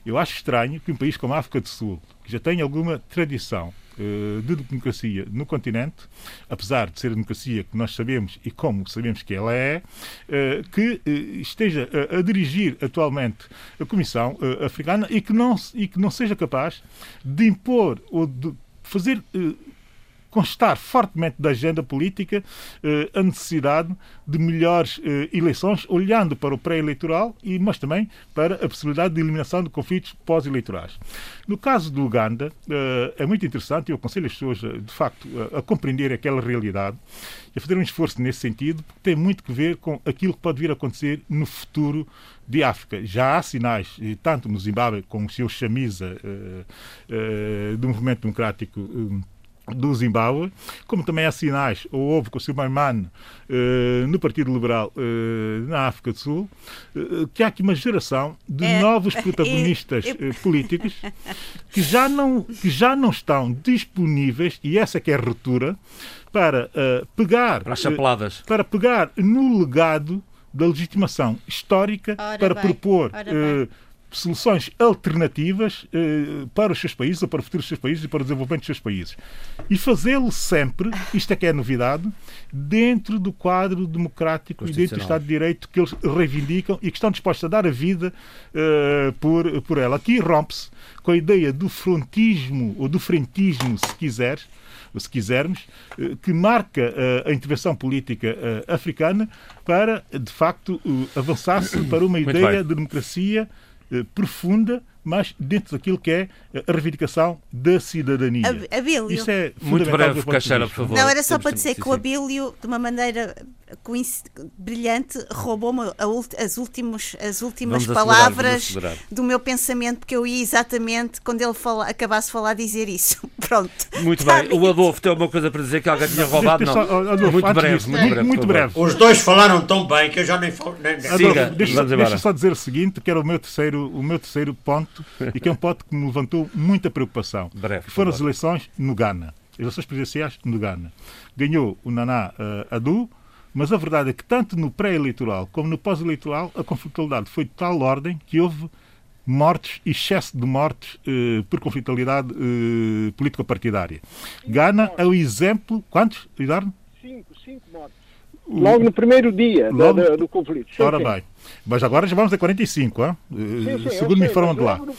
E: Eu acho estranho que um país como a África do Sul, que já tem alguma tradição eh, de democracia no continente, apesar de ser a democracia que nós sabemos e como sabemos que ela é, eh, que eh, esteja a dirigir atualmente a Comissão Africana e que não, e que não seja capaz de impor ou de fazer constar fortemente da agenda política eh, a necessidade de melhores eh, eleições, olhando para o pré-eleitoral, e mas também para a possibilidade de eliminação de conflitos pós-eleitorais. No caso do Uganda, eh, é muito interessante, e eu aconselho as pessoas, de facto, a, compreender aquela realidade e a fazer um esforço nesse sentido, porque tem muito que ver com aquilo que pode vir a acontecer no futuro de África. Já há sinais, tanto no Zimbábue como o seu chamisa do movimento democrático do Zimbábue, como também há sinais, ou houve com o Silmaiman uh, no Partido Liberal uh, na África do Sul, uh, que há aqui uma geração de é, novos protagonistas políticos que já, não, que já não estão disponíveis, e essa que é a ruptura, para pegar
A: para, chapeladas.
E: para pegar no legado da legitimação histórica ora para bem, propor soluções alternativas eh, para os seus países, ou para o futuro dos seus países e para o desenvolvimento dos seus países. E fazê-lo sempre, isto é que é a novidade, dentro do quadro democrático e dentro do Estado de Direito que eles reivindicam e que estão dispostos a dar a vida eh, por, por ela. Aqui rompe-se com a ideia do frontismo, ou do frentismo, se quiseres, se quisermos, eh, que marca eh, a intervenção política eh, africana para, de facto, avançar-se para uma ideia de democracia profunda, mas dentro daquilo que é a reivindicação da cidadania.
B: Abílio.
A: Isso é Muito breve, Caixeira, por favor.
B: Não, era só para dizer que o Abílio, de uma maneira brilhante, roubou-me as, últimos, as últimas palavras do meu pensamento, porque eu ia exatamente, quando ele fala, acabasse de falar, dizer isso. Pronto.
A: Muito bem. O Adolfo tem alguma coisa para dizer que alguém tinha roubado? Não. Adolfo, muito, breve, muito, breve,
E: muito breve.
C: Os dois falaram tão bem que eu já nem falo. Nem...
E: Siga, deixa, deixa só dizer o seguinte, que era o meu terceiro, o meu terceiro ponto, e que é um ponto que me levantou muita preocupação. Breve, foram as eleições no Ghana. Eleições presidenciais no Ghana. Ganhou o Nana uh, Adu, mas a verdade é que tanto no pré-eleitoral como no pós-eleitoral a conflitualidade foi de tal ordem que houve mortes, excesso de mortes eh, por conflitualidade eh, político-partidária. Gana é o exemplo. Quantos,
F: Eduardo? Cinco, cinco mortes. Logo no primeiro dia logo, da, da, do conflito.
E: Sim, ora sim. bem. Mas agora já vamos a 45, hein? Sim, sim, segundo me informam de lá. Logo,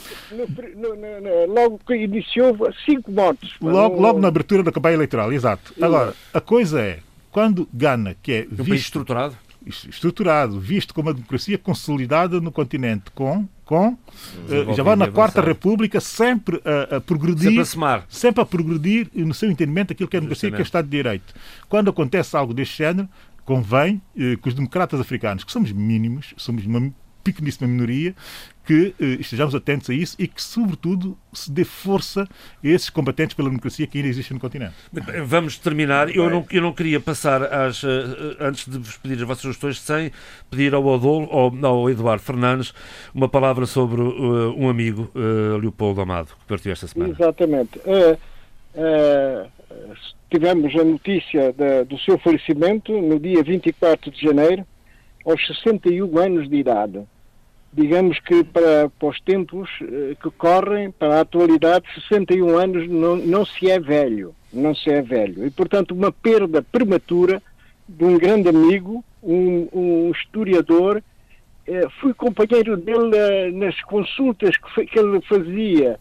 F: no, no, no, logo que iniciou, cinco mortes.
E: Logo, logo na abertura da campanha eleitoral, exato. Agora, a coisa é, quando Gana, que é
A: um visto, país estruturado,
E: estruturado, visto como uma democracia consolidada no continente, com com uh, já vai na quarta república sempre a, a progredir
A: sempre a, semar.
E: sempre a progredir no seu entendimento aquilo que é democracia que é o Estado de Direito. Quando acontece algo deste género convém uh, que os democratas africanos que somos mínimos somos uma pequeníssima minoria, que eh, estejamos atentos a isso e que, sobretudo, se dê força a esses combatentes pela democracia que ainda existem no continente.
A: Vamos terminar. Eu não, eu não queria passar, às, uh, antes de vos pedir as vossas sugestões, sem pedir ao Adolfo, ao, ao Eduardo Fernandes, uma palavra sobre uh, um amigo, uh, Leopoldo Amado, que partiu esta semana.
F: Exatamente. tivemos a notícia de, do seu falecimento no dia 24 de janeiro, aos 61 anos de idade digamos que para, para os tempos uh, que correm, para a atualidade, 61 anos não, não se é velho, não se é velho. E, portanto, uma perda prematura de um grande amigo, um, um historiador. Uh, fui companheiro dele uh, nas consultas que, que ele fazia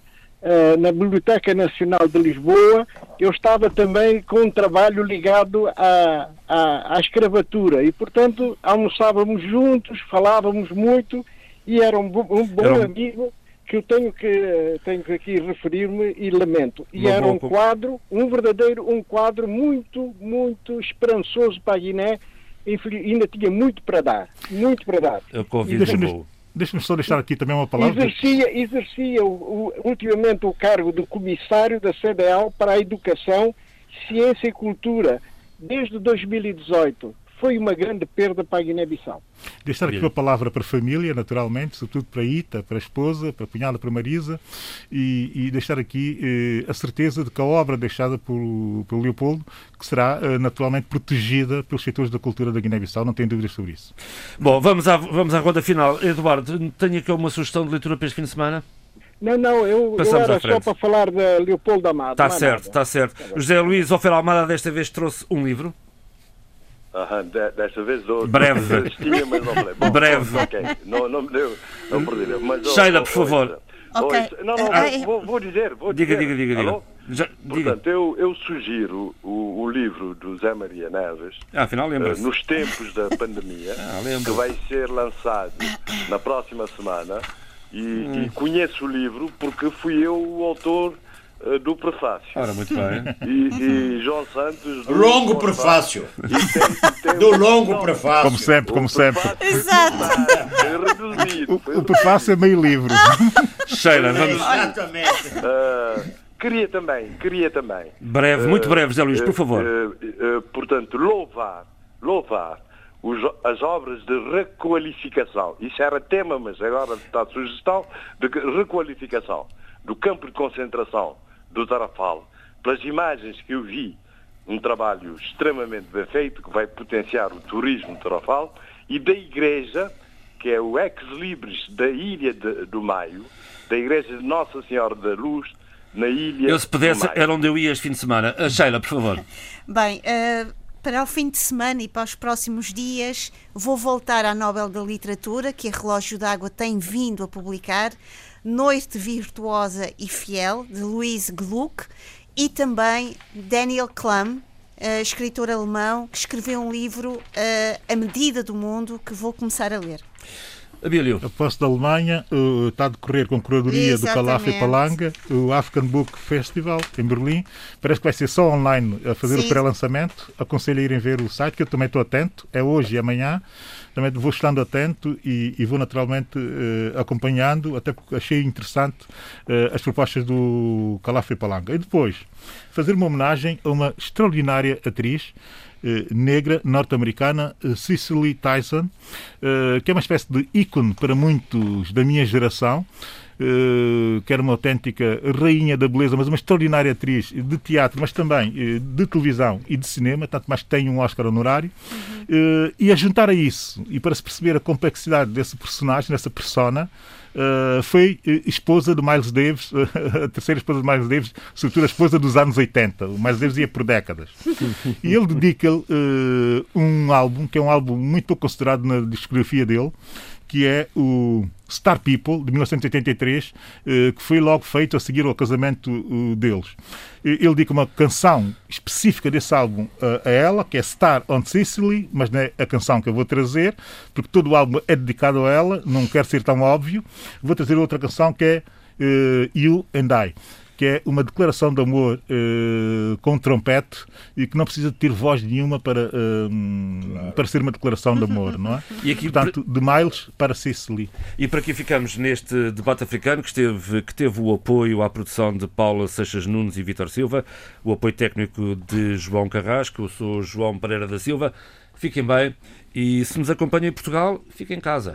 F: na Biblioteca Nacional de Lisboa. Eu estava também com um trabalho ligado à, à, à escravatura e, portanto, almoçávamos juntos, falávamos muito e era um, um bom era um... amigo que eu tenho que tenho que aqui referir-me e lamento. E Uma era um quadro, um verdadeiro um quadro muito muito esperançoso para a Guiné. E ainda tinha muito para dar, muito para dar.
A: Eu convido
E: Deixa-me deixa só deixar aqui também uma palavra.
F: Exercia, exercia o, o, ultimamente o cargo de comissário da CDL para a Educação, Ciência e Cultura desde 2018 foi uma grande perda para a Guiné-Bissau.
E: Deixar aqui uma palavra para a família, naturalmente, sobretudo para a Ita, para a esposa, para a cunhada, para a Marisa, e, e deixar aqui eh, a certeza de que a obra deixada por Leopoldo que será eh, naturalmente protegida pelos setores da cultura da Guiné-Bissau, não tenho dúvidas sobre isso.
A: Bom, vamos à, vamos à ronda final. Eduardo, tenho aqui uma sugestão de leitura para este fim de semana?
F: Não, não, eu, eu era só para falar de Leopoldo Amado.
A: Está certo, está certo. José Luís Ofer Almada desta vez trouxe um livro.
D: Aham, desta vez dou.
A: Breve.
D: Tinha, mas não falei. Bom,
A: Breve.
D: Ok, não, não me deu. Não perdi. Mas,
A: Sheila, por favor.
B: Ok.
D: Não, não,
B: Ah,
D: vou, vou dizer. Vou
A: Diga,
D: dizer.
A: diga, diga, diga.
D: Alô?
A: Já, diga.
D: Portanto, eu, eu sugiro o, o livro do Zé Maria Neves,
A: Ah, afinal, lembra-se.
D: Nos Tempos da Pandemia,
A: Ah,
D: que vai ser lançado na próxima semana. E,
A: Hum.
D: e conheço o livro porque fui eu o autor do prefácio.
A: Ora, muito bem.
D: E, e João Santos. do
C: Longo prefácio.
D: Tem- tem-
C: Do longo prefácio.
E: Como sempre, como
D: o
E: sempre.
B: Exato.
D: foi
E: O prefácio é meio livre.
A: Sheila, vamos.
C: Exatamente.
D: Ah, queria também, queria também.
A: Breve, muito breve, José Luís, por favor.
D: Eh, eh, portanto, louvar, louvar os- as obras de requalificação. Isso era tema, mas agora está a sugestão de requalificação do campo de concentração do Tarafal. Pelas imagens que eu vi, um trabalho extremamente bem feito que vai potenciar o turismo do Tarafal e da igreja, que é o ex-libris da Ilha de- do Maio, da igreja de Nossa Senhora da Luz, na Ilha
A: Eu, se pudesse,
D: do Maio.
A: era onde eu ia este fim de semana. Ah, Sheila, por favor.
B: Bem, eh, para o fim de semana e para os próximos dias, vou voltar à Nobel da Literatura, que a Relógio d'Água tem vindo a publicar, Noite Virtuosa e Fiel, de Louise Gluck, e também Daniel Klum, eh, escritor alemão, que escreveu um livro, eh, A Medida do Mundo, que vou começar a ler.
A: Abílio.
E: A posse da Alemanha uh, está a decorrer com a curadoria do Calaf e
B: Exatamente.
E: Palanga, o African Book Festival em Berlim. Parece que vai ser só online a fazer
B: Sim.
E: o pré-lançamento. Aconselho a irem ver o site, que eu também estou atento. É hoje e amanhã. Também vou estando atento e, e vou naturalmente uh, acompanhando, até porque achei interessante uh, as propostas do Calaf e Palanga. E depois, fazer uma homenagem a uma extraordinária atriz negra norte-americana, eh, Cicely Tyson, eh, que é uma espécie de ícone para muitos da minha geração, eh, que era uma autêntica rainha da beleza, mas uma extraordinária atriz de teatro, mas também eh, de televisão e de cinema, tanto mais que tem um Oscar honorário. Eh, E a juntar a isso, e para se perceber a complexidade desse personagem, dessa persona, Uh, foi uh, esposa de Miles Davis, a terceira esposa de Miles Davis, sobretudo a esposa dos anos 80. O Miles Davis ia por décadas. e ele dedica-lhe uh, um álbum, que é um álbum muito pouco considerado na discografia dele, que é o Star People, de 1983, uh, que foi logo feito a seguir ao casamento uh, deles. Ele dedica uma canção específica desse álbum a ela, que é Star on Sicily, mas não é a canção que eu vou trazer, porque todo o álbum é dedicado a ela, não quero ser tão óbvio. Vou trazer outra canção que é uh, You and I. que é uma declaração de amor uh, com trompete e que não precisa ter voz nenhuma para, uh, claro. para ser uma declaração de amor, não é? E aqui, Portanto, de Miles para Cicely.
A: E para aqui ficamos neste debate africano que, esteve, que teve o apoio à produção de Paula Seixas Nunes e Vitor Silva, o apoio técnico de João Carrasco, eu sou João Pereira da Silva. Fiquem bem e se nos acompanham em Portugal, fiquem em casa.